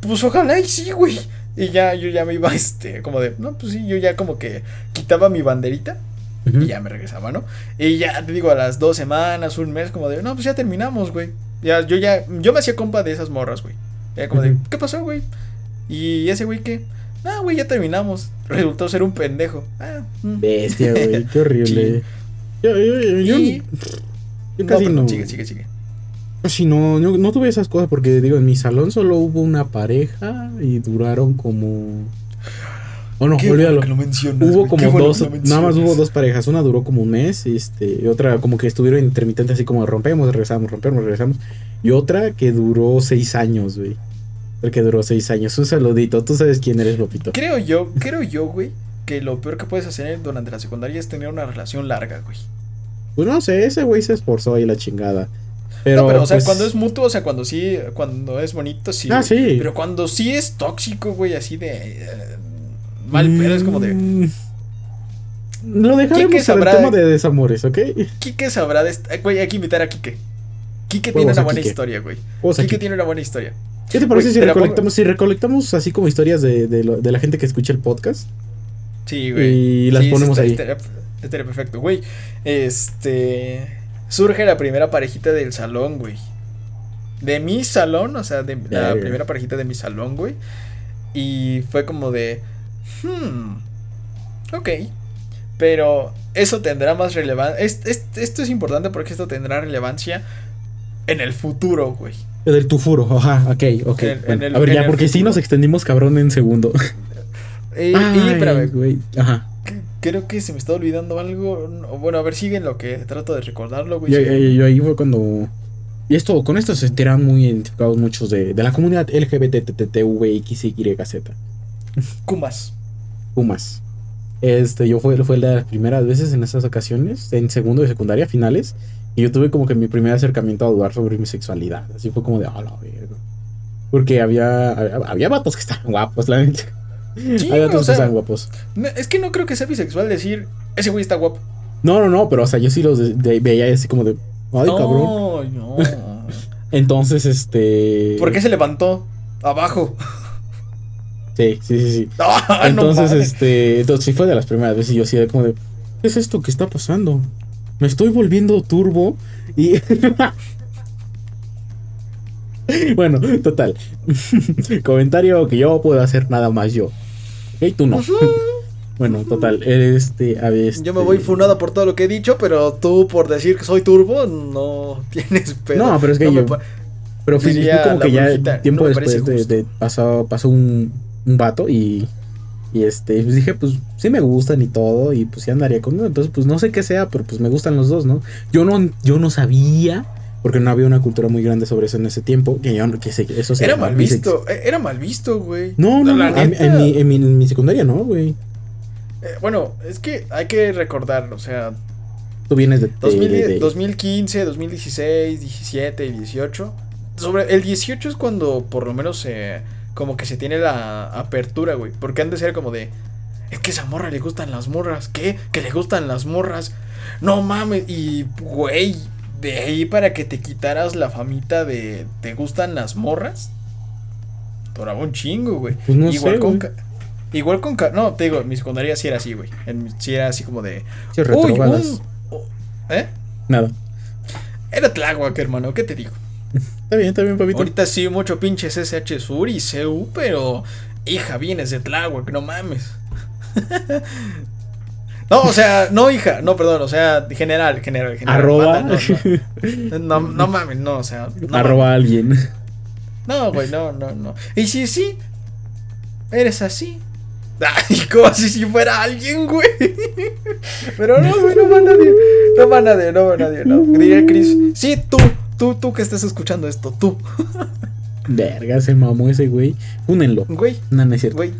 Pues ojalá y sí, güey. Y ya yo ya me iba, este, como de, no, pues sí, yo ya como que quitaba mi banderita Y ya me regresaba, ¿no? Y ya te digo, a las dos semanas, un mes, como de, no, pues ya terminamos, güey. Ya, yo ya, yo me hacía compa de esas morras, güey. Era como de. ¿qué pasó, güey? Y ese güey, ¿qué? Ah, güey, ya terminamos. Resultó ser un pendejo. Ah, mm. Bestia, güey, qué horrible. Yo, yo, yo, Y- yo No, casi perdón, no. Sigue, sigue, sigue. Casi no, no, no tuve esas cosas porque digo, en mi salón solo hubo una pareja y duraron como. Oh no, Qué bueno olvídalo. que lo mencionas, Hubo como bueno dos, nada más hubo dos parejas. Una duró como un mes, este, y otra como que estuvieron intermitentes, así como rompemos, regresamos, rompemos, regresamos. Y otra que duró seis años, güey. El que duró seis años. Un saludito, tú sabes quién eres, Lopito. Creo yo, creo yo, güey, que lo peor que puedes hacer durante la secundaria es tener una relación larga, güey. Pues no sé, ese güey se esforzó ahí la chingada. Pero, no, pero, o sea, pues, cuando es mutuo, o sea, cuando sí, cuando es bonito, sí. Ah, sí. Pero cuando sí es tóxico, güey, así de. eh, mal, pero es como de. Mm, Lo dejaremos Quique para el sabrá- tema de desamores, ¿ok? Quique sabrá de. est- eh, Güey, hay que invitar a Quique. Quique tiene una buena Quique. historia, güey. Aquí. Quique tiene una buena historia. ¿Qué te parece si recolectamos, si recolectamos así como historias de, de, lo- de la gente que escucha el podcast? Sí, güey. Y las Sí, ponemos ahí. estaría- Estaría perfecto, güey. Este. Surge la primera parejita del salón, güey. De mi salón, o sea, de la primera parejita de mi salón, güey. Y fue como de. Hmm. Ok. Pero eso tendrá más relevancia. esto es importante porque esto tendrá relevancia en el futuro, güey. El del tufuro, ajá, ok, ok. En- en el- a ver, en ya, el porque sí futuro. nos extendimos cabrón en segundo. Y Ay, espérame, güey, ajá. creo que se me está olvidando algo. No, Bueno, a ver, sigue en lo que trato de recordarlo, güey. Yo, Sigue. yo- yo ahí fue cuando. Y esto, con esto se sentirán muy identificados muchos de, de la comunidad LGBTTTVXYZ. Kumas. Pumas. Este, yo fue, fue de las primeras veces en esas ocasiones, en segundo de secundaria, finales, y yo tuve como que mi primer acercamiento a dudar sobre mi sexualidad. Así fue como de, a la verga. Porque había, había, había vatos que estaban guapos, la neta. Sí, había o vatos que estaban guapos. no, es que no creo que sea bisexual decir, ese güey está guapo. No, no, no, pero o sea, yo sí los de- de- veía así como de, ay, cabrón. no, no. Entonces, este. ¿Por qué se levantó? Abajo. Sí, sí, sí, sí. Ah, Entonces, este, entonces sí fue de las primeras veces y yo así de como de, ¿qué es esto que está pasando? Me estoy volviendo turbo y... bueno, total. Comentario que yo puedo hacer nada más yo. Y tú no. bueno, total. Este, a ver, Yo me este- voy funado por todo lo que he dicho, pero tú por decir que soy turbo no tienes pedo. No, pero es que yo- Pero Diría como que ya tiempo no después de, de- pasó, pasó un, un vato y, y este, pues dije, pues sí me gustan y todo y pues sí andaría con uno. Entonces, pues no sé qué sea, pero pues me gustan los dos, ¿no? Yo no, yo no sabía, porque no había una cultura muy grande sobre eso en ese tiempo, que, yo, que se- eso se Era mal visto, eh, era mal visto, güey. No, no, no, neta, en, mi, en, mi, en mi secundaria no, güey. eh, bueno, es que hay que recordar, o sea, Tú vienes de... de- 2010, de- de- 2015, 2016, 17 y 18. Sobre el 18 es cuando por lo menos se como que se tiene la apertura, güey, porque antes era como de es que a esa morra le gustan las morras, ¿qué? Que le gustan las morras. No mames, y güey, de ahí para que te quitaras la famita de te gustan las morras. Duraba un chingo, güey. Pues no igual sé, con güey. Igual con no, te digo, en mi secundaria sí era así, güey. En Sí era así como de Sí, Uy, retrógradas. un- ¿Eh? Nada. Era Tláhuac, hermano, ¿qué te digo? Está bien, está bien, papito. Ahorita sí, mucho pinche SH Sur y CU, pero hija, vienes de Tláhuac, no mames. no, o sea, no hija, no, perdón, o sea, general, general, general. Arroba. no, no, no, no mames, no, o sea. No, Arroba a alguien. No, güey, no, no, no. Y si sí, eres así. Ay, como si si fuera alguien, güey. Pero no, güey, no va nadie. No va nadie, no va nadie, no. Diría Chris, sí, tú, tú, tú que estés escuchando esto, tú. Verga, se mamó ese güey. Únenlo. Güey, No, no es cierto. Güey.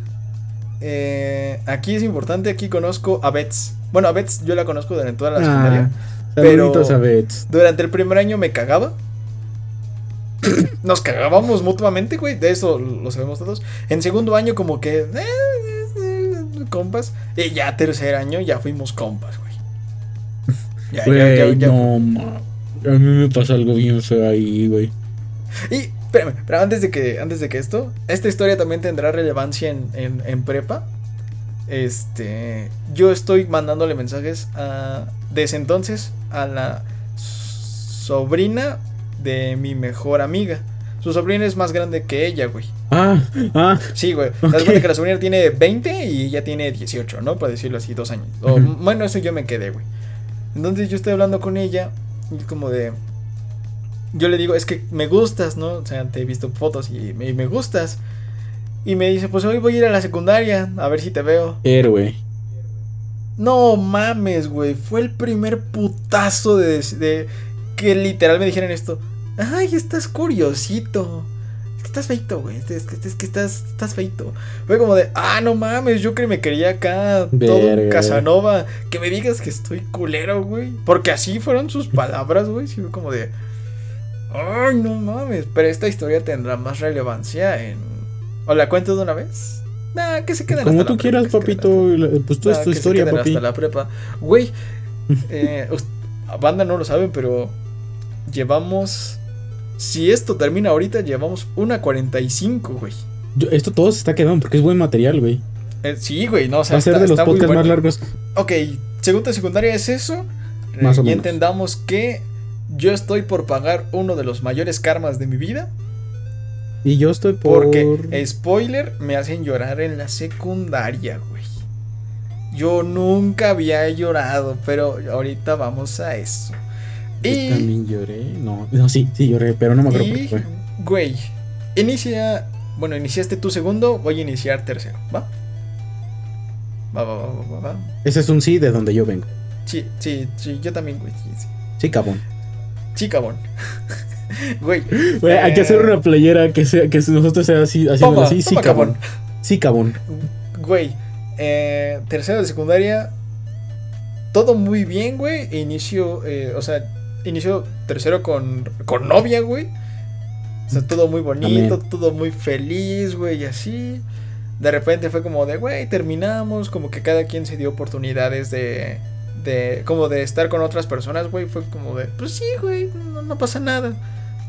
eh, aquí es importante, aquí conozco a Bets. Bueno, a Bets yo la conozco durante toda la secundaria. Ah, saluditos pero- a Bets. Durante el primer año me cagaba. Nos cagábamos mutuamente, güey. De eso lo sabemos todos. En segundo año, como que. eh, eh, compas. Y ya tercer año ya fuimos compas, güey. Ya, ya, ya, ya. no. A mí me pasa algo bien feo ahí, güey. Y, espérame, pero antes de que, antes de que esto, esta historia también tendrá relevancia en, en, en prepa. Este, yo estoy mandándole mensajes a, desde entonces a la sobrina de mi mejor amiga. Su sobrina es más grande que ella, güey. Ah, ah. Sí, güey. Ok. Haz cuenta que la sobrina tiene 20 y ella tiene 18, ¿no? Para decirlo así, dos años. O. Bueno, eso yo me quedé, güey. Entonces yo estoy hablando con ella y como de... Yo le digo, es que me gustas, ¿no? O sea, te he visto fotos y me, y me gustas. Y me dice, pues hoy voy a ir a la secundaria, a ver si te veo. Héroe. No mames, güey. Fue el primer putazo de, de que literal me dijeran esto. Ay, estás curiosito. Es que estás feito, güey. Es que, es que- es que estás, estás feito. Fue como de, ah, no mames, yo que me quería acá todo un. Casanova. Que me digas que estoy culero, güey. Porque así fueron sus palabras, güey. Sí, fue como de, ay, no mames. Pero esta historia tendrá más relevancia en. ¿O la cuento de una vez? Nah, que se queden Como hasta tú la quieras, que se papito. la- Pues tú es Ah, tu que se historia, queden papi. Hasta la prepa. Güey, eh, banda no lo saben, pero llevamos. Si esto termina ahorita, llevamos una 45, güey. Yo- esto todo se está quedando porque es buen material, güey. Eh, sí, güey, no, o sea, Va a ser está- de los podcasts bueno. más largos. Ok, segunda secundaria es eso. Más o y menos. entendamos que yo estoy por pagar uno de los mayores karmas de mi vida. Y yo estoy por. Porque, spoiler, me hacen llorar en la secundaria, güey. Yo nunca había llorado, pero ahorita vamos a eso. Yo Y, también lloré. No, no, sí, sí lloré, pero no me acuerdo por y qué fue. güey, inicia, bueno, iniciaste tu segundo, voy a iniciar tercero, ¿va? Va, va, va, va, va, va. Ese es un sí de donde yo vengo. Sí, sí, sí, yo también, güey. Sí, sí. Sí, cabrón. Sí, cabrón. güey. Güey, hay que eh, hacer una playera que sea que nosotros sea así, haciendo Toma, así. Sí, toma, cabrón. cabrón. Sí, cabrón. Güey, eh, tercero de secundaria, todo muy bien, güey. Inicio, eh, o sea, inicio tercero con, con novia, güey. O sea, todo muy bonito, Amén. todo muy feliz, güey, y así. De repente fue como de, güey, terminamos, como que cada quien se dio oportunidades de, de, como de estar con otras personas, güey. Fue como de, pues sí, güey, no, no pasa nada.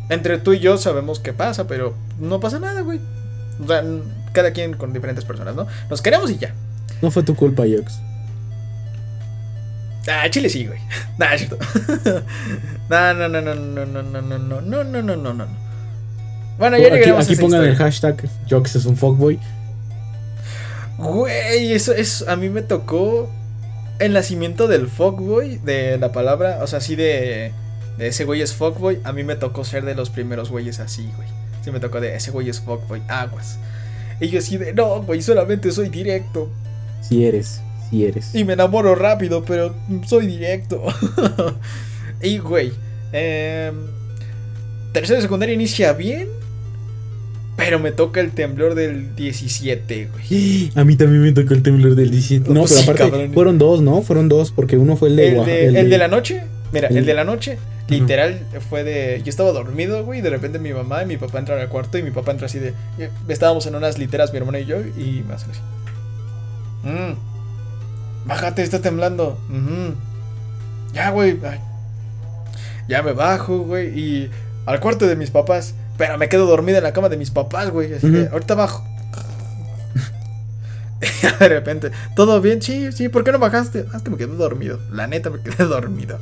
Entre tú y yo sabemos qué pasa, pero no pasa nada, güey. O sea, cada quien con diferentes personas, ¿no? Nos queremos y ya. No fue tu culpa, Yox. Ah, Chile sí, güey. Nah, es cierto. no, no, no, no, no, no, no, no, no, no, no, no, no, no. Bueno, ya Aquí, llegaremos aquí a esa pongan el historia. hashtag Yox es un fuckboy. Güey, eso, eso a mí me tocó el nacimiento del fuckboy, de la palabra, o sea, así de, de ese güey es fuckboy. A mí me tocó ser de los primeros güeyes así, güey. Sí me tocó de ese güey es fuckboy, aguas. Y yo así de, no, güey, solamente soy directo. Si eres, si eres. Y me enamoro rápido, pero soy directo. y, güey, eh, tercero de secundaria inicia bien. Pero me toca el temblor del 17, güey. A mí también me tocó el temblor del 17. No, Pues pero sí, aparte cabrón. fueron dos, ¿no? Fueron dos, porque uno fue el de El de, el de la noche, mira, el- el de la noche, literal, fue de. Yo estaba dormido, güey, y de repente mi mamá y mi papá entran al cuarto y mi papá entra así de. eh, Estábamos en unas literas, mi hermano y yo, y me hacen así. "Mm, bájate, está temblando. Ya, güey. Ya me bajo, güey, y al cuarto de mis papás. Pero me quedo dormido en la cama de mis papás, güey. Así Ujú. ahorita bajo. Y de repente, ¿todo bien? Sí, sí, ¿por qué no bajaste? Ah, es que me quedé dormido. La neta, me quedé dormido.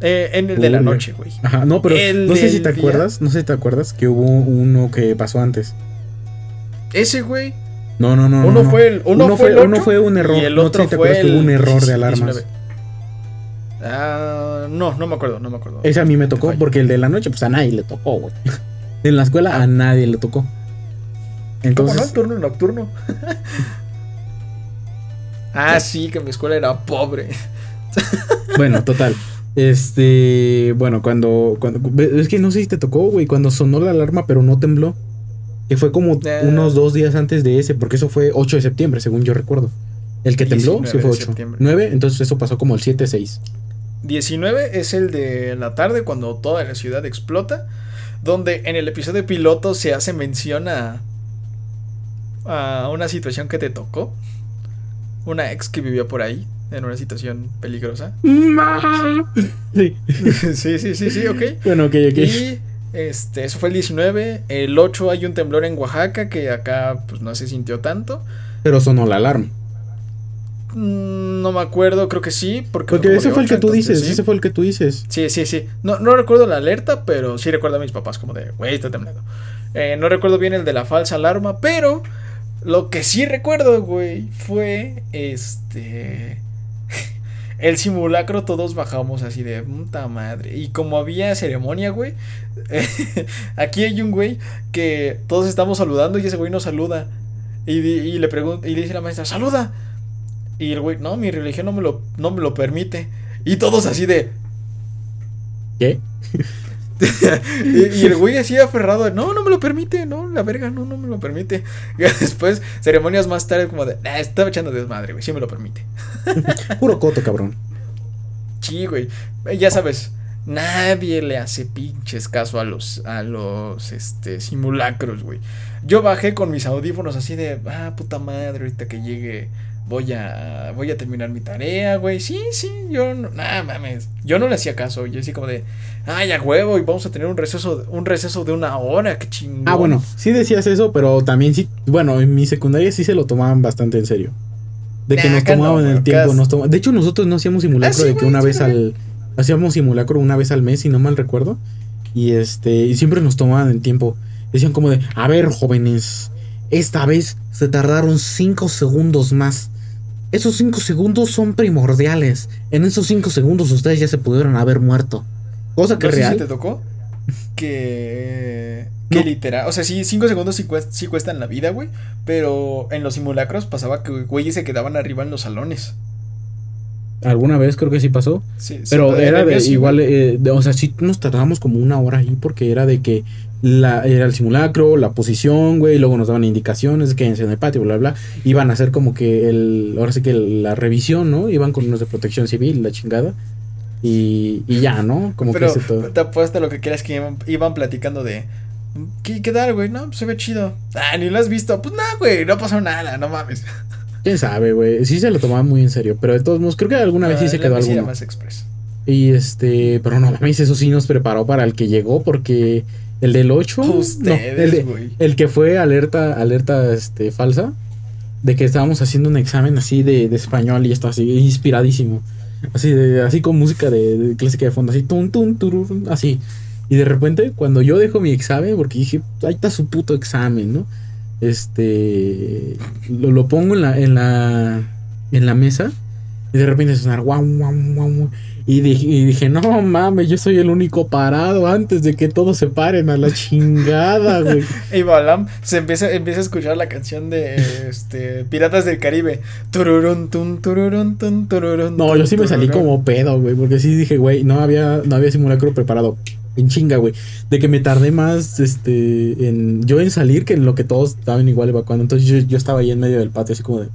Eh, en el de la noche, güey. Ajá, no, pero El no sé si te día. acuerdas, no sé si te acuerdas que hubo uno que pasó antes. Ese, güey. No, no, no. Uno no, fue el- uno fue el uno fue un error. Y el no otro si te fue acuerdas que hubo un el error de 19. alarmas. Ah, no, no me acuerdo, no me acuerdo. Ese a mí me tocó porque el de la noche, pues a nadie le tocó, güey. En la escuela a nadie le tocó. ¿Cómo no? Entonces, El turno nocturno. ah, sí, que mi escuela era pobre. bueno, total. Este, bueno, cuando, cuando es que no sé si te tocó, güey, cuando sonó la alarma pero no tembló. Que fue como Eh. unos dos días antes de ese, porque eso fue 8 de septiembre, según yo recuerdo. El que tembló 19 sí fue de 8. septiembre. 9, entonces eso pasó como el 7-6. 19 es el de la tarde cuando toda la ciudad explota. Donde en el episodio piloto se hace mención a. a una situación que te tocó. Una ex que vivió por ahí. En una situación peligrosa. Sí. sí, sí, sí, sí, ok. Bueno, ok, ok. Y este, eso fue el 19. El 8 hay un temblor en Oaxaca que acá pues no se sintió tanto. Pero sonó la alarma. Mm, No me acuerdo, creo que sí. Porque, ese fue el que tú dices, sí. ese fue el que tú dices. Sí, sí, sí. No, no recuerdo la alerta, pero sí recuerdo a mis papás como de, güey, está temblando. Eh, no recuerdo bien el de la falsa alarma, pero lo que sí recuerdo, güey, fue este... El simulacro todos bajamos así de puta madre. Y como había ceremonia, güey, aquí hay un güey que todos estamos saludando y ese güey nos saluda. Y, le pregunta, y le dice la maestra, saluda. Y el güey, no, mi religión no me lo, no me lo permite. Y todos así de, ¿Qué? y, y el güey así aferrado, no, no me lo permite, no, la verga, no, no me lo permite. Y después, ceremonias más tarde, como de, "Nah, estaba echando desmadre, güey, sí me lo permite. Puro coto, cabrón. Sí, güey, ya sabes, nadie le hace pinches caso a los, a los, este, simulacros, güey. Yo bajé con mis audífonos así de, ah, puta madre, ahorita que llegue. Voy a, voy a terminar mi tarea, güey. Sí, sí, yo no, nah, mames. Yo no le hacía caso. Yo así como de, ay, a huevo, y vamos a tener un receso, un receso de una hora, qué chingón. Ah, bueno, sí decías eso, pero también sí, bueno, en mi secundaria sí se lo tomaban bastante en serio. De que Nah, nos no, tomaban güey, el tiempo, nos toma- De hecho, nosotros no hacíamos simulacro Ah, sí, de que güey, una sí, vez güey. al hacíamos simulacro una vez al mes, si no mal recuerdo. Y este, y siempre nos tomaban el tiempo. Decían como de, "A ver, jóvenes, esta vez se tardaron 5 segundos más." Esos 5 segundos son primordiales. En esos 5 segundos ustedes ya se pudieron haber muerto. Cosa que ¿No sé si real. te tocó? Que. Que No. literal. O sea, sí, cinco segundos sí, cuest- sí cuestan la vida, güey. Pero en los simulacros pasaba que güeyes se quedaban arriba en los salones. Alguna vez creo que sí pasó. Sí, sí, Pero era de igual, eh, de- o sea, sí nos tardamos como una hora ahí porque era de que la, era el simulacro, la posición, güey, luego nos daban indicaciones, quédense en el patio, bla, bla. Iban a hacer como que el, ahora sí que la revisión, ¿no? Iban con unos de protección civil, la chingada. Y, y ya, ¿no? Como Pero que ese todo. te apuesto lo que quieras que iban, iban platicando de. ¿Qué, qué tal, güey? No, pues se ve chido. Ah, ni lo has visto. Pues nada, güey, no pasó nada, no mames. Quién sabe, güey. Sí se lo tomaban muy en serio, pero de todos modos, creo que alguna vez sí Ah, se quedó alguno. más express. Y este, pero no mames, eso sí nos preparó para el que llegó porque el del 8, no, el, de- el que fue alerta, alerta este, falsa, de que estábamos haciendo un examen así de, de español y esto así, inspiradísimo. Así de, así con música de, de clásica de fondo, así, tun, tun, tururun, así. Y de repente, cuando yo dejo mi examen, porque dije, ahí está su puto examen, ¿no? Este, lo, lo pongo en la, en la, en la mesa y de repente sonar guau, guau, guau, guau. Y dije, y dije, no mames, yo soy el único parado antes de que todos se paren a la chingada, güey. Y Balam se empieza, empieza a escuchar la canción de este, Piratas del Caribe. Tururun, tun, tururun, No, yo sí me salí como pedo, güey, porque sí dije, güey, no había, no había simulacro preparado. En chinga, güey. De que me tardé más, este, en yo en salir que en lo que todos estaban igual evacuando. Entonces yo, yo estaba ahí en medio del patio, así como de,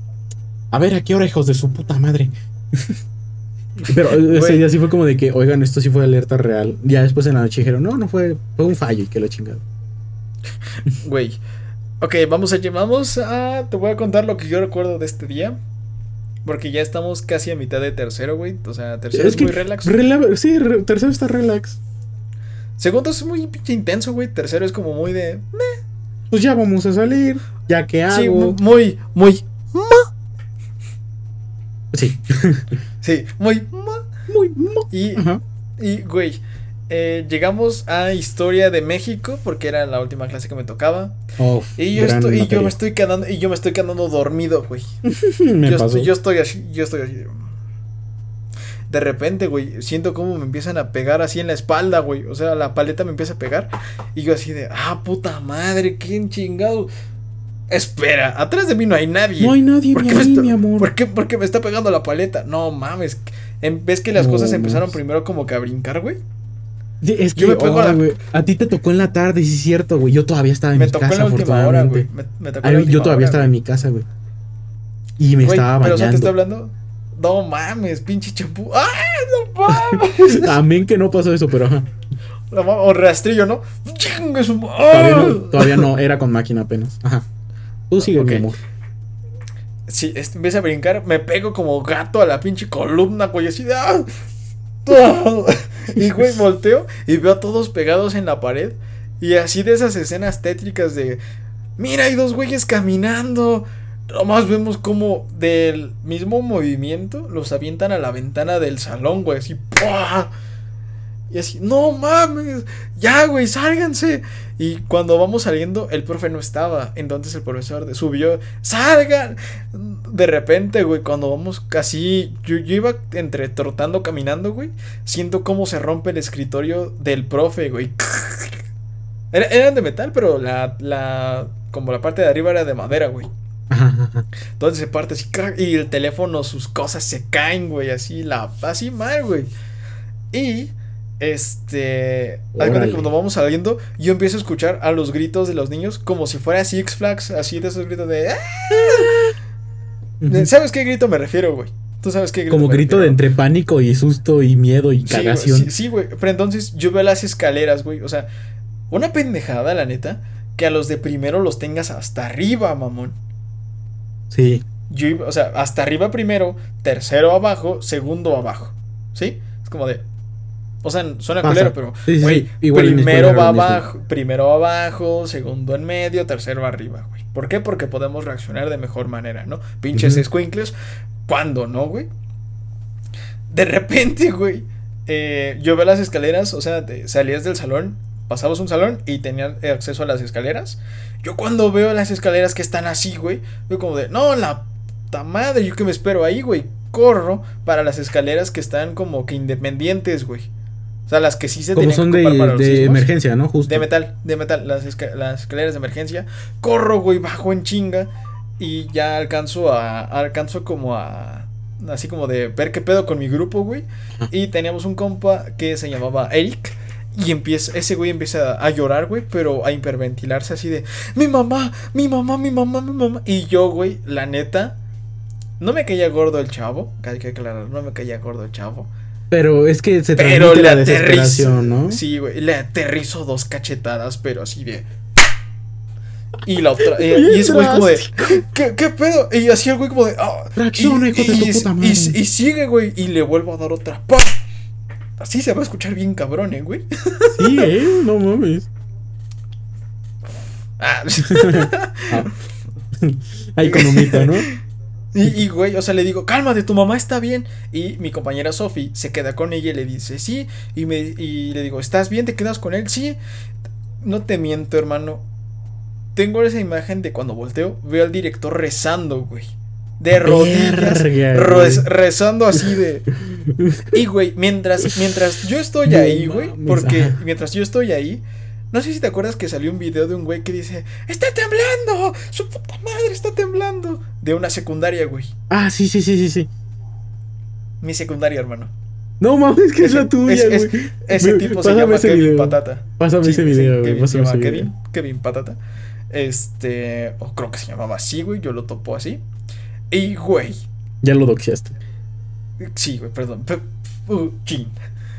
a ver, ¿a qué hora, hijos de su puta madre? Pero ese día sí fue como de que, oigan, esto sí fue alerta real. Ya después en la noche dijeron, no, no fue, fue un fallo y que la chingada. Güey. Ok, vamos a, vamos a. Te voy a contar lo que yo recuerdo de este día. Porque ya estamos casi a mitad de tercero, güey. O sea, tercero es, Es que, muy relax. rela- sí, re- tercero está relax. Segundo es muy pinche intenso, güey. Tercero es como muy de. Pues ya vamos a salir, ya que hago. Sí, mu- muy, muy. Sí, Sí, muy. muy. Y, y güey. eh, llegamos a Historia de México. Porque era la última clase que me tocaba. Y yo, estoy, y yo me estoy quedando. Y yo me estoy quedando dormido, güey. Me yo, pasó. estoy, yo estoy así, yo estoy así. De repente, güey, siento como me empiezan a pegar así en la espalda, güey. O sea, la paleta me empieza a pegar. Y yo así de, ah, puta madre, qué chingado. Espera, atrás de mí no hay nadie. No hay nadie ¿Por ni qué, está, mi amor. ¿por, qué, por qué me está pegando la paleta? No mames. En vez que las No, cosas empezaron primero como que a brincar, güey. Es que, Yo me pego a la- güey, a ti te tocó en la tarde, sí es cierto, güey. Yo todavía estaba en Me mi tocó en casa, la última hora, güey. afortunadamente. Me, me tocó A en la mí- yo todavía hora, estaba güey. en mi casa, güey. Y me Güey, estaba Pero o sea, te bañando. hablando. No mames, pinche champú. ¡Ah, no mames! Amén que no pasó eso, pero ajá. O rastrillo, ¿no? ¡Chingue su ma- Todavía no, todavía no, era con máquina apenas. Ajá. Tú sigue, Ok. mi amor. Sí, este, empieza a brincar, me pego como gato a la pinche columna, güey, así de. ¡Ah! Y güey, volteo y veo a todos pegados en la pared. Y así de esas escenas tétricas de. Mira, hay dos güeyes caminando. Nomás vemos como del mismo movimiento los avientan a la ventana del salón, güey, así, ¡pua! Y así, no mames, ya, güey, sálganse. Y cuando vamos saliendo, el profe no estaba. Entonces el profesor subió, salgan. De repente, güey, cuando vamos casi, yo, yo iba entre trotando, caminando, güey. Siento cómo se rompe el escritorio del profe, güey. Era- eran de metal, pero la, la, como la parte de arriba era de madera, güey. Entonces se parte así y el teléfono, sus cosas se caen, güey, así, la, así mal, güey. Y, este, Órale. cuando vamos saliendo, yo empiezo a escuchar a los gritos de los niños como si fuera Six Flags, así de esos gritos de... "Ah". ¿Sabes qué grito me refiero, güey? Tú sabes qué grito Como me grito de entre pánico y susto y miedo y Sí, güey, cagación. Sí, sí, güey. Pero entonces yo veo las escaleras, güey. O sea, una pendejada, la neta, que a los de primero los tengas hasta arriba, mamón. Sí. Yo o sea, hasta arriba primero, tercero abajo, segundo abajo. ¿Sí? Es como de. O sea, suena Pasa. culero, pero. Sí, sí, güey, sí. Primero va abajo, primero va abajo, segundo en medio, tercero arriba, güey. ¿Por qué? Porque podemos reaccionar de mejor manera, ¿no? Pinches Ujú. escuincles. ¿Cuándo, no, güey? De repente, güey. eh, yo veo las escaleras, o sea, te- salías del salón, pasabas un salón y tenías acceso a las escaleras. Yo cuando veo las escaleras que están así, güey, veo como de, no, la puta madre, yo que me espero ahí, güey. Corro para las escaleras que están como que independientes, güey. O sea, las que sí se Como son que de, ocupar para los de sismos. emergencia, ¿no? Justo. De metal, de metal, las, esca- las escaleras de emergencia. Corro, güey, bajo en chinga. Y ya alcanzo a. Alcanzo como a. Así como de ver qué pedo con mi grupo, güey. Y teníamos un compa que se llamaba Eric. Y empieza, ese güey empieza a llorar, güey, pero a hiperventilarse así de mi mamá, mi mamá, mi mamá, mi mamá. Y yo, güey, la neta, no me caía gordo el chavo. Hay que aclarar, no me caía gordo el chavo. Pero es que se Pero transmite le la aterrizo. desesperación, ¿no? Sí, güey. Le aterrizo dos cachetadas, pero así de. Y la otra. eh, y ese güey como de. ¿qué, ¿Qué pedo? Y así el güey como de. ah, Reacciona, y, hijo de tu puta madre. y sigue, güey. Y le vuelvo a dar otra. ¡Pam! Así se va a escuchar bien cabrón, ¿eh, güey? Sí, eh, no mames. Ah, Ah. Ahí con humito, ¿no? y, y, güey, o sea, le digo, cálmate, tu mamá está bien. Y mi compañera Sophie se queda con ella y le dice, sí. Y, me, y le digo, ¿estás bien? ¿Te quedas con él? Sí. No te miento, hermano. Tengo esa imagen de cuando volteo, veo al director rezando, güey. De rodillas. Verga, rez- güey. rezando así de. Y, güey, mientras, mientras yo estoy ahí, güey. Porque mientras yo estoy ahí. No sé si te acuerdas que salió un video de un güey que dice: ¡Está temblando! ¡Su puta madre está temblando! De una secundaria, güey. Ah, sí, sí, sí, sí, sí. Mi secundaria, hermano. No mames, que es la tuya, es- es- güey. Ese tipo se llama ese Kevin video. Patata. Pásame Sí, ese sí, video, güey. Kevin, se ese llama video. Kevin, Kevin Patata. Este. O creo que se llamaba así, güey. Yo lo topo así. Y, güey. Ya lo doxiaste. Sí, güey, perdón. Uh, chin.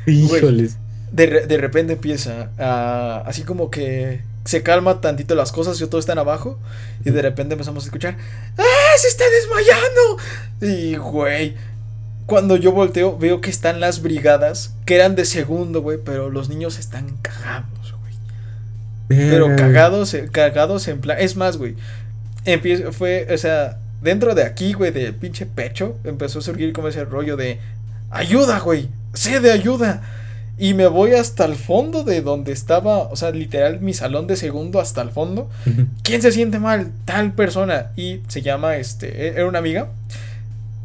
Híjoles. De, de repente empieza a. Así como que. Se calma tantito las cosas y todos están abajo. Y de repente empezamos a escuchar. ¡Ah! ¡Se está desmayando! Y, güey. Cuando yo volteo, veo que están las brigadas. Que eran de segundo, güey. Pero los niños están cagados, güey. Pero cagados, eh, cagados en plan. Es más, güey. Empieza, fue, o sea, dentro de aquí, güey, del pinche pecho, empezó a surgir como ese rollo de ayuda, güey. Sé de ayuda. Y me voy hasta el fondo de donde estaba, o sea, literal, mi salón de segundo hasta el fondo. ¿Quién se siente mal? Tal persona. Y se llama, este, e- era una amiga.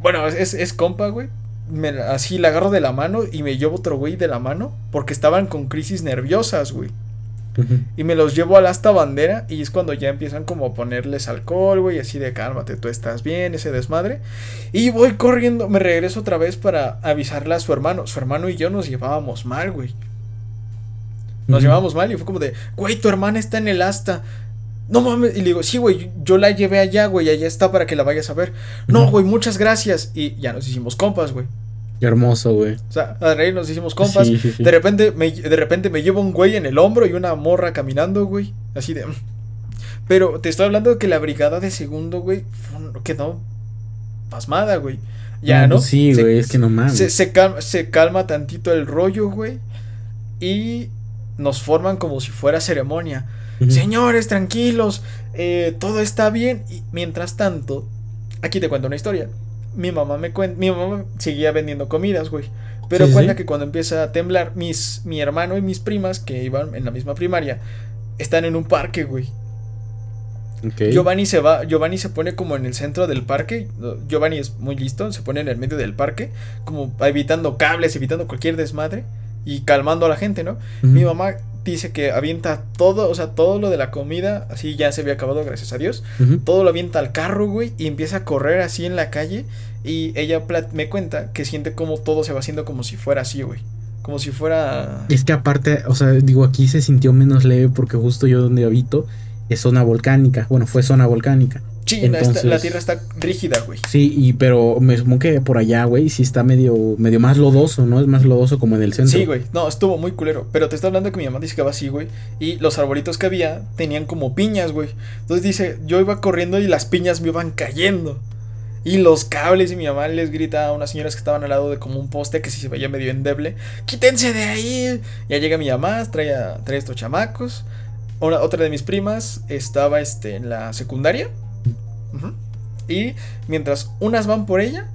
Bueno, es, es compa, güey. Me así la agarro de la mano y me llevo otro güey de la mano porque estaban con crisis nerviosas, güey. Y me los llevo al asta bandera y es cuando ya empiezan como a ponerles alcohol, güey, así de cálmate, tú estás bien, ese desmadre. Y voy corriendo, me regreso otra vez para avisarle a su hermano. Su hermano y yo nos llevábamos mal, güey. Nos llevábamos mal y fue como de, güey, tu hermana está en el asta. No mames, y le digo, sí, güey, yo la llevé allá, güey, allá está para que la vayas a ver. No, güey, muchas gracias. Y ya nos hicimos compas, güey. Qué hermoso, güey. O sea, a reír nos hicimos compas. Sí, sí, sí. De repente me, de repente me llevo un güey en el hombro y una morra caminando, güey. Así de. Pero te estoy hablando de que la brigada de segundo, güey, quedó pasmada, güey. Ya, ¿no? pues sí, Se- güey, es que no mames. Se, se calma, se calma tantito el rollo, güey. Y nos forman como si fuera ceremonia. Señores, tranquilos, eh, todo está bien. Y mientras tanto, aquí te cuento una historia. Mi mamá me cuenta, mi mamá seguía vendiendo comidas, güey. Pero Sí, cuenta sí. que cuando empieza a temblar, mis, mi hermano y mis primas, que iban en la misma primaria, están en un parque, güey. Giovanni se va, Giovanni se pone como en el centro del parque. Giovanni es muy listo, se pone en el medio del parque, como evitando cables, evitando cualquier desmadre y calmando a la gente, ¿no? Mi mamá dice que avienta todo, o sea, todo lo de la comida, así ya se había acabado, gracias a Dios. Todo lo avienta al carro, güey, y empieza a correr así en la calle. Y ella me cuenta que siente como todo se va haciendo como si fuera así, güey. Como si fuera. Es que aparte, o sea, digo, aquí se sintió menos leve porque justo yo donde habito es zona volcánica. Bueno, fue zona volcánica. Esta- entonces- la tierra está rígida, güey. Sí, y pero me supongo que por allá, güey, sí está medio, medio más lodoso, ¿no? Es más lodoso como en el centro. Sí, güey. No, estuvo muy culero. Pero te está hablando que mi mamá dice que va así, güey. Y los arbolitos que había tenían como piñas, güey. Entonces dice, yo iba corriendo y las piñas me iban cayendo. Y los cables y mi mamá les grita a unas señoras que estaban al lado de como un poste que sí se veía medio endeble. ¡Quítense de ahí! Ya llega mi mamá, trae, a- trae estos chamacos. Una, otra de mis primas estaba este, en la secundaria. Y mientras unas van por ella,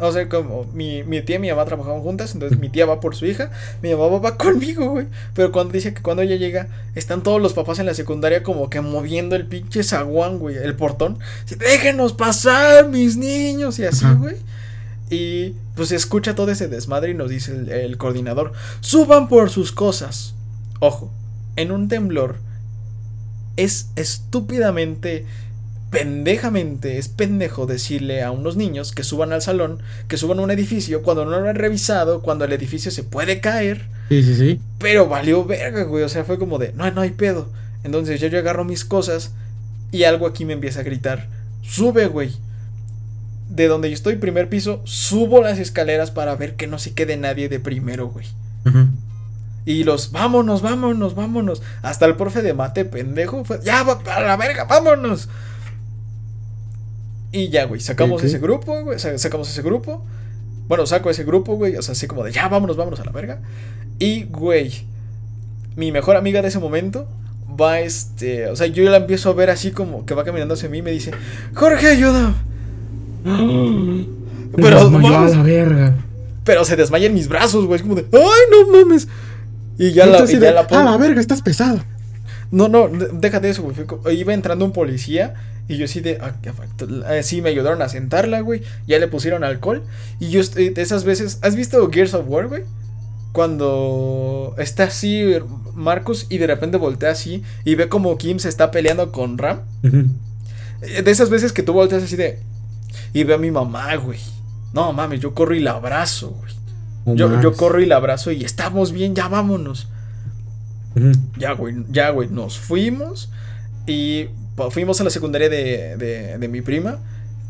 o sea, como mi, mi tía y mi mamá trabajaban juntas, entonces mi tía va por su hija, mi mamá va conmigo, güey. Pero cuando dice que cuando ella llega, están todos los papás en la secundaria como que moviendo el pinche zaguán, güey, el portón. Así, Déjenos pasar, mis niños, y así, güey. Y pues escucha todo ese desmadre y nos dice el, el coordinador, suban por sus cosas. Ojo, en un temblor es estúpidamente pendejamente es pendejo decirle a unos niños que suban al salón, que suban a un edificio cuando no lo han revisado, cuando el edificio se puede caer, Sí, sí, sí. pero valió verga, güey, o sea, fue como de, no, no hay pedo. Entonces yo, yo agarro mis cosas y algo aquí me empieza a gritar, sube, güey. De donde yo estoy, primer piso, subo las escaleras para ver que no se quede nadie de primero, güey. Y los, vámonos, vámonos, vámonos. Hasta el profe de mate, pendejo, fue, ya, va para la verga, vámonos. Y ya, güey, sacamos ese grupo, güey, sa- sacamos ese grupo. Bueno, saco ese grupo, güey, o sea, así como de, ya, vámonos, vámonos a la verga. Y, güey, mi mejor amiga de ese momento va, este, o sea, yo la empiezo a ver así como que va caminando hacia mí y me dice, Jorge, ayuda. Pero, a la verga. pero se desmaya en mis brazos, güey, es como de, ay, no mames. Y ya la, y de, ya la a pongo- la verga, estás pesado. no, no, de- déjate eso, güey. Iba entrando un policía y yo así de. ah. Eh, sí, me ayudaron a sentarla, güey. Ya le pusieron alcohol. Y yo de esas veces. ¿Has visto Gears of War, güey? Cuando está así Marcus y de repente voltea así y ve como Kim se está peleando con Ram. Eh, De esas veces que tú volteas así de. Y ve a mi mamá, güey. No mames, yo corro y la abrazo, güey. Yo, yo corro y la abrazo y estamos bien, ya vámonos. Ya, güey, ya, güey, nos fuimos y fuimos a la secundaria de, de, de mi prima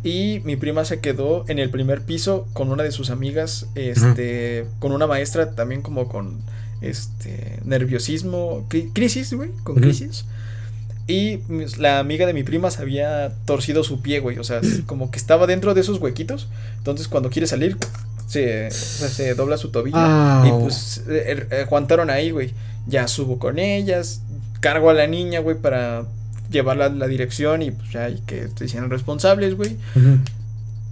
y mi prima se quedó en el primer piso con una de sus amigas, este, con una maestra también como con, este, nerviosismo, cri- crisis, güey, con Ujú. crisis. Y la amiga de mi prima se había torcido su pie, güey, o sea, como que estaba dentro de esos huequitos, entonces cuando quiere salir, se, o sea, se dobla su tobillo. Y pues eh, eh, aguantaron ahí, güey. Ya subo con ellas, cargo a la niña, güey, para llevarla a la dirección y pues ya y que se hicieran responsables, güey.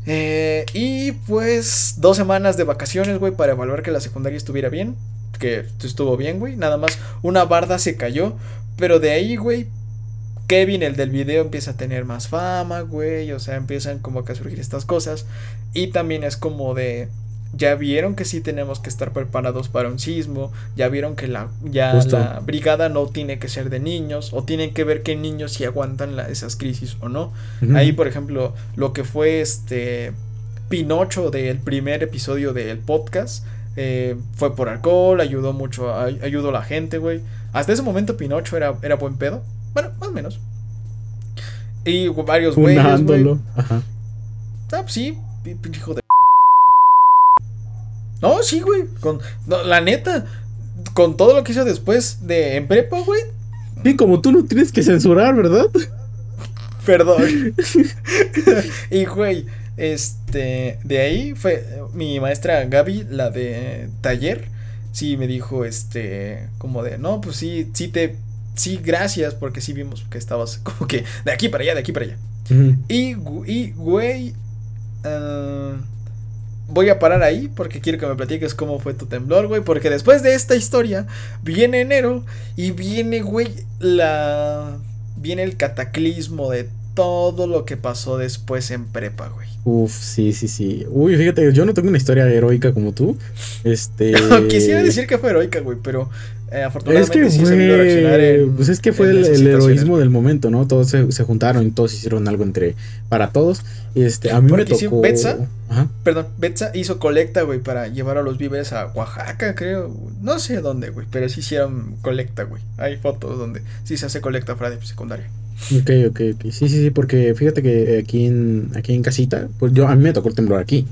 Eh, y pues dos semanas de vacaciones, güey, para evaluar que la secundaria estuviera bien. Que estuvo bien, güey. Nada más una barda se cayó. Pero de ahí, güey, Kevin, el del video, empieza a tener más fama, güey. O sea, empiezan como que a surgir estas cosas. Y también es como de. Ya vieron que sí tenemos que estar preparados para un sismo. Ya vieron que la, ya Justo. la brigada no tiene que ser de niños. O tienen que ver qué niños sí aguantan la- esas crisis o no. Ahí, por ejemplo, lo que fue este Pinocho del primer episodio del podcast. eh, fue por alcohol, ayudó mucho, ayudó a la gente, güey. Hasta ese momento Pinocho era, era buen pedo. Bueno, más o menos. Y varios güeyes, güey. Ah, pues sí, hijo de... No, sí, güey. Con, no, la neta, con todo lo que hizo después de en prepa, güey. Sí, como tú no tienes que censurar, ¿verdad? Perdón. y güey, este, de ahí fue mi maestra Gaby, la de taller, sí me dijo, este, como de, no, pues sí, sí te, sí, gracias, porque sí vimos que estabas como que de aquí para allá, de aquí para allá. Y, y güey, ah, voy a parar ahí porque quiero que me platiques cómo fue tu temblor, güey. Porque después de esta historia viene enero y viene, güey, la... Viene el cataclismo de todo lo que pasó después en prepa, güey. Uf, sí, sí, sí. Uy, fíjate, yo no tengo una historia heroica como tú. Este. Quisiera decir que fue heroica, güey, pero eh, Es afortunadamente que sí vio reaccionar fue, en- pues es que fue el, heroísmo del momento, ¿no? Todos se, se juntaron y todos hicieron algo entre para todos. Este, a mí Porque me tocó. Betsa. Ajá. Perdón, Betsa hizo colecta, güey, para llevar a los víveres a Oaxaca, creo. No sé dónde, güey, pero sí hicieron colecta, güey. Hay fotos donde sí se hace colecta fuera de secundaria. Ok, ok, ok. Sí, sí, sí, porque fíjate que aquí en, aquí en casita, pues yo a mí me tocó el temblor aquí.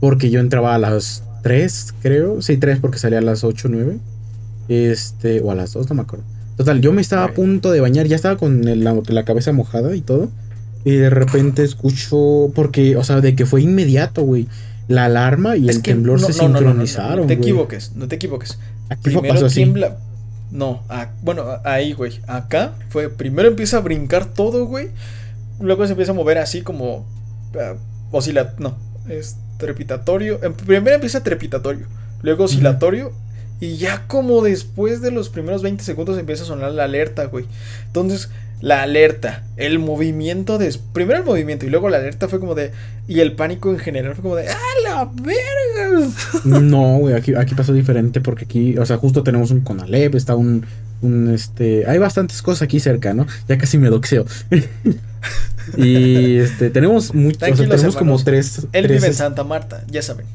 Porque yo entraba a las 3, creo. Sí, 3 porque salía a las 8, 9. Este, o a las 2, no me acuerdo. Total, yo me estaba a punto de bañar, ya estaba con el- la, la cabeza mojada y todo. Y de repente escucho, porque, o sea, de que fue inmediato, güey. La alarma y Es el temblor no, se no, no, no, sincronizaron. Te equivoques, no te equivoques. Aquí Primero pasó así. tiembla. No, a- bueno, ahí, güey. Acá fue. Primero empieza a brincar todo, güey. Luego se empieza a mover así como. ah, oscila. No, es trepitatorio. em- Primero empieza trepitatorio. Luego oscilatorio. Y ya como después de los primeros 20 segundos empieza a sonar la alerta, güey. Entonces, la alerta, el movimiento de... Primero el movimiento y luego la alerta fue como de... Y el pánico en general fue como de... ¡Ah, la verga! No, güey, aquí, aquí pasó diferente porque aquí, o sea, justo tenemos un Conalep, está un, un, este, hay bastantes cosas aquí cerca, ¿no? Ya casi me doxeo. y, este, tenemos muchos, o sea, tenemos como tres, Él tres, vive en Santa Marta, ya saben.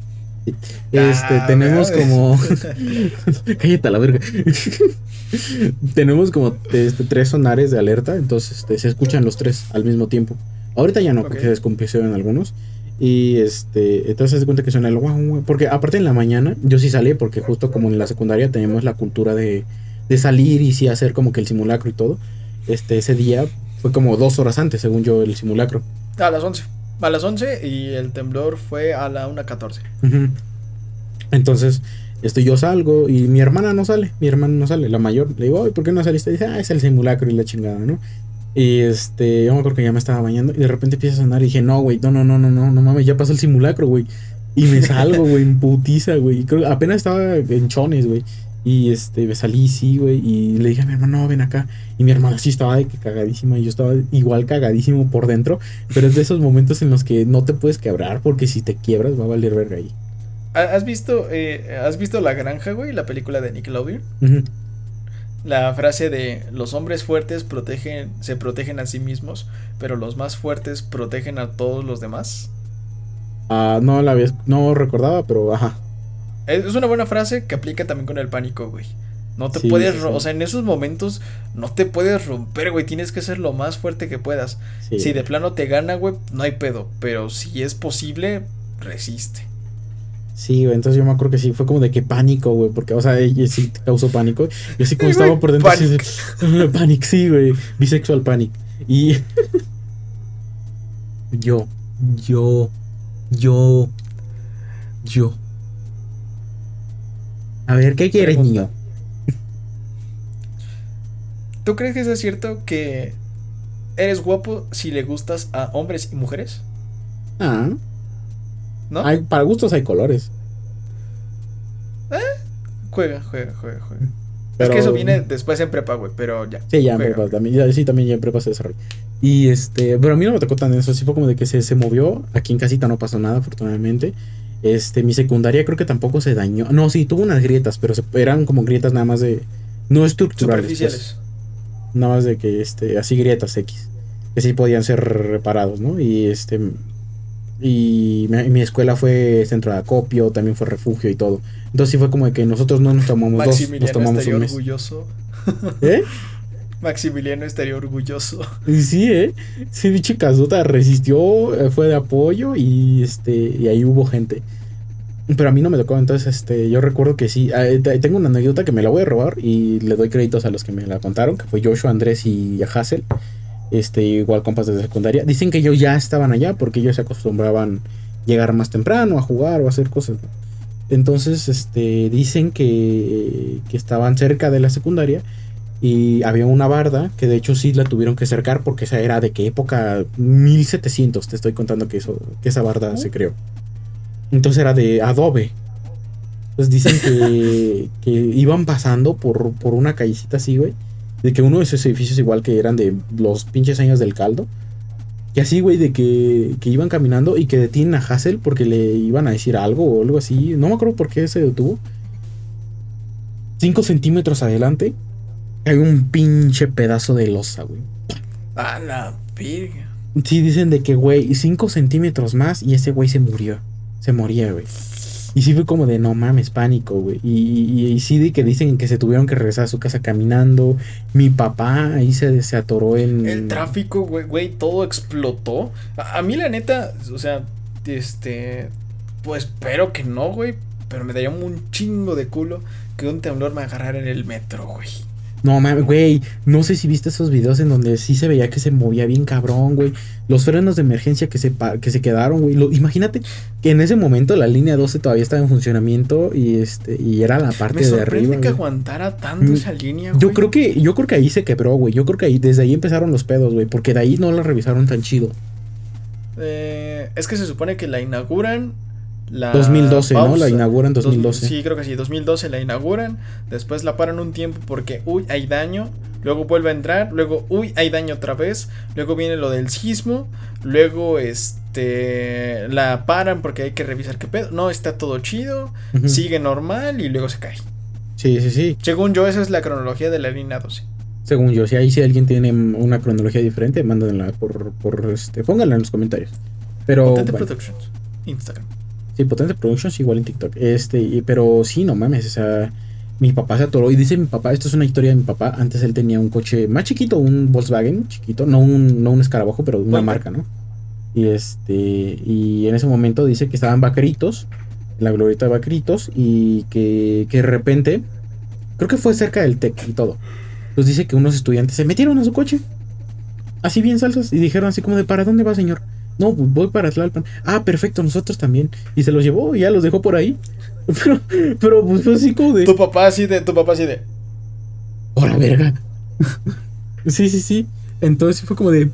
Este, Ah, tenemos ¿verdad? como, cállate a la verga. tenemos como, este, tres sonares de alerta, entonces, este, se escuchan los tres al mismo tiempo. Ahorita ya no, Ok. porque se descompusieron algunos. Y este, entonces se cuenta que suena el guau, guau, Porque aparte en la mañana, yo sí salí, porque justo como en la secundaria tenemos la cultura de, de salir y sí hacer como que el simulacro y todo. Este, ese día fue como dos horas antes, según yo, el simulacro. A las 11. A las 11 y el temblor fue a la 1.14. Ujú. Entonces, este, yo salgo y mi hermana no sale, mi hermana no sale, la mayor. Le digo, "Ay, ¿por qué no saliste? dice, ah, es el simulacro y la chingada, ¿no? Y este, yo me acuerdo que ya me estaba bañando y de repente empieza a sonar y dije, no, güey, no, no, no, no, no, no mames, ya pasó el simulacro, güey. Y me salgo, güey, en güey. Apenas estaba en chones, güey. Y este, me salí, sí, güey. Y le dije a mi hermano, no, ven acá. Y mi hermana sí estaba de que cagadísima. Y yo estaba igual cagadísimo por dentro. Pero es de esos momentos en los que no te puedes quebrar. Porque si te quiebras va a valer verga ahí. ¿Ha- ¿Has visto, eh, ¿Has visto La Granja, güey? La película de Nickelodeon. Ujú. La frase de los hombres fuertes protegen, se protegen a sí mismos, pero los más fuertes protegen a todos los demás. Ah, no la había, no recordaba, pero ajá. Es una buena frase que aplica también con el pánico, güey. No te Sí, puedes, sí, o sea, en esos momentos no te puedes romper, güey. Tienes que ser lo más fuerte que puedas. Sí. Si de plano te gana, güey, no hay pedo. Pero si es posible, resiste. Sí, güey, entonces yo me acuerdo que sí, fue como de que pánico, güey, porque, o sea, ella sí te causó pánico. Yo sí como estaba por dentro, así de, panic. panic, sí, güey, bisexual panic. Y yo, yo, yo, yo. A ver, ¿qué quieres, Pregunta. niño? ¿Tú crees que es cierto que eres guapo si le gustas a hombres y mujeres? Ah, ¿No? hay, para gustos hay colores. Juega, juega, juega, juega. Es Pero- que eso viene después en prepa, güey, pero ya. Sí, ya en Juega. prepa también, ya- sí, también ya en prepa se desarrolla. Y este, pero a mí no me tocó tan eso, sí fue como de que se, se movió, aquí en casita no pasó nada, afortunadamente. Este, mi secundaria creo que tampoco se dañó. No, sí, tuvo unas grietas, pero se- eran como grietas nada más de. No estructurales. pues. Superficiales. nada más de que, este, así grietas X. Que sí podían ser reparados, ¿no? Y este. Y mi, mi escuela fue centro de acopio, también fue refugio y todo. Entonces sí fue como de que nosotros no nos tomamos dos, nos tomamos un mes. orgulloso. ¿Eh? Maximiliano estaría orgulloso. Sí, ¿eh? Sí, bicho casota resistió, eh, fue de apoyo y este y ahí hubo gente. Pero a mí no me tocó, entonces este yo recuerdo que sí, eh, te- tengo una anécdota que me la voy a robar y le doy créditos a los que me la contaron, que fue Joshua, Andrés y Hassel. Este, igual compas de secundaria. Dicen que ellos ya estaban allá porque ellos se acostumbraban llegar más temprano a jugar o a hacer cosas. Entonces, este, dicen que, que estaban cerca de la secundaria Y había una barda que de hecho sí la tuvieron que cercar porque esa era de qué época 1700, te estoy contando que, eso, que esa barda se creó. Entonces era de adobe. Entonces dicen que, que iban pasando por, por una callecita así, güey. De que uno de esos edificios igual que eran de los pinches años del caldo. Que así, güey, de que, que iban caminando y que detienen a Hassel porque le iban a decir algo o algo así. No me acuerdo por qué se detuvo. Cinco centímetros adelante hay un pinche pedazo de losa, güey. A la virga. Sí, dicen de que, güey, cinco centímetros más y ese güey se murió. Se moría, güey. Y sí fue como de no mames, pánico, güey. Y, y, y sí de que dicen que se tuvieron que regresar a su casa caminando. Mi papá ahí se, se atoró en. El tráfico, güey, güey, todo explotó. A, a mí, la neta, o sea, este. Pues espero que no, güey. Pero me daría un chingo de culo que un temblor me agarrara en el metro, güey. No mames, güey. No sé si viste esos videos en donde sí se veía que se movía bien cabrón, güey. Los frenos de emergencia que se, que se quedaron, güey. Lo- Imagínate que en ese momento la línea 12 todavía estaba en funcionamiento y este y era la parte Me de arriba. que güey. aguantara tanto Mm, esa línea, güey. Yo creo que yo creo que ahí se quebró, güey. Yo creo que ahí desde ahí empezaron los pedos, güey, porque de ahí no la revisaron tan chido. Eh, es que se supone que la inauguran. La 2012, ¿no? La inauguran dos- 2012. sí, creo que sí. 2012 la inauguran. Después la paran un tiempo porque, uy, hay daño. Luego vuelve a entrar. Luego, uy, hay daño otra vez. Luego viene lo del sismo. Luego, este. La paran porque hay que revisar qué pedo. No, está todo chido. Sigue normal y luego se cae. Sí, sí, sí. Según yo, esa es la cronología de la línea 12. Según yo, si ahí si alguien tiene una cronología diferente, mándenla por, por este, pónganla en los comentarios. Pero bueno, Productions. Instagram. Sí, Potente Productions igual en TikTok. Este, y- pero sí, no mames, o sea, mi papá se atoró y dice mi papá, esto es una historia de mi papá, antes él tenía un coche más chiquito, un Volkswagen chiquito, no un no un escarabajo, pero una Bueno. marca, ¿no? Y este y en ese momento dice que estaban vaqueritos, en la glorieta de vaqueritos y que, que de repente creo que fue cerca del TEC y todo. Entonces dice que unos estudiantes se metieron a su coche. Así bien salsas. Y dijeron así como de ¿para dónde va, señor? No, voy para Tlalpan. Ah, perfecto, nosotros también. Y se los llevó y ya los dejó por ahí. Pero, pero pues fue así como de. Tu papá así de. Tu papá así de. ¡Hola, verga! sí, sí, sí. Entonces fue como de.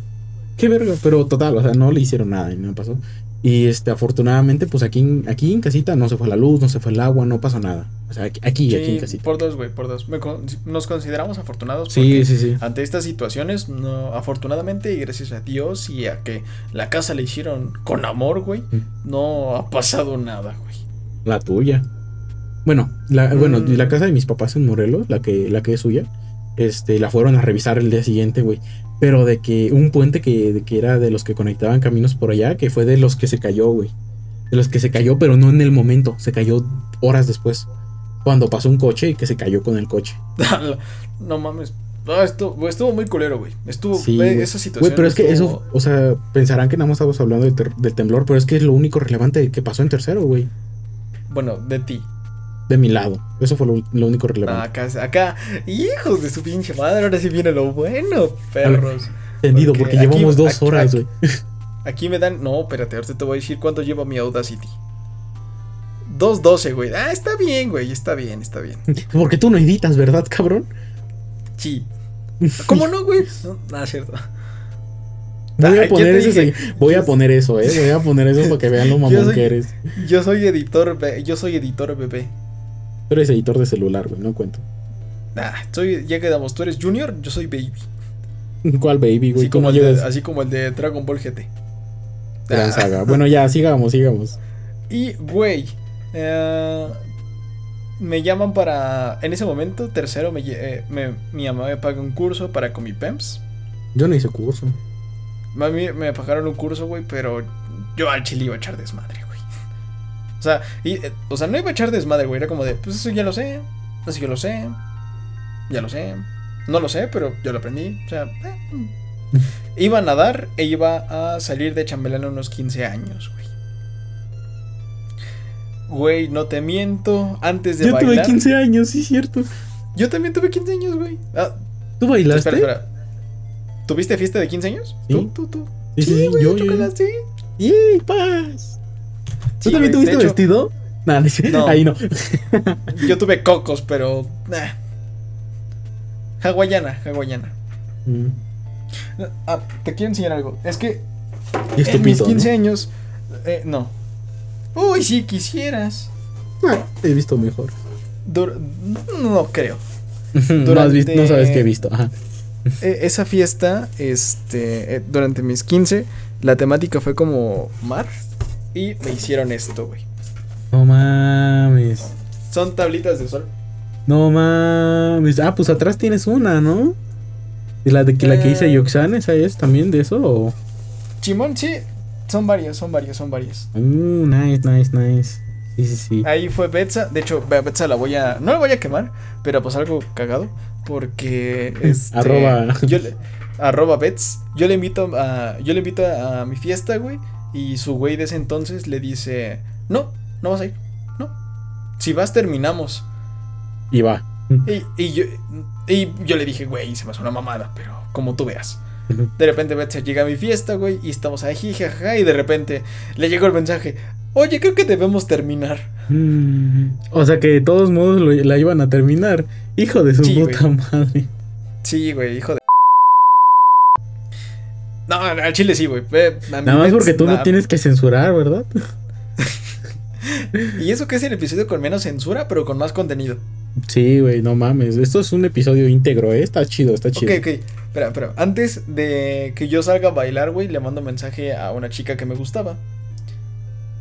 ¡Qué verga! Pero total, o sea, no le hicieron nada y no pasó. Y este, afortunadamente, pues aquí, en- aquí en casita no se fue la luz, no se fue el agua, no pasó nada. O sea, aquí, aquí, aquí en Sí, casita. por dos, güey, por dos. Con- nos consideramos afortunados Sí, porque sí, sí. ante estas situaciones, no, afortunadamente y gracias a Dios y a que la casa le hicieron con amor, güey, Mm. no ha pasado nada, güey. La tuya. Bueno, la, bueno, Mm. la casa de mis papás en Morelos, la que, la que es suya, este, la fueron a revisar el día siguiente, güey. Pero de que un puente que, de que era de los que conectaban caminos por allá, que fue de los que se cayó, güey. De los que se cayó, pero no en el momento, se cayó horas después. Cuando pasó un coche y que se cayó con el coche. no mames. No, estuvo, muy culero, güey. Estuvo Sí, güey, güey. esa situación. Güey, pero es que eso, o sea, pensarán que nada más estamos hablando del, del temblor, pero es que es lo único relevante que pasó en tercero, güey. Bueno, de ti. De mi lado. Eso fue lo, lo único Ah, relevante. acá, acá, hijos de su pinche madre, ahora sí viene lo bueno, perros. Entendido, porque, porque aquí- llevamos dos aquí- horas, güey. Aquí me dan. No, espérate, ahorita te voy a decir cuánto lleva mi Audacity. 2.12, güey. Ah, está bien, güey. Está bien, está bien. Porque tú no editas, ¿verdad, cabrón? Sí. ¿Cómo no, güey? No, nada, cierto. Voy Ah, a poner dije, voy a poner eso, eh. Voy a poner eso para que vean lo mamón soy- que eres. Yo soy editor, yo soy editor bebé. Tú eres editor de celular, güey, no cuento. Ah, soy, ya quedamos. Tú eres Junior, yo soy Baby. ¿Cuál baby, güey? Así como, ¿Cómo el de, llegas? así como el de Dragon Ball GT. Gran Ah, saga. Bueno, ya, sigamos, sigamos. Y, güey, eh, me llaman para. En ese momento, tercero, me, eh, me- mi mamá me paga un curso para con mi PEMS. Yo no hice curso. A mí me pagaron un curso, güey, pero yo al chile iba a echar desmadre. O sea, y, eh, o sea, no iba a echar desmadre, güey. Era como de, pues eso ya lo sé. Eso ya lo sé. Ya lo sé. No lo sé, pero yo lo aprendí. O sea, eh, iba a nadar e iba a salir de chambelán a unos 15 años, güey. Güey, no te miento. Antes de Yo tuve bailar. 15 años, sí, cierto. Yo también tuve 15 años, güey. Ah, ¿Tú bailaste? espera, espera. ¿Tuviste fiesta de 15 años? Sí. ¿Tú, tú, tú? Sí, sí, sí, güey, yo, yo. sí. ¡Yay, paz! ¿Tú también tuviste de hecho, vestido? Nah, no, ahí no. Yo tuve cocos, pero. nah. Hawaiana, hawaiana. Mm. Ah, te quiero enseñar algo. Es que en mis pinto, 15 años. eh, no. Uy, si quisieras. Ah, he visto mejor. Dur- no creo. no, has visto, no sabes Durante- qué he visto. Ajá. Eh, esa fiesta, este, eh, durante mis 15, la temática fue como mar. Y me hicieron esto, güey. No mames. Son tablitas de sol. No mames. Ah, pues atrás tienes una, ¿no? ¿Y la de que la que dice Eh. Yoxan, esa es también de eso? O? Chimón, sí. Son varias, son varias, son varias. Uh, nice, nice, nice. Sí, sí, sí. Ahí fue Betsa. De hecho, Betsa la voy a. No la voy a quemar, pero pues algo cagado. Porque. Este, Arroba. Yo le, arroba Bets. Yo le invito a. Yo le invito a, a mi fiesta, güey. Y su güey de ese entonces le dice. No, no vas a ir. No. Si vas, terminamos. Y va. Y, y yo, y yo le dije, güey, se me hace una mamada, pero como tú veas. De repente Betsa llega a mi fiesta, güey, y estamos ahí, jajaja, y de repente le llegó el mensaje, oye, creo que debemos terminar. Mm, O sea que de todos modos lo- la iban a terminar. Hijo de su Sí, puta madre. Sí, güey, hijo de... Al chile sí, güey. Nada más porque tú no tienes que censurar, ¿verdad? Y eso que es el episodio con menos censura, pero con más contenido. Sí, güey, no mames. Esto es un episodio íntegro, ¿eh? Está chido, está chido. Ok, ok. Espera, espera. Antes de que yo salga a bailar, güey, le mando mensaje a una chica que me gustaba.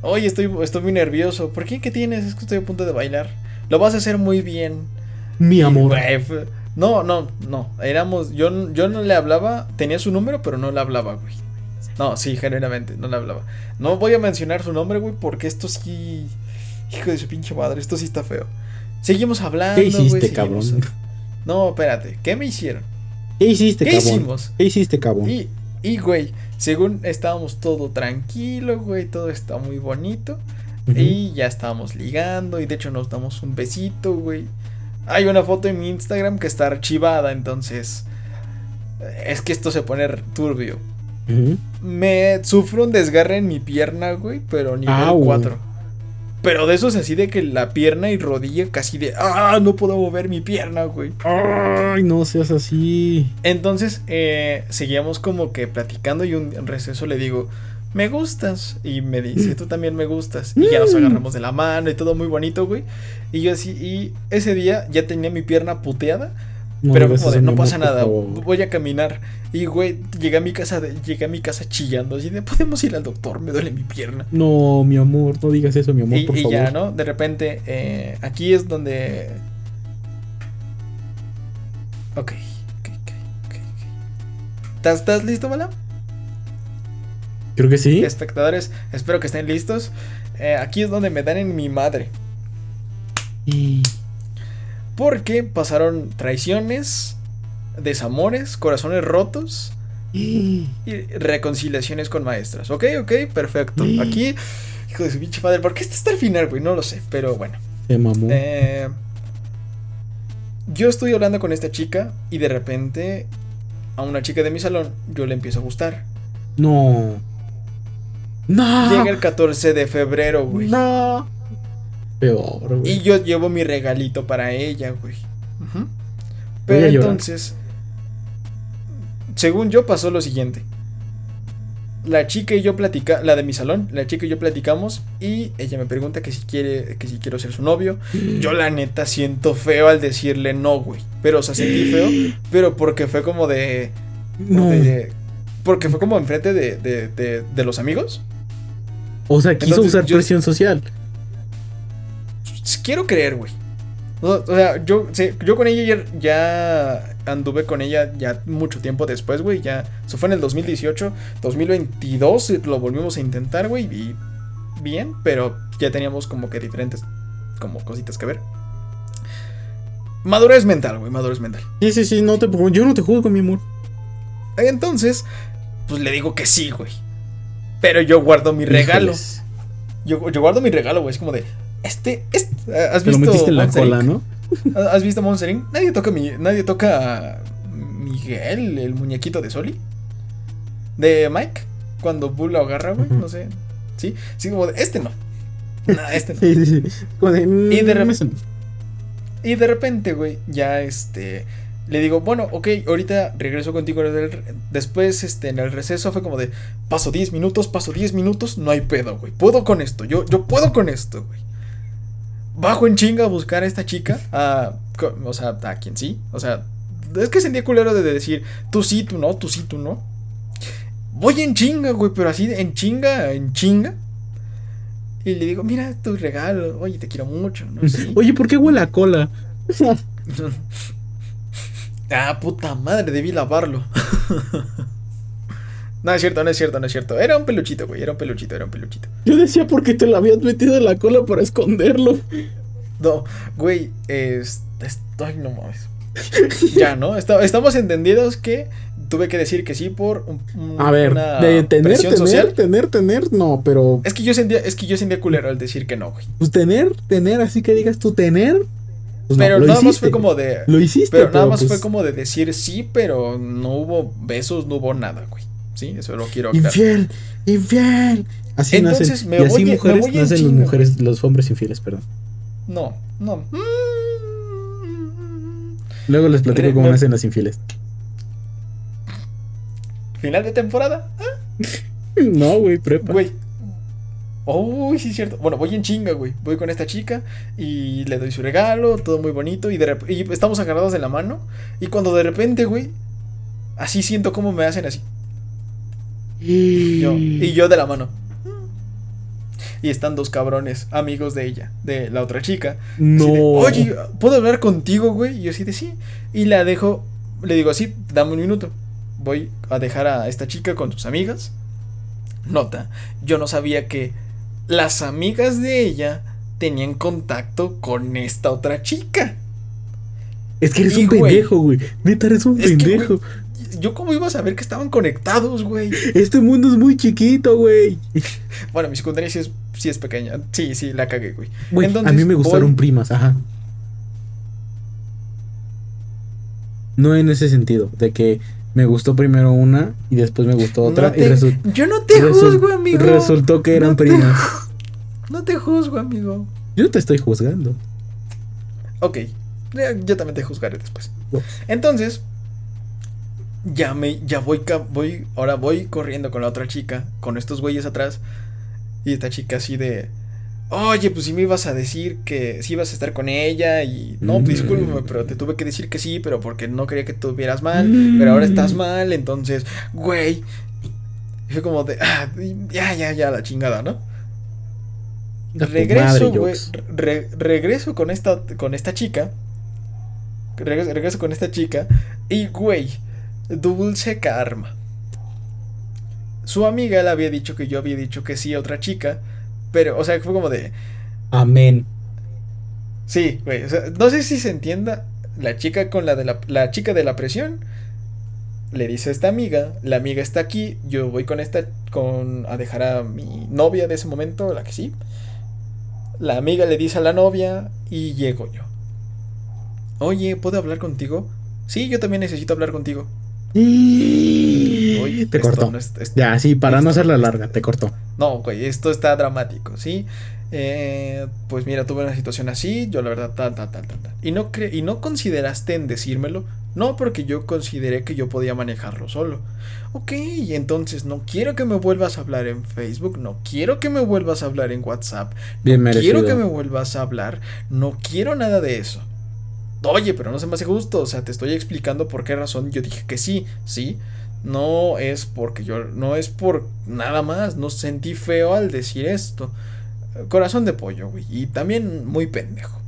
Oye, estoy, estoy muy nervioso. ¿Por qué? ¿Qué tienes? Es que estoy a punto de bailar. Lo vas a hacer muy bien. Mi amor. No, no, no. Éramos. Yo, yo no le hablaba. Tenía su número, pero no le hablaba, güey. No, sí, genuinamente, no le hablaba. No voy a mencionar su nombre, güey, porque esto sí. Hijo de su pinche madre, esto sí está feo. Seguimos hablando. ¿Qué güey, hiciste, seguimos- cabrón? No, espérate. ¿Qué me hicieron? ¿Qué hiciste, ¿Qué cabrón? hicimos? ¿Qué hiciste, cabrón? Y, y, güey, según estábamos todo tranquilo, güey, todo está muy bonito. Y ya estábamos ligando y de hecho nos damos un besito, güey. Hay una foto en mi Instagram que está archivada, entonces... Es que esto se pone turbio. Me sufro un desgarre en mi pierna, güey, pero nivel Au. 4. Pero de esos así de que la pierna y rodilla casi de... ¡Ah! No puedo mover mi pierna, güey. Ay, no seas así. Entonces, eh, seguíamos como que platicando y un receso le digo, me gustas. Y me dice, tú también me gustas. Y ya nos agarramos de la mano y todo muy bonito, güey. Y yo así, y ese día ya tenía mi pierna puteada. No pero como de, no pasa nada, voy a caminar. Y, güey, llegué a mi casa, de- llegué a mi casa chillando. Así de, podemos ir al doctor, me duele mi pierna. No, mi amor, no digas eso, mi amor, Y, por y favor. ya, ¿no? De repente, eh, aquí es donde... Ok, ok, ok, ok. ok. ¿Estás, estás listo, Bala? Creo que sí. Espectadores, espero que estén listos. Eh, aquí es donde me dan en mi madre. Y- Porque pasaron traiciones, desamores, corazones rotos y- y reconciliaciones con maestras. Ok, ok, perfecto. Aquí, hijo de su pinche madre, ¿por qué está hasta el final, güey? No lo sé, pero bueno. Se mamó. Eh, yo estoy hablando con esta chica y de repente a una chica de mi salón yo le empiezo a gustar. No. No. Llega el 14 de febrero, güey. No. Peor, güey. Y yo llevo mi regalito para ella, güey. Pero entonces, según yo pasó lo siguiente. La chica y yo platica, la de mi salón, la chica y yo platicamos y ella me pregunta que si quiere, que si quiero ser su novio. Yo la neta siento feo al decirle no, güey. Pero o sea, sentí feo, pero porque fue como de, No. de- porque fue como enfrente de, de, de, de los amigos. O sea, quiso Entonces, usar yo- presión social. Quiero creer, güey. O, sea, yo, sí, yo con ella ya, ya anduve con ella ya mucho tiempo después, güey. Ya, eso fue en el 2018, 2022 lo volvimos a intentar, güey. Y bien, pero ya teníamos como que diferentes como cositas que ver. Madurez mental, güey, madurez mental. Sí, sí, sí, no te. Yo no te juzgo, mi amor. Entonces, pues le digo que sí, güey. Pero yo guardo mi regalo. Yo, yo guardo mi regalo, güey. Es como de, este, este ¿has Te lo visto metiste en la cola? ¿no? ¿Has visto Monster? Nadie toca mi, nadie toca a Miguel, el muñequito de Soli. De Mike, cuando Bull lo agarra, güey, no sé. Sí, sí, como de, este no. Nah, este no. Sí, sí, sí. Como de, Y de mm, rep- eso no. Y de repente, güey, ya este. Le digo, bueno, ok, ahorita regreso contigo. Después, este, en el receso fue como de, paso 10 minutos, paso 10 minutos, no hay pedo, güey. Puedo con esto, yo, yo puedo con esto, güey. Bajo en chinga a buscar a esta chica, a, o sea, a quien sí. O sea, es que sentía culero de decir, tú sí, tú no, tú sí, tú no. Voy en chinga, güey, pero así, en chinga, en chinga. Y le digo, mira tu regalo, oye, te quiero mucho, ¿no? Sí. Oye, ¿por qué huele a cola? Ah, puta madre, debí lavarlo. no es cierto, no es cierto, no es cierto. Era un peluchito, güey. Era un peluchito, era un peluchito. Yo decía por qué te lo habías metido en la cola para esconderlo. No, güey, es, estoy no mames. ya, ¿no? Está- estamos entendidos que tuve que decir que sí por un- un- A ver, una de tener, tener, social. tener, tener, no, pero Es que yo sentía, es que yo sentía culero al decir que no, güey. pues tener, tener, así que digas tú tener. Pues no, Pero nada más fue como de. Lo hiciste, Pero nada más pues, fue como de decir sí, pero no hubo besos, no hubo nada, güey. Sí, eso lo quiero aclarar. Infiel, infiel. Así Entonces, nacen. me y así voy- mujeres nacen las mujeres, los hombres infieles, perdón. No, no. Luego les platico Re- cómo nacen las infieles. Final de temporada. No, güey, prepa. Güey. Uy, sí es cierto. Bueno, voy en chinga, güey. Voy con esta chica y le doy su regalo, todo muy bonito. Y, de y estamos agarrados de la mano. Y cuando de repente, güey, así siento cómo me hacen así. Yo, y yo de la mano. Y están dos cabrones, amigos de ella, de la otra chica. No. de, Oye, ¿puedo hablar contigo, güey? Y yo así de sí. Y la dejo, le digo así, dame un minuto. Voy a dejar a esta chica con sus amigas. Nota, yo no sabía que las amigas de ella tenían contacto con esta otra chica. Es que eres un pendejo, güey. Neta, eres un que, pendejo. güey, yo cómo iba a saber que estaban conectados, güey. Este mundo es muy chiquito, güey. Bueno, mi secundaria sí es, sí es pequeña. Sí, sí, la cagué, güey. Güey, a mí me gustaron voy- primas, ajá. No en ese sentido, de que me gustó primero una y después me gustó otra No y resu- yo no te juzgo, amigo. resultó que eran No te- primas. No te juzgo, amigo. Yo te estoy juzgando. Ok, yo también te juzgaré después. Entonces, ya me, ya voy, voy, ahora voy corriendo con la otra chica, con estos güeyes atrás, y esta chica así de, oye, pues si me ibas a decir que si ibas a estar con ella, y no, Mm. pues discúlpame, pero te tuve que decir que sí, pero porque no quería que tuvieras mal, pero ahora estás mal, entonces, güey, y fue como de, ah, ya, ya, ya, la chingada, ¿no? Regreso, güey. Re- regreso con esta, con esta chica. Regreso, regreso con esta chica. Y, güey, dulce karma. Su amiga le había dicho que yo había dicho que sí a otra chica. Pero, o sea, fue como de. Amén. Sí, güey. O sea, no sé si se entienda. La chica con la de la, la chica de la presión. Le dice a esta amiga. La amiga está aquí. Yo voy con esta. Con. a dejar a mi novia de ese momento. La que sí. La amiga le dice a la novia. Y llego yo. Oye, ¿puedo hablar contigo? Sí, yo también necesito hablar contigo. Oye, te cortó. no es- es- Ya, sí, para no hacerla larga, te cortó. no, güey, esto está dramático, ¿sí? Eh, pues mira, tuve una situación así, yo la verdad, tal, tal, tal, tal. Y no, cre- y no consideraste en decírmelo, no porque yo consideré que yo podía manejarlo solo. Ok, entonces no quiero que me vuelvas a hablar en Facebook, no quiero que me vuelvas a hablar en WhatsApp, Bien no quiero que me vuelvas a hablar, no quiero nada de eso. Oye, pero no se me hace justo, o sea, te estoy explicando por qué razón yo dije que sí, sí. No es porque yo, no es por nada más, no sentí feo al decir esto. Corazón de pollo, güey, y también muy pendejo.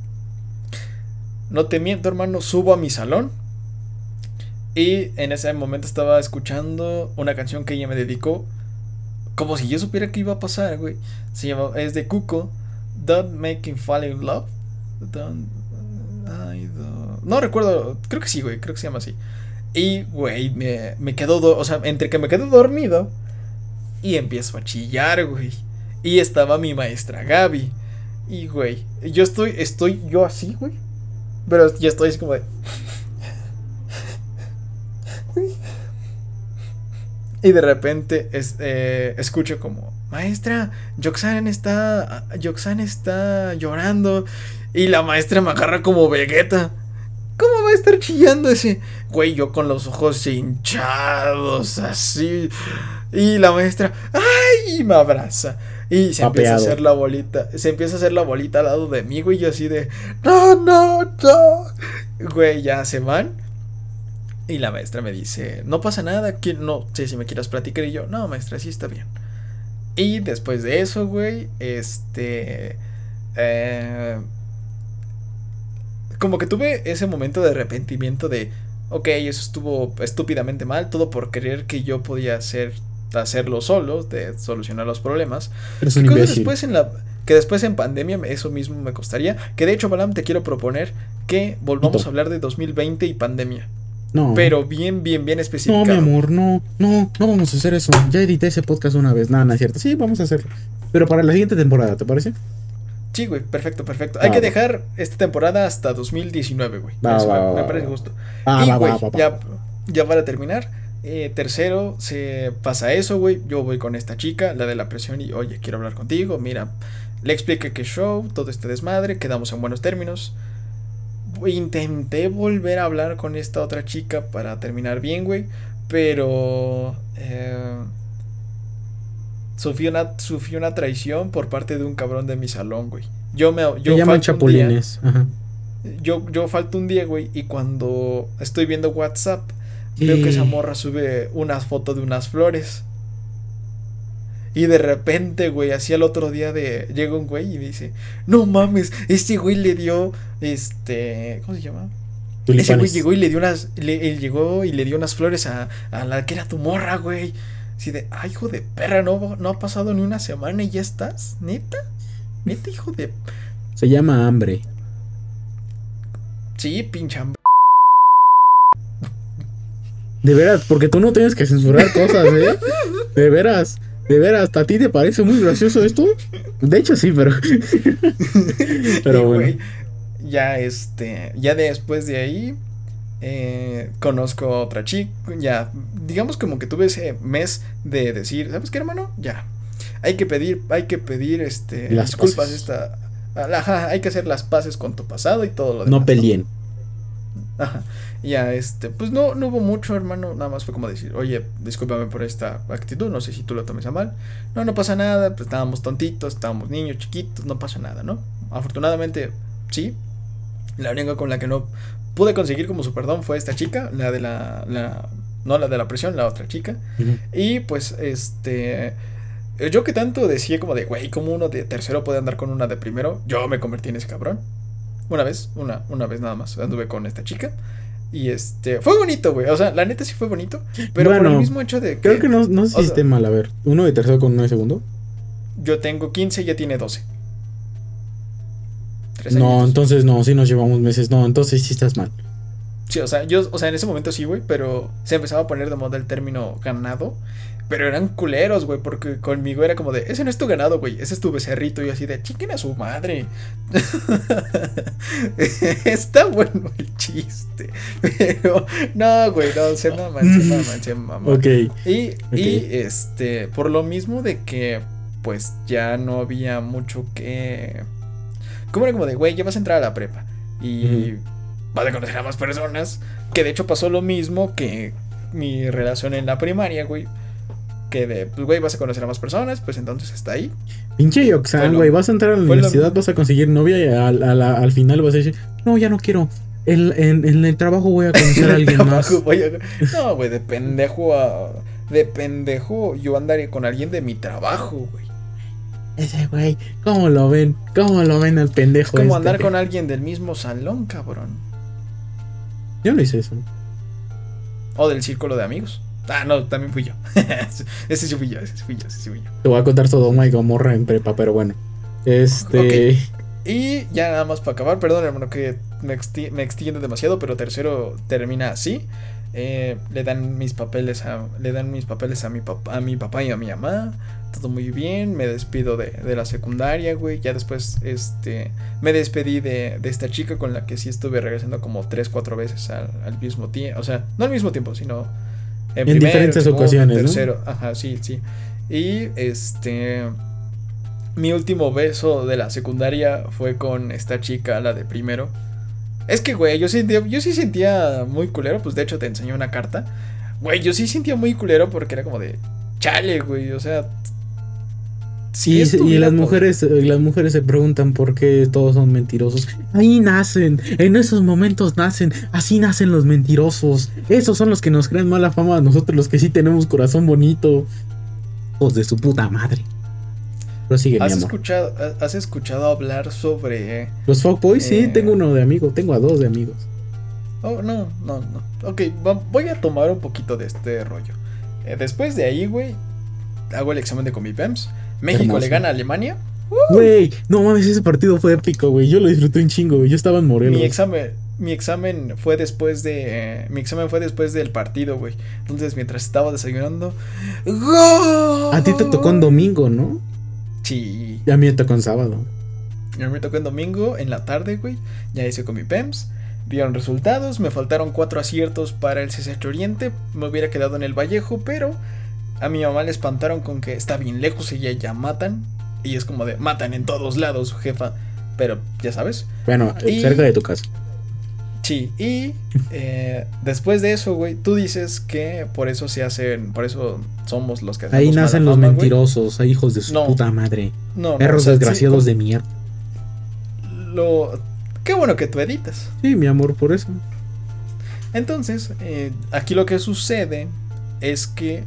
No te miento, hermano, subo a mi salón. Y en ese momento estaba escuchando una canción que ella me dedicó. Como si yo supiera que iba a pasar, güey. Se llama, es de Cuco. Don't make him fall in love. Don't, No recuerdo, creo que sí, güey, creo que se llama así. Y, güey, me, quedo, do- o sea, entre que me quedo dormido y empiezo a chillar, güey. Y estaba mi maestra Gaby. Y, güey, yo estoy, estoy yo así, güey. Pero ya estoy así como de... Y de repente es, eh, escucho como, maestra, Yoxan está, Yoxan está llorando. Y la maestra me agarra como Vegeta. ¿Cómo va a estar chillando ese? Güey, yo con los ojos hinchados, así. Y la maestra, ¡ay! Me abraza. Y se empieza a hacer la bolita. Se empieza a hacer la bolita al lado de mí, güey. Y yo así de, ¡no, no, no! Güey, ya se van. Y la maestra me dice, no pasa nada, que no sé si me quieras platicar. Y yo, no, maestra, sí está bien. Y después de eso, güey, este... eh, como que tuve ese momento de arrepentimiento de, ok, eso estuvo estúpidamente mal, todo por creer que yo podía hacer, hacerlo solo, de solucionar los problemas. Eres un después en la que después en pandemia eso mismo me costaría. Que de hecho, Balam, te quiero proponer que volvamos a hablar de 2020 y pandemia. No. Pero bien, bien, bien No, especificado. mi amor, no, no, no vamos a hacer eso. Ya edité ese podcast una vez. Nada, no es cierto. Sí, vamos a hacerlo. Pero para la siguiente temporada, ¿te parece? Sí, güey, perfecto, perfecto. Hay que va. dejar esta temporada hasta 2019, güey. Eso va, me, va, me parece justo. Ah, y, va, güey, va, va, va. ya, ya para terminar, eh, tercero, se pasa eso, güey. Yo voy con esta chica, la de la presión, y oye, quiero hablar contigo. Mira, le expliqué que show, todo este desmadre, quedamos en buenos términos. Intenté volver a hablar con esta otra chica para terminar bien, güey. Pero. Eh, sufrí, una, sufrí una traición por parte de un cabrón de mi salón, güey. Yo me. Yo llaman un día- chapulines. Ajá. yo, yo falto un día, güey, y cuando estoy viendo WhatsApp, veo que esa morra sube unas fotos de unas flores. Y de repente, güey, así al otro día de llega un güey y dice, no mames, este güey le dio, este, ¿cómo se llama? Ese güey Tulipanes. llegó y le dio unas, le, él llegó y le dio unas flores a, a la que era tu morra, güey. Así de, ay, hijo de perra, no, no ha pasado ni una semana y ya estás, neta, neta, hijo de, Se llama hambre. sí, pinche hambre. De veras, porque tú no tienes que censurar cosas, ¿eh? De veras, de veras, ¿a ti te parece muy gracioso esto? De hecho sí, pero... pero Y, bueno. güey, ya este, ya después de ahí eh, conozco a otra chica, ya digamos como que tuve ese mes de decir, ¿sabes qué, hermano? Ya. Hay que pedir, hay que pedir este Las disculpas paces. esta ajá, hay que hacer las paces con tu pasado y todo lo demás. No peleen. Ajá. Ya, este, pues no, no hubo mucho, hermano. Nada más fue como decir, oye, discúlpame por esta actitud. No sé si tú lo tomes a mal. No, no pasa nada. Pues estábamos tontitos, estábamos niños chiquitos, no pasa nada, ¿no? Afortunadamente, sí. La única con la que no pude conseguir como su perdón fue esta chica, la de la, la no la de la presión, la otra chica. Y pues, este. Yo que tanto decía como de, güey, como uno de tercero puede andar con una de primero, yo me convertí en ese cabrón. Una vez, una, una vez nada más, anduve con esta chica. Y este, fue bonito, güey. O sea, la neta sí fue bonito. Pero por el Bueno, mismo hecho de que, Creo que no, no sea- esté mal. A ver, uno de tercero con uno de segundo. yo tengo 15 y ella tiene 12. Tres No, entonces no, sí nos llevamos meses. No, entonces sí estás mal. Sí, o sea, yo, o sea, en ese momento sí, güey, pero se empezaba a poner de moda el término ganado. Pero eran culeros, güey, porque conmigo era como de, ese no es tu ganado, güey, ese es tu becerrito. Y yo así de, chiquen a su madre. Está bueno el chiste. Pero, no, güey, no, se maman, se maman, se maman. Ok. Y, Ok. y este, por lo mismo de que, pues ya no había mucho que. Como era como de, güey, ya vas a entrar a la prepa. Y vas a conocer a más personas. Que de hecho pasó lo mismo que mi relación en la primaria, güey. Que de, pues, güey, vas a conocer a más personas, pues entonces está ahí. Pinche Yoxan, güey. Vas a entrar a la lo- universidad, vas a conseguir novia y al, al- al final vas a decir, no, ya no quiero. En, en el trabajo voy a conocer a alguien más. Trabajo, voy a- No, güey, de pendejo a. De pendejo, yo andaré con alguien de mi trabajo, güey. Ese güey, ¿cómo lo ven? ¿Cómo lo ven al pendejo? Es como este? andar con alguien del mismo salón, cabrón. Yo no hice eso. O del círculo de amigos. Ah, no, también fui yo. ese sí fui yo, ese sí fui yo, ese sí fui yo. Te voy a contar todo y Gomorra en prepa, pero bueno. Este. Y ya nada más para acabar, perdón hermano que me, exti- me extiendo demasiado, pero tercero termina así. Eh, le dan mis papeles a le dan mis papeles a mi papá a mi papá y a mi mamá todo muy bien me despido de, de la secundaria güey ya después este me despedí de, de esta chica con la que sí estuve regresando como tres cuatro veces al, al mismo tiempo o sea no al mismo tiempo sino en, En diferentes segundo, ocasiones, ¿no? tercero ajá sí sí y este mi último beso de la secundaria fue con esta chica, la de primero. Es que, güey, yo, sentía, yo sí sentía muy culero. Pues de hecho te enseñé una carta. Güey, yo sí sentía muy culero porque era como de. Chale, güey. O sea. si y, vida, las mujeres, y las mujeres se preguntan por qué todos son mentirosos. Ahí nacen, en esos momentos nacen, así nacen los mentirosos. Esos son los que nos crean mala fama a nosotros, los que sí tenemos corazón bonito. Hijos de su puta madre. Prosigue, mi ¿Has amor. escuchado, has escuchado hablar sobre. eh, Los fuckboys, sí, Eh. tengo uno de amigo, tengo a dos de amigos. Oh, no, no, no. Ok, voy a tomar un poquito de este rollo. Eh, después de ahí, güey, hago el examen de Comipems. México Hermoso. le gana a Alemania. Güey, no mames, ese partido fue épico, güey. Yo lo disfruté un chingo, güey. Yo estaba en Morelos. Mi examen, mi examen fue después de. eh, mi examen fue después del partido, güey. Entonces, mientras estaba desayunando. ¡Gol! A ti te tocó en domingo, ¿no? Sí. Y a mí me tocó en sábado. A mí me tocó en domingo, en la tarde, güey. Ya hice con mi PEMS. Dieron resultados. Me faltaron cuatro aciertos para el CCH Oriente. Me hubiera quedado en el Vallejo, pero a mi mamá le espantaron con que está bien lejos y ya, ya matan. Y es como de matan en todos lados, jefa. Pero ya sabes. Bueno, Y- cerca de tu casa. Sí, y eh, después de eso, güey, tú dices que por eso se hacen, por eso somos los que Ahí hacemos mala nacen los fama, mentirosos, hay hijos de su No. puta madre. No, no, Perros o sea, sí, desgraciados de mierda. Lo... Qué bueno que tú editas. Sí, mi amor, por eso. Entonces, eh, aquí lo que sucede es que,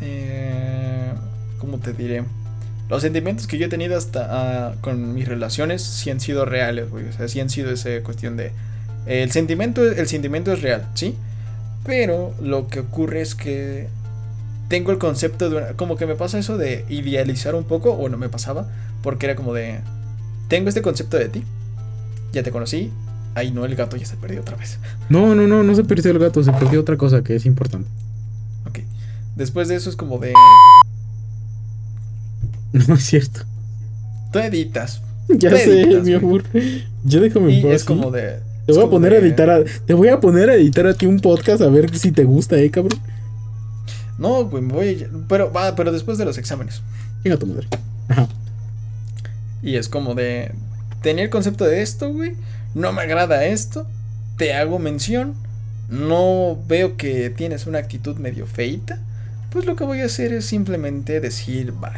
eh, ¿cómo te diré? Los sentimientos que yo he tenido hasta ah, con mis relaciones sí han sido reales, güey. O sea, sí han sido esa cuestión de... El sentimiento, el sentimiento es real, ¿sí? Pero lo que ocurre es que tengo el concepto de... una- como que me pasa eso de idealizar un poco, o no me pasaba, porque era como de... Tengo este concepto de ti, ya te conocí, ay no, el gato ya se perdió otra vez. No, no, no, no se perdió el gato, se perdió otra cosa que es importante. Ok. Después de eso es como de. No es cierto. Tú editas. Ya sé, mi amor. Ya déjame Y en paz, es ¿sí? como de. Te voy a poner a editar a, te voy a poner a editar a ti un podcast a ver si te gusta, eh, cabrón. No, güey, me voy. a- Pero, va, pero después de los exámenes. Venga tu madre. Ajá. Y es como de. Tenía el concepto de esto, güey. No me agrada esto. Te hago mención. No veo que tienes una actitud medio feita. Pues lo que voy a hacer es simplemente decir bye.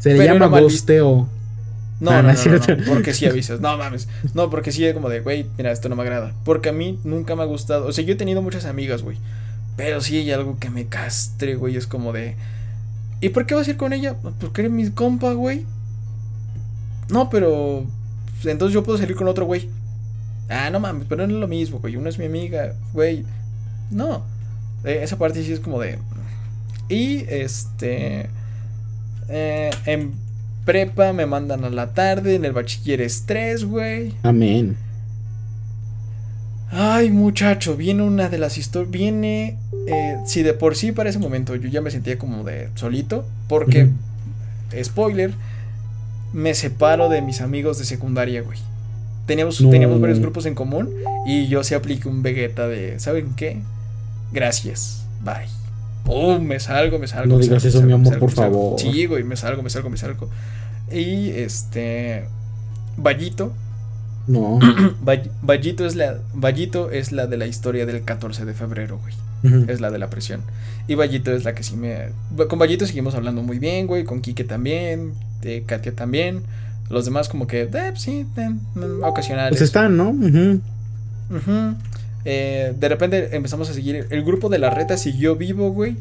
Se le Pero llama visto. ghosteo. No, no, no no, no, porque sí avisas. No mames. No, porque sí es como de, güey, mira, esto no me agrada. Porque a mí nunca me ha gustado. O sea, yo he tenido muchas amigas, güey. Pero sí hay algo que me castre, güey. Es como de. ¿Y por qué vas a ir con ella? Porque eres mi compa, güey. No, pero. pues, Entonces yo puedo salir con otro güey. Ah, no mames, pero no es lo mismo, güey. Una es mi amiga, güey. No. Eh, esa parte sí es como de. Y este. eh, en prepa me mandan a la tarde. En el bachiller estrés, güey. Amén. Ay, muchacho, viene una de las historias. Viene. eh, si de por sí para ese momento yo ya me sentía como de solito. Porque, spoiler, me separo de mis amigos de secundaria, güey. Teníamos, No. teníamos varios grupos en común. Y yo se apliqué un Vegeta de. ¿Saben qué? Gracias. Bye. Oh, me salgo, me salgo. No me digas salgo, eso, mi amor, por favor. Sí, güey, me salgo, me salgo, me salgo. Y este. Vallito. No. Vall- Vallito es la Vallito es la de la historia del 14 de febrero, güey. Es la de la presión. Y Vallito es la que sí me con Vallito seguimos hablando muy bien, güey, con Quique también, de Katia también. Los demás como que, eh, sí, eh, mm, ocasionales. Pues están, ¿no? Ujú. Ujú. Eh, de repente empezamos a seguir. El grupo de la reta siguió vivo, güey.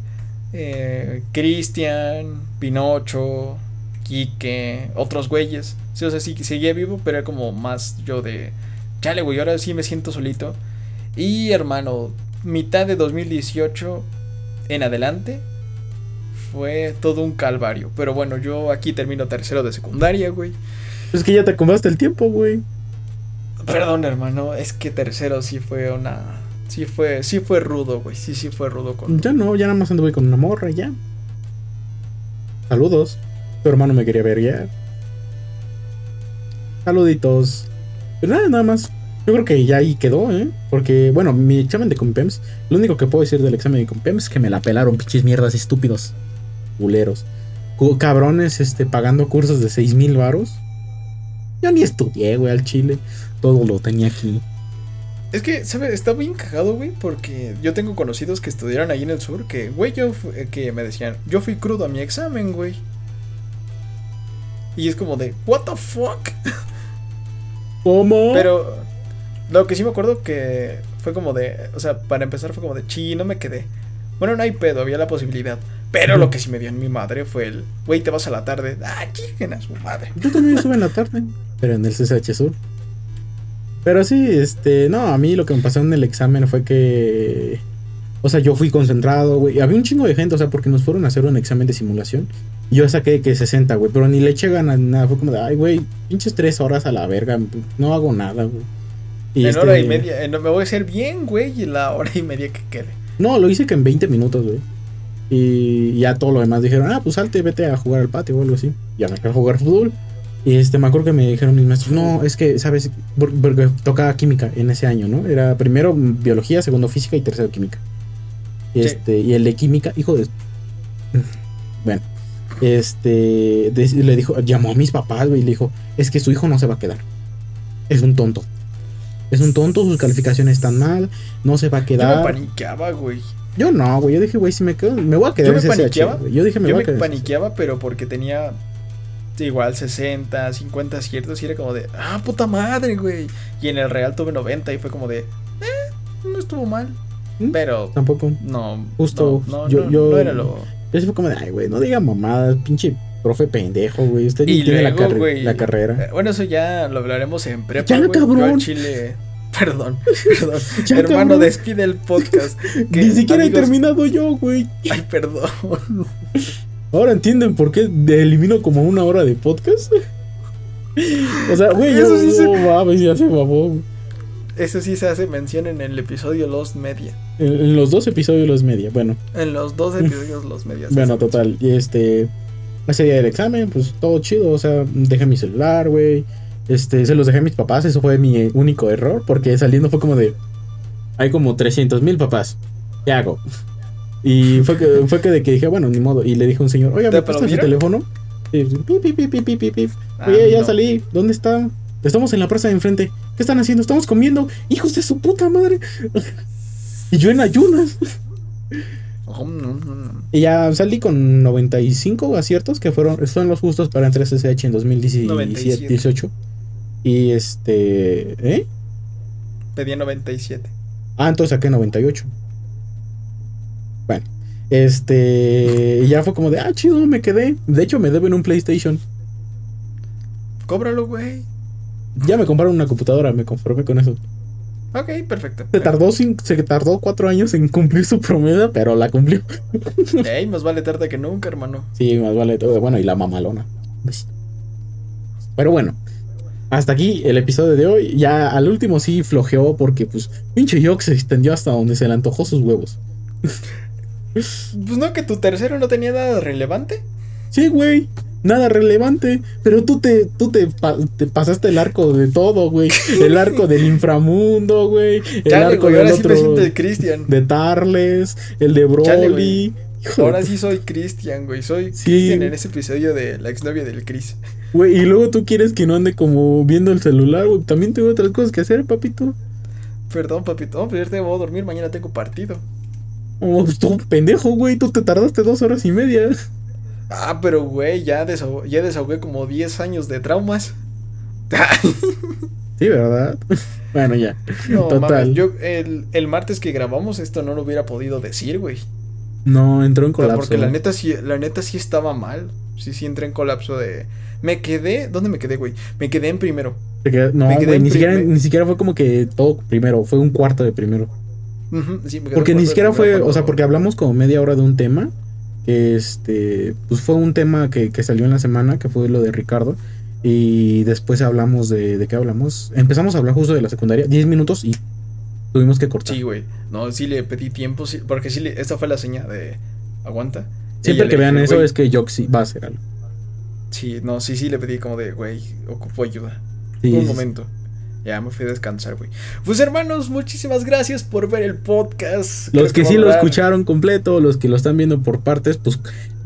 Eh, Cristian, Pinocho, Quique, otros güeyes. Sí, o sea, sí, seguía vivo, pero era como más yo de. Chale, güey, ahora sí me siento solito. Y hermano, mitad de 2018 en adelante fue todo un calvario. Pero bueno, yo aquí termino tercero de secundaria, güey. Es que ya te acomodaste el tiempo, güey. Perdón, hermano, es que tercero sí fue una. Sí fue, sí fue rudo, güey. Sí, sí fue rudo con. Ya no, ya nada más anduve con una morra, ya. Saludos. Tu hermano me quería ver ya. Saluditos. Pero nada, nada más. Yo creo que ya ahí quedó, ¿eh? Porque, bueno, mi examen de Compems, lo único que puedo decir del examen de Compems es que me la pelaron, pinches mierdas estúpidos. Culeros. Cu- Cabrones, este, pagando cursos de 6 mil varos. Yo ni estudié, güey, al chile. Todo lo tenía aquí. Es que, ¿sabes? Está bien cagado, güey, porque yo tengo conocidos que estudiaron ahí en el sur que, güey, yo, eh, que me decían, yo fui crudo a mi examen, güey. Y es como de, ¿what the fuck? ¿Cómo? Pero lo que sí me acuerdo que fue como de, o sea, para empezar fue como de, chi, no me quedé. Bueno, no hay pedo, había la posibilidad. Pero lo que sí me dio en mi madre fue el, güey, te vas a la tarde. Ah, chinguen a su madre. Yo también estuve en la tarde, pero en el CCH Sur. Pero sí, este, no, a mí lo que me pasó en el examen fue que, o sea, yo fui concentrado, güey. Había un chingo de gente, o sea, porque nos fueron a hacer un examen de simulación. Y yo saqué que 60, güey, pero ni le eché ganas ni nada. Fue como de, ay, güey, pinches tres horas a la verga, no hago nada, güey. Y en este- hora y media, en- me voy a hacer bien, güey, y la hora y media que quede. No, lo hice que en 20 minutos, güey. Y ya todo lo demás dijeron, ah, pues salte, vete a jugar al patio o algo así. Ya me fui a jugar fútbol. Y este, me acuerdo que me dijeron mis maestros, no, es que, ¿sabes? Por- Porque tocaba química en ese año, ¿no? Era primero biología, segundo física y tercero química. Y Sí. este, y el de química, hijo de. Bueno, este, de- le dijo, llamó a mis papás, güey, y le dijo, es que su hijo no se va a quedar. Es un tonto. Es un tonto, sus calificaciones están mal, no se va a Yo quedar. me paniqueaba, güey. Yo no, güey. Yo dije, güey, si me quedo, me voy a quedar Yo me en paniqueaba. Yo dije, me Yo voy me a quedar. paniqueaba, pero porque tenía igual 60, 50 aciertos y era como de, ah, puta madre, güey. Y en el Real tuve 90 y fue como de, eh, no estuvo mal. ¿Mm? Pero. Tampoco. no, Justo, no, no, yo- no, yo- no era lo... Yo sí fue como de, ay, güey, no diga mamadas, pinche profe pendejo, güey. Usted Y tiene la, güey, la carrera. eh, Bueno, eso ya lo hablaremos en prepa, Ya, güey. Cabrón. Chile... Perdón, perdón. Ya, Hermano, cabrón. despide el podcast. que, Ni siquiera amigos- he terminado yo, güey. Ay, perdón. Ahora entienden por qué elimino como una hora de podcast. o sea, güey, Eso sí se- mames, ya se. Eso sí se hace mención en el episodio Los Media. En, en los dos episodios los media. Bueno, En los dos episodios Los Medias. se Bueno, total. Y este. Ese día del examen, pues todo chido. O sea, dejé mi celular, güey. Este, se los dejé a mis papás. Eso fue mi único error. Porque saliendo fue como de. Hay como 300 mil papás. ¿Qué hago? Y fue que, fue que de que dije, bueno, ni modo. Y le dije a un señor, oiga, ¿Te ¿me prestas aplaudieron? teléfono? Y, pi, pi, pi, pi, pi, pi, pi. Ah, Oye, ya no. salí. ¿Dónde está? Estamos en la plaza de enfrente. ¿Qué están haciendo? Estamos comiendo. Hijos de su puta madre. y yo en ayunas. Oh. Y ya salí con 95 aciertos, que fueron son los justos para entrar a CCH en 2017 97. 18. Y este. ¿Eh? Pedía 97. Ah, entonces saqué 98. Bueno. Este. Y ya fue como de, ah, chido, me quedé. De hecho, me deben un PlayStation. Cóbralo, güey. Ya me compraron una computadora, me conformé con eso. Ok, perfecto. Se tardó, cin- se tardó cuatro años en cumplir su promesa, pero la cumplió. Ey, más vale tarde que nunca, hermano. Sí, más vale todo. Bueno, y la mamalona. Pero bueno, hasta aquí el episodio de hoy. Ya al último sí flojeó porque, pues, pinche Yoke se extendió hasta donde se le antojó sus huevos. Pues no, que tu tercero no tenía nada relevante. Sí, güey. Nada relevante. Pero tú te, tú te, pa- te pasaste el arco de todo, güey. El arco del inframundo, güey. El Chale, arco güey, del ahora sí me otro. siento el Cristian. de Tarles. El de Broly. De Ahora sí soy Cristian, güey. Soy Sí. Cristian en ese episodio de la exnovia del Chris. Güey, y luego tú quieres que no ande como viendo el celular, güey. También tengo otras cosas que hacer, papito. Perdón, papito. No, pero ahorita voy a dormir. Mañana tengo partido. Oh, pues tú, pendejo, güey. Tú te tardaste dos horas y media. Ah, pero güey, ya, desahogué, ya desahogué como 10 años de traumas. Sí, ¿verdad? bueno, ya. No, Total. mames, yo el, el martes que grabamos esto no lo hubiera podido decir, güey. No, entró en O sea, colapso. Porque la neta sí, la neta sí estaba mal. Sí, sí entré en colapso de. Me quedé. ¿Dónde me quedé, güey? Me quedé en primero. Te queda- No, me quedé güey, ni siquiera, ni siquiera fue como que todo primero. Fue un cuarto de primero. Sí, me Porque ni siquiera fue, o sea, porque hablamos como media hora de un tema. Que este, pues fue un tema que, que salió en la semana, que fue lo de Ricardo. Y después hablamos de, ¿de qué hablamos? Empezamos a hablar justo de la secundaria, 10 minutos y tuvimos que cortar. Sí, güey. No, sí le pedí tiempo. sí, porque sí, le, esta fue la señal de. Aguanta. Siempre que vean dije, eso es que Joxy va a hacer algo. Sí, no, sí, sí le pedí como de, güey, ocupo ayuda. Sí, un momento. Ya me fui a descansar, güey. Pues hermanos, muchísimas gracias por ver el podcast. Creo Los que sí lo escucharon completo, los que lo están viendo por partes, pues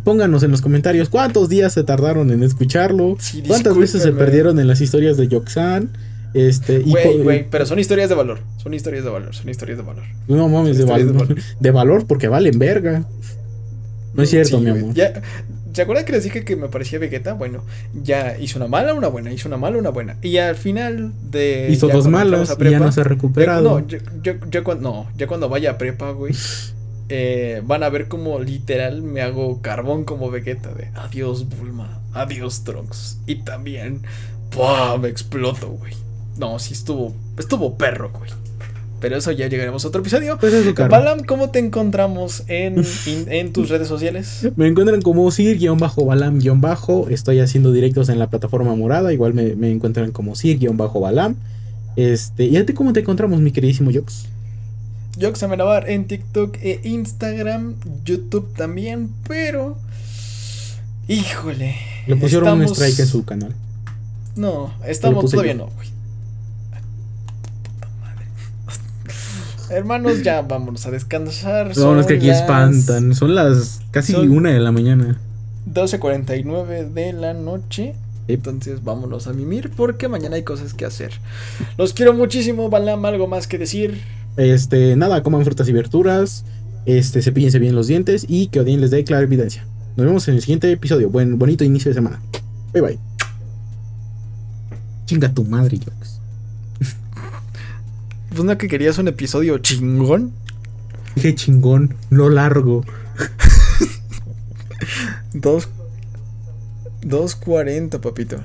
pónganos en los comentarios cuántos días se tardaron en escucharlo, Sí, cuántas veces se perdieron en las historias de Yoxan. Este, Güey, güey, pero son historias de valor. Son historias de valor, son historias de valor. No mames, de, de valor, de valor porque valen verga. No es cierto, Sí, mi amor. Ya, ¿Se acuerdan que les dije que me parecía Vegeta? Bueno, ya hizo una mala, una buena, hizo una mala, una buena. Y al final de. Hizo dos cuando malas entramos a y ya prepa, no se ha ya- recuperado. no, yo, yo, yo cuando, no, ya cuando vaya a prepa, güey. eh, van a ver como literal me hago carbón como Vegeta de adiós Bulma, adiós Trunks. Y también, ¡pua! me exploto, güey. No, sí estuvo, estuvo perro, güey. Pero eso ya llegaremos a otro episodio. Pues eso. Balam, ¿cómo te encontramos en, in- en tus redes sociales? Me encuentran como Sir-Balam-Bajo. Estoy haciendo directos en la plataforma morada. Igual me, me encuentran como Sir-Balam. Este, ¿y a ti cómo te encontramos, mi queridísimo Jox? Jox Amenabar en TikTok e Instagram, YouTube también, pero. Híjole. Le pusieron un estamos- strike en su canal. No, estamos todavía yo. no, güey. Puta madre. Hermanos, ya vámonos a descansar. No, es que aquí las espantan. Son las casi Son- una de la mañana. 12.49 de la noche. Entonces vámonos a mimir porque mañana hay cosas que hacer. Los quiero muchísimo, Balam, algo más que decir. Este, nada, coman frutas y verduras. Este, cepíllense bien los dientes y que Odín les dé clara evidencia. Nos vemos en el siguiente episodio. Buen, bonito inicio de semana. Bye bye. Chinga tu madre, Jox. Pues no que querías un episodio chingón. Dije chingón, no largo. Dos. 2.40, papito.